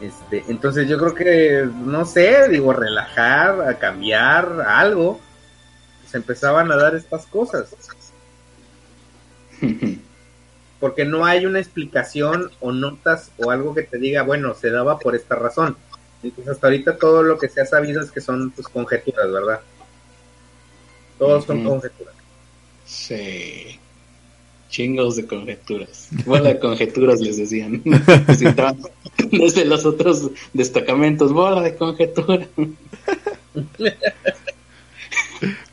Este, entonces yo creo que, no sé, digo, relajar, a cambiar, algo, se empezaban a dar estas cosas. porque no hay una explicación o notas o algo que te diga, bueno, se daba por esta razón. Entonces hasta ahorita todo lo que se ha sabido es que son tus pues, conjeturas, ¿verdad? Todos son conjeturas. Sí. Chingos de conjeturas. Bola de conjeturas les decían. <laughs> Desde los otros destacamentos, bola de conjeturas.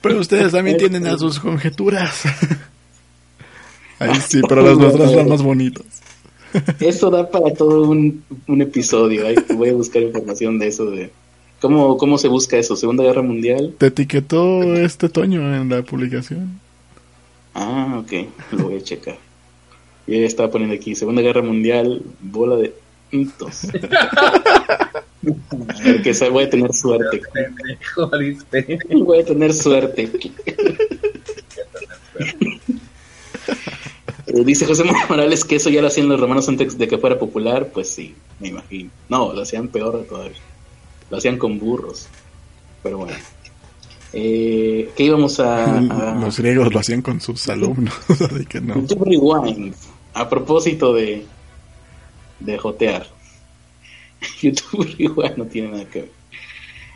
Pero ustedes también tienen a sus conjeturas. <laughs> Ahí sí, pero las nuestras son más bonitas. Esto da para todo un, episodio. voy a buscar información de eso, de cómo, cómo se busca eso. Segunda Guerra Mundial. Te etiquetó este Toño en la publicación. Ah, ok. Lo voy a checar. Y ya estaba poniendo aquí, Segunda Guerra Mundial, bola de hitos. que voy a tener suerte. Voy a tener suerte. Eh, dice José Morales que eso ya lo hacían los romanos antes de que fuera popular. Pues sí, me imagino. No, lo hacían peor todavía. Lo hacían con burros. Pero bueno. Eh, ¿Qué íbamos a, Los griegos lo hacían con sus alumnos. <laughs> YouTube Rewind. A propósito de, de jotear. <laughs> YouTube Rewind no tiene nada que ver.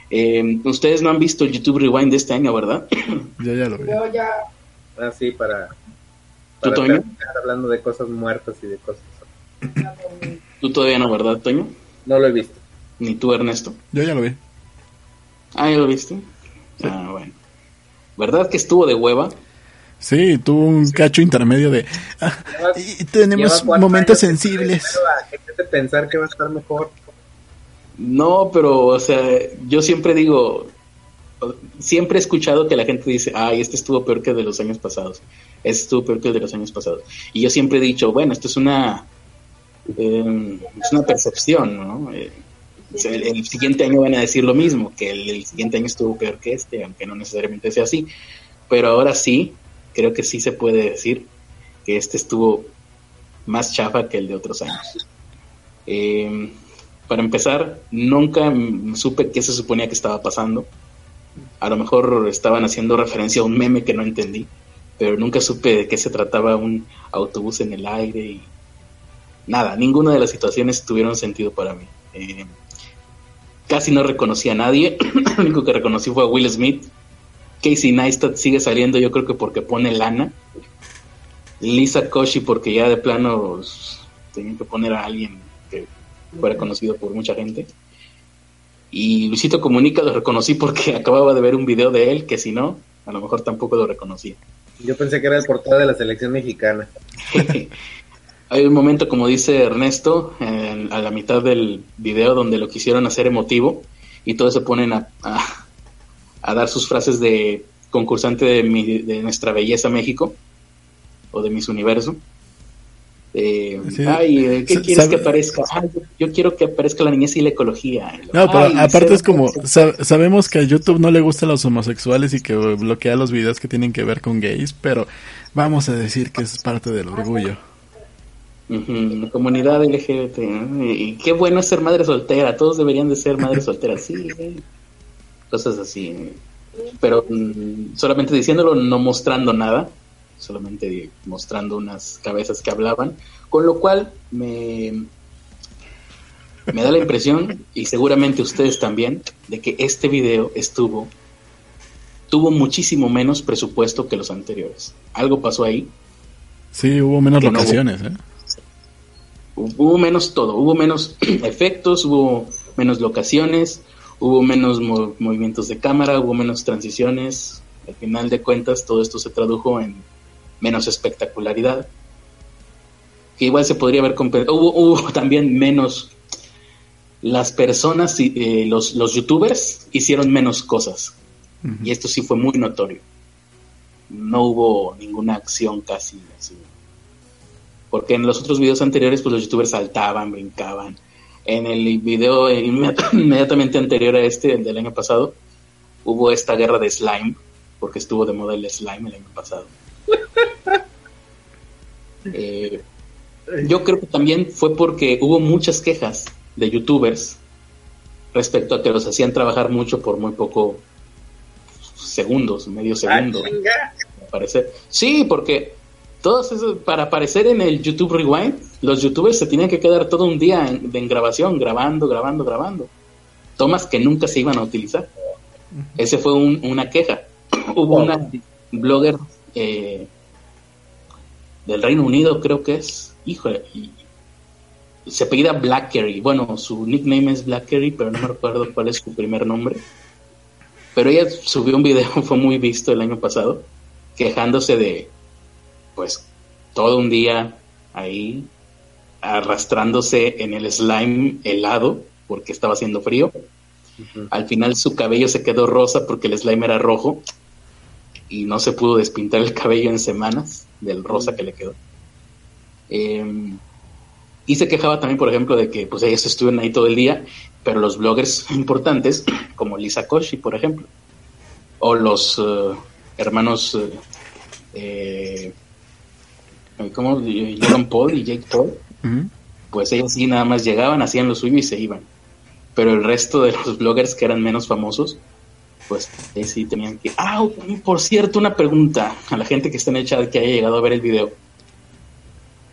Eh, ustedes no han visto YouTube Rewind de este año, ¿verdad? <clears throat> ya, ya lo vi. Yo ya. Ah, sí, para ¿Tú, Toño? hablando de cosas muertas y de cosas. Tú todavía no, ¿verdad, Toño? No lo he visto. ¿Ni tú, Ernesto? Yo ya lo vi. Ah, ¿ya lo viste? Ah, bueno. ¿Verdad que estuvo de hueva? Sí, tuvo un cacho intermedio de... Ah, y tenemos momentos sensibles. A pensar que va a estar mejor. No, pero, o sea, yo siempre digo, siempre he escuchado que la gente dice, ay, este estuvo peor que el de los años pasados, este estuvo peor que el de los años pasados. Y yo siempre he dicho, bueno, esto es una, eh, es una percepción, ¿no? Eh, el, siguiente año van a decir lo mismo, que el, siguiente año estuvo peor que este, aunque no necesariamente sea así. Pero ahora sí, creo que sí se puede decir que este estuvo más chafa que el de otros años. Eh, para empezar, nunca supe qué se suponía que estaba pasando. A lo mejor estaban haciendo referencia a un meme que no entendí, pero nunca supe de qué se trataba un autobús en el aire y nada, ninguna de las situaciones tuvieron sentido para mí. Eh, casi no reconocí a nadie, <clears throat> lo único que reconocí fue a Will Smith. Casey Neistat sigue saliendo, yo creo que porque pone lana. Lisa Koshi porque ya de plano pues, tenían que poner a alguien que fuera conocido por mucha gente. Y Luisito Comunica lo reconocí porque <laughs> acababa de ver un video de él, que si no, a lo mejor tampoco lo reconocía. Yo pensé que era el portado de la selección mexicana. <laughs> Hay un momento, como dice Ernesto, a la mitad del video donde lo quisieron hacer emotivo y todos se ponen a, a, dar sus frases de concursante de, de nuestra belleza México o de Miss Universo. Eh, ay, ¿qué quieres que aparezca? yo, quiero que aparezca la niñez y la ecología. No, pero aparte es como, sabemos que a YouTube no le gustan los homosexuales y que bloquea los videos que tienen que ver con gays, pero vamos a decir que es parte del orgullo. La comunidad LGBT, y qué bueno es ser madre soltera, todos deberían de ser madre soltera, sí, <laughs> cosas así, pero mm, solamente diciéndolo, no mostrando nada, solamente mostrando unas cabezas que hablaban, con lo cual me, me da la impresión, y seguramente ustedes también, de que este video estuvo, tuvo muchísimo menos presupuesto que los anteriores. Algo pasó ahí. Sí, hubo menos locaciones, ¿eh? Hubo menos todo, hubo menos <clears throat> efectos, hubo menos locaciones, hubo menos movimientos de cámara, hubo menos transiciones. Al final de cuentas, todo esto se tradujo en menos espectacularidad. Que igual se podría haber hubo, hubo <laughs> también menos. Las personas, eh, los, los youtubers hicieron menos cosas. Y esto sí fue muy notorio. No hubo ninguna acción casi así. Porque en los otros videos anteriores, pues los youtubers saltaban, brincaban. En el video <coughs> inmediatamente anterior a este, el del año pasado, hubo esta guerra de slime, porque estuvo de moda el slime el año pasado. <laughs> Eh, yo creo que también fue porque hubo muchas quejas de youtubers respecto a que los hacían trabajar mucho por muy poco segundos, medio segundo. Aparecer. Sí, porque todos esos, para aparecer en el YouTube Rewind, los youtubers se tenían que quedar todo un día en, grabación, grabando, grabando, grabando. Tomas que nunca se iban a utilizar. Ese fue una queja. Hubo una blogger eh, del Reino Unido, creo que es, híjole, y se apellida Blackberry. Bueno, su nickname es Blackberry, pero no me recuerdo cuál es su primer nombre. Pero ella subió un video, <laughs> fue muy visto el año pasado, quejándose de, pues, todo un día ahí arrastrándose en el slime helado porque estaba haciendo frío. Al final su cabello se quedó rosa porque el slime era rojo y no se pudo despintar el cabello en semanas del rosa que le quedó. Em, y se quejaba también, por ejemplo, de que pues ellos estuvieron ahí todo el día, pero los bloggers <clears throat> importantes, <clears throat> como Lisa Koshi, por ejemplo, o los eh, hermanos, eh, eh ¿cómo? Jordan Paul y Jake Paul, pues ellos sí nada más llegaban, hacían lo suyo y se iban. Pero el resto de los bloggers que eran menos famosos, pues sí tenían que... Ah, por cierto, una pregunta a la gente que está en el chat que haya llegado a ver el video,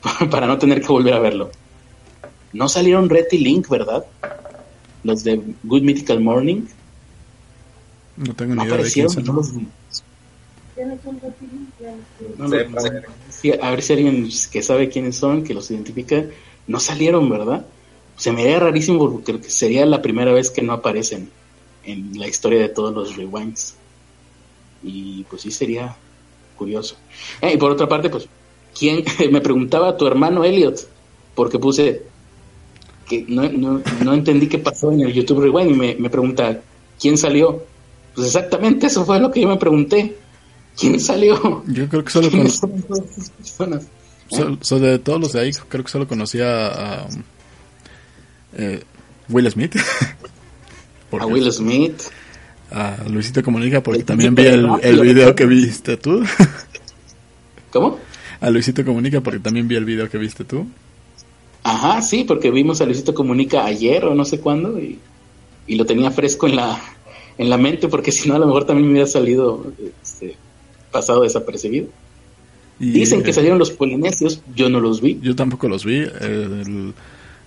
<laughs> para no tener que volver a verlo. No salieron Red y Link, ¿verdad? Los de Good Mythical Morning. No tengo ni idea de quién son. A ver si alguien que sabe quiénes son, que los identifica, no salieron, ¿verdad? Se me haría rarísimo porque sería la primera vez que no aparecen en la historia de todos los rewinds. Y pues sí sería curioso. Eh, y por otra parte, pues, ¿quién? <laughs> me preguntaba tu hermano Elliot, porque puse que no, no, no, entendí qué pasó en el YouTube Rewind y me, me pregunta, ¿quién salió? Pues exactamente eso fue lo que yo me pregunté. ¿Quién salió? Yo creo que solo con... de todos los de ahí, creo que solo conocía a, eh, Will Smith. <laughs> a Will Smith. A Luisito Comunica, porque también vi el, el video que viste tú. <laughs> ¿Cómo? A Luisito Comunica, porque también vi el video que viste tú. Ajá, sí, porque vimos a Luisito Comunica ayer o no sé cuándo y, y lo tenía fresco en la, en la mente, porque si no, a lo mejor también me hubiera salido este, pasado desapercibido. Dicen que salieron los polinesios, yo no los vi. Yo tampoco los vi. el,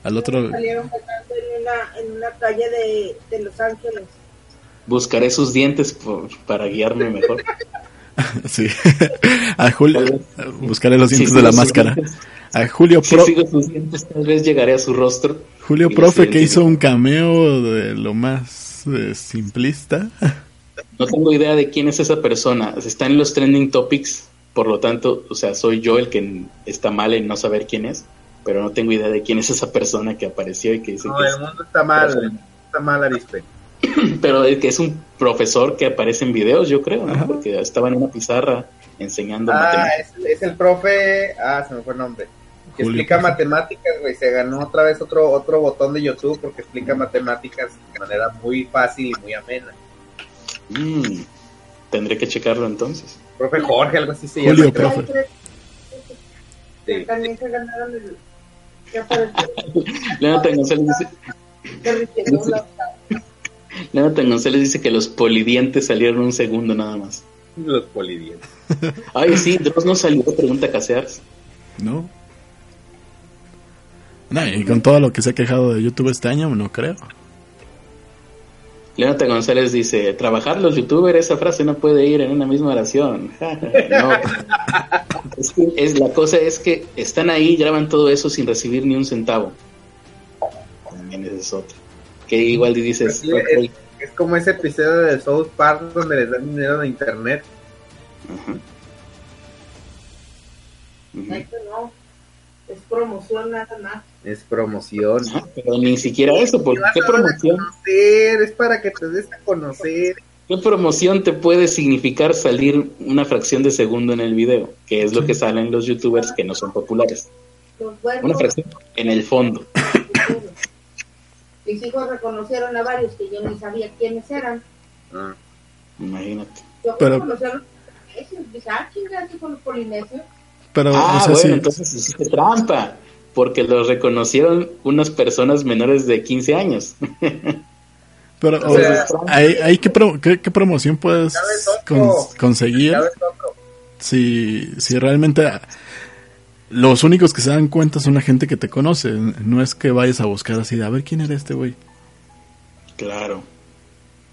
al otro. Salieron en una, en una calle de, de Los Ángeles. Buscaré sus dientes para guiarme mejor. <laughs> sí. A Julio. Buscaré los dientes de la máscara. A Julio Pro. Si sigo sus dientes, tal vez llegaré a su rostro. Julio Profe, que hizo un cameo de lo más eh, simplista. No tengo idea de quién es esa persona. Está en los trending topics, por lo tanto, o sea, soy yo el que está mal en no saber quién es, pero no tengo idea de quién es esa persona que apareció y que dice no, que el mundo está mal, está mal, Arispe. <clears throat> pero es que es un profesor que aparece en videos, yo creo, ¿no? Porque estaba en una pizarra enseñando ah, Es, es, el profe, ah, se me fue el nombre. Que explica matemáticas, güey. Se ganó otra vez otro otro botón de YouTube porque explica matemáticas de manera muy fácil y muy amena. Mm, tendré que checarlo entonces. Profe Jorge, algo así se Julio, llama. profe. Sí. También se ganaron el... <laughs> Leonardo González dice... <laughs> <laughs> Leonardo González dice que los polidientes salieron un segundo nada más. Los polidientes. Ay, sí, Dross no salió, pregunta Casears. No. No, y con todo lo que se ha quejado de YouTube este año, no creo. Leonata González dice, trabajar los youtubers, esa frase no puede ir en una misma oración. <laughs> no. es, la cosa es que están ahí, graban todo eso sin recibir ni un centavo. También ese es otro. Que igual dices... es, como ese episodio de South Park donde les dan dinero de internet. Ajá. no, es promoción nada más es promoción. pero ni siquiera eso, porque ¿qué promoción? es para que te des a conocer. ¿Qué promoción te puede significar salir una fracción de segundo en el video? Que es lo que salen los youtubers que no son populares. Una fracción en el fondo. Mis hijos reconocieron a varios que yo ni sabía quiénes eran. Ah, imagínate. Yo pero... conocí a los polinesios. ah, con los polinesios. Pero, ah, bueno, entonces hiciste trampa porque los reconocieron unas personas menores de 15 años. Pero, <laughs> ¿hay, qué, promoción puedes conseguir si, si realmente los únicos que se dan cuenta son la gente que te conoce? No es que vayas a buscar así de a ver quién era este güey. Claro.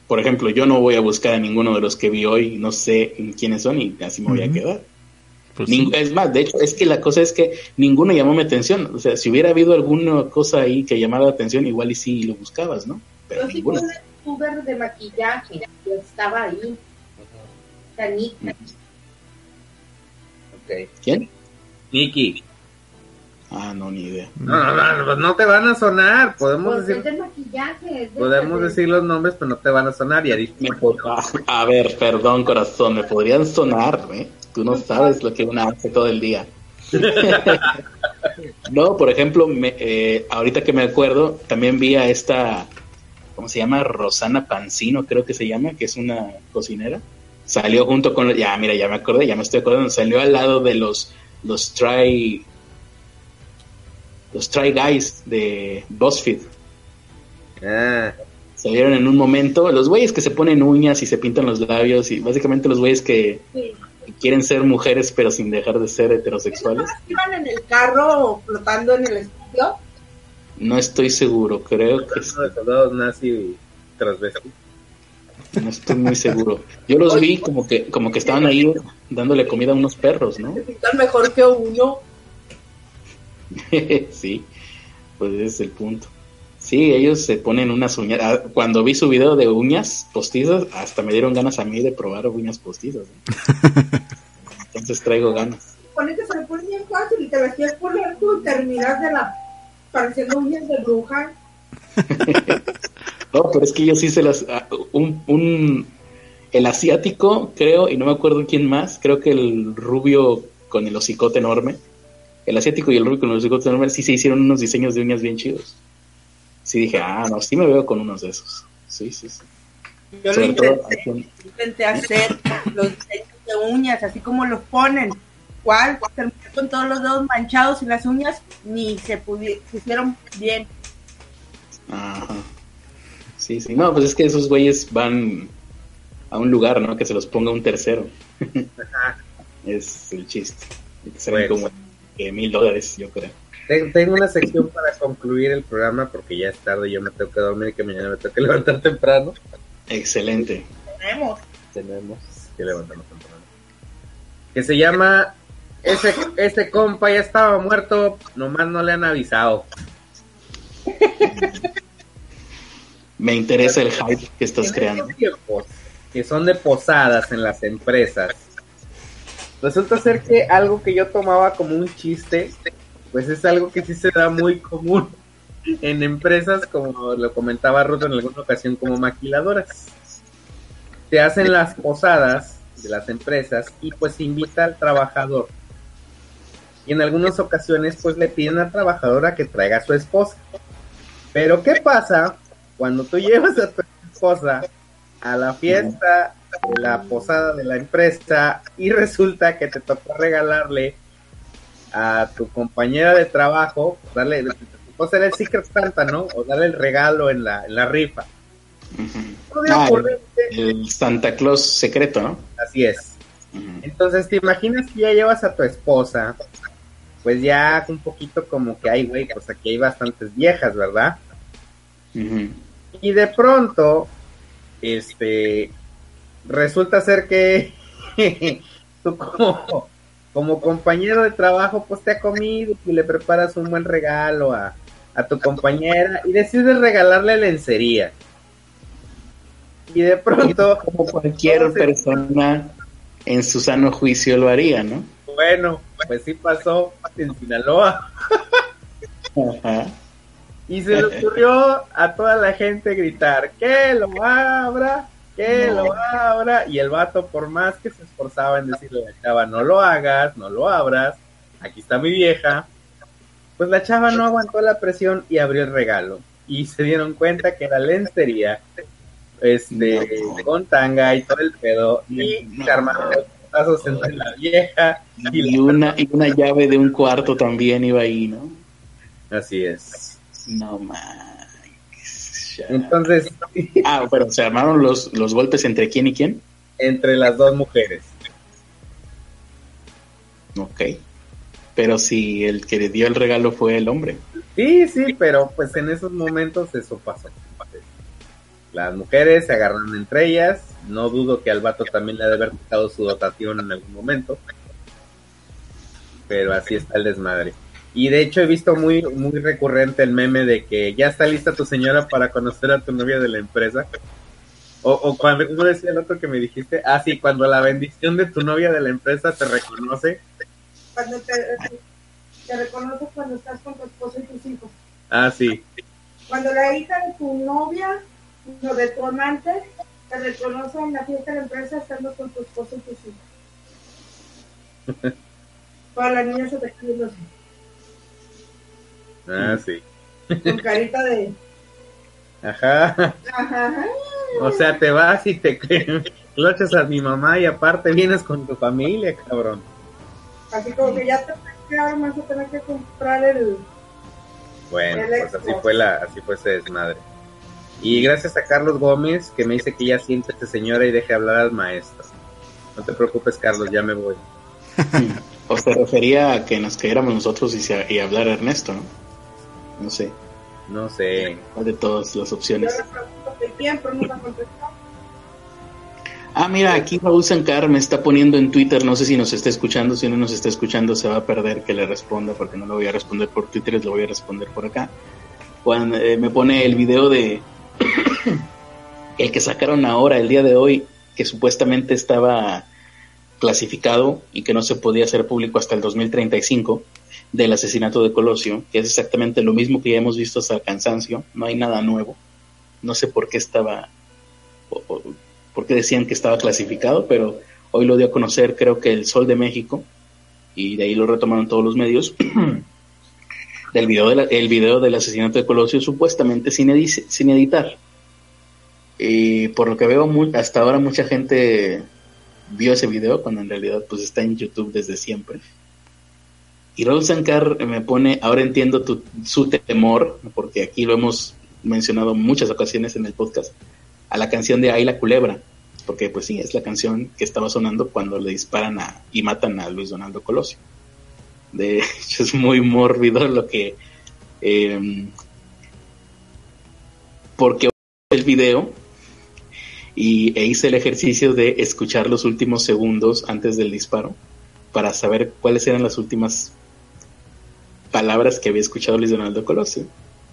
Por ejemplo, yo no voy a buscar a ninguno de los que vi hoy, no sé quiénes son y así me voy a quedar. Pues es más, de hecho, es que la cosa es que ninguno llamó mi atención. O sea, si hubiera habido alguna cosa ahí que llamara la atención, igual y sí lo buscabas, ¿no? Pero sí un youtuber de maquillaje que estaba ahí. Tanita. Okay. ¿Quién? Nikki. Ah, no, ni idea. No, no, no, no te van a sonar. Podemos pues decir. Es de maquillaje, es de podemos decir los nombres, pero no te van a sonar. Y ahí... a ver, perdón, corazón, me podrían sonar, ¿eh? Tú no sabes lo que una hace todo el día. <laughs> no, por ejemplo, me, eh, ahorita que me acuerdo, también vi a esta, ¿cómo se llama? Rosana Pancino, creo que se llama, que es una cocinera. Salió junto con, ya, mira, ya me acordé, ya me estoy acordando, salió al lado de los, los Try, los Try Guys de BuzzFeed. Ah. Salieron en un momento, los güeyes que se ponen uñas y se pintan los labios y básicamente los güeyes que quieren ser mujeres pero sin dejar de ser heterosexuales. ¿Iban en el carro flotando en el estudio? No estoy seguro, creo que sí. nazi No estoy muy seguro. Yo los vi como que como que estaban ahí dándole comida a unos perros, ¿no? Están mejor que uno. <laughs> sí, pues ese es el punto. Sí, ellos se ponen unas uñas. Ah, cuando vi su video de uñas postizas, hasta me dieron ganas a mí de probar uñas postizas. <laughs> entonces traigo ganas. Pone que se le pone bien fácil y te vestías por tú y terminas de la pareciendo uñas de bruja. <laughs> no, pero es que yo sí se las ah, un, un el asiático, creo, y no me acuerdo quién más, creo que el rubio con el hocicote enorme, el asiático y el rubio con el hocicote enorme sí se hicieron unos diseños de uñas bien chidos. Sí dije, ah, no, sí me veo con unos de esos. Sí, sí, sí. Yo lo intenté, intenté, hacer los diseños de uñas, así como los ponen. ¿Cuál? Terminé con todos los dedos manchados y las uñas ni se, hicieron bien. Ajá. Sí, sí. No, pues es que esos güeyes van a un lugar, ¿no? Que se los ponga un tercero. <laughs> es el chiste. Serán como mil dólares, yo creo. Tengo una sección para concluir el programa porque ya es tarde y yo me tengo que dormir y que mañana me tengo que <laughs> levantar temprano. Excelente. Tenemos. Tenemos que levantarnos temprano. Que se llama ese, ese compa ya estaba muerto, nomás no le han avisado. <laughs> Me interesa el hype que estás creando que son de posadas en las empresas, resulta ser que algo que yo tomaba como un chiste, pues es algo que sí se da muy común en empresas, como lo comentaba Ruth en alguna ocasión, como maquiladoras. Se hacen las posadas de las empresas y pues invita al trabajador. Y en algunas ocasiones pues le piden al trabajador a que traiga a su esposa. Pero ¿qué pasa cuando tú llevas a tu esposa a la fiesta de la posada de la empresa y resulta que te tocó regalarle a tu compañera de trabajo, darle, te tocó ser el Secret Santa, ¿no? O darle el regalo en la, en la rifa. Ah, el, Santa Claus secreto, ¿no? Así es. Entonces, ¿te imaginas que ya llevas a tu esposa? Pues ya un poquito como que hay, güey, pues aquí hay bastantes viejas, ¿verdad? Y de pronto este, resulta ser que <laughs> tú como, compañero de trabajo, pues te ha comido y le preparas un buen regalo a, tu compañera y decides regalarle lencería. Y de pronto... Como cualquier persona en su sano juicio lo haría, ¿no? Bueno, pues sí pasó en Sinaloa. Ajá. Y se le ocurrió a toda la gente gritar, que lo abra, que lo abra. Y el vato, por más que se esforzaba en decirle a la chava, no lo hagas, no lo abras, aquí está mi vieja, pues la chava no aguantó la presión y abrió el regalo. Y se dieron cuenta que era lencería, este, con tanga y todo el pedo, y se armaron los pasos entre la vieja. Y, una, y una llave de un cuarto también iba ahí, ¿no? Así es. No más. Entonces. <laughs> ah, pero se armaron los, los golpes entre quién y quién? Entre las dos mujeres. Ok. Pero si el que le dio el regalo fue el hombre. Sí, sí, pero pues en esos momentos eso pasó. Las mujeres se agarran entre ellas. No dudo que al vato también le ha de haber quitado su dotación en algún momento. Pero así está el desmadre. Y de hecho he visto muy, muy recurrente el meme de que ya está lista tu señora para conocer a tu novia de la empresa. O, o cuando, ¿cómo decía el otro que me dijiste? Ah, sí, cuando la bendición de tu novia de la empresa te reconoce. Cuando te, te reconoce cuando estás con tu esposo y tus hijos. Ah, sí. Cuando la hija de tu novia, o de tu amante, te reconoce en la fiesta de la empresa estando con tu esposo y tus hijos. <laughs> Para la niña se te escribe así. Ah, sí. Con carita de. Ajá. Ajá. O sea, te vas y te clochas a mi mamá y aparte vienes con tu familia, cabrón. Así como que ya te más a tener que comprar el. Bueno, pues así fue la, así fue ese desmadre. Y gracias a Carlos Gómez que me dice que ya siente este señora y deje hablar al maestro. No te preocupes, Carlos, ya me voy. <laughs> o se refería a que nos quedáramos nosotros y, y hablar Ernesto, ¿no? No sé. No sé. de todas las opciones? Ah, mira, aquí Raúl Sancar me está poniendo en Twitter, no sé si nos está escuchando, si no nos está escuchando se va a perder que le responda porque no lo voy a responder por Twitter, lo voy a responder por acá. Cuando eh, me pone el video de <coughs> el que sacaron ahora, el día de hoy, que supuestamente estaba clasificado y que no se podía hacer público hasta el 2035 del asesinato de Colosio, que es exactamente lo mismo que ya hemos visto hasta el cansancio, no hay nada nuevo. No sé por qué estaba, por qué decían que estaba clasificado, pero hoy lo dio a conocer creo que el Sol de México, y de ahí lo retomaron todos los medios, <clears throat> del video, el video del asesinato de Colosio supuestamente sin, sin editar. Y por lo que veo, hasta ahora mucha gente vio ese video cuando en realidad pues está en YouTube desde siempre. Y Raúl Sankar me pone, ahora entiendo su temor, porque aquí lo hemos mencionado muchas ocasiones en el podcast, a la canción de Ayla Culebra, porque pues sí, es la canción que estaba sonando cuando le disparan a, y matan a Luis Donaldo Colosio. De hecho, es muy mórbido lo que... Eh, porque el video y e hice el ejercicio de escuchar los últimos segundos antes del disparo para saber cuáles eran las últimas palabras que había escuchado Luis Donaldo Colosio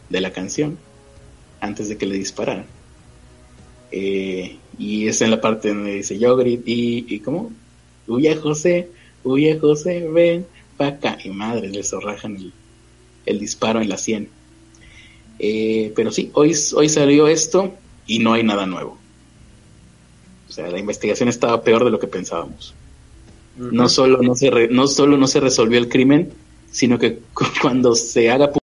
de la canción antes de que le dispararan. Eh, y es en la parte donde dice yo y, y ¿cómo? Huye José, huye José, ven pa' acá. Y madre, le zorrajan el, el disparo en la sien. Eh, pero sí, hoy, hoy salió esto y no hay nada nuevo. O sea, la investigación estaba peor de lo que pensábamos. No solo no se no solo no se resolvió el crimen, sino que <laughs> cuando se haga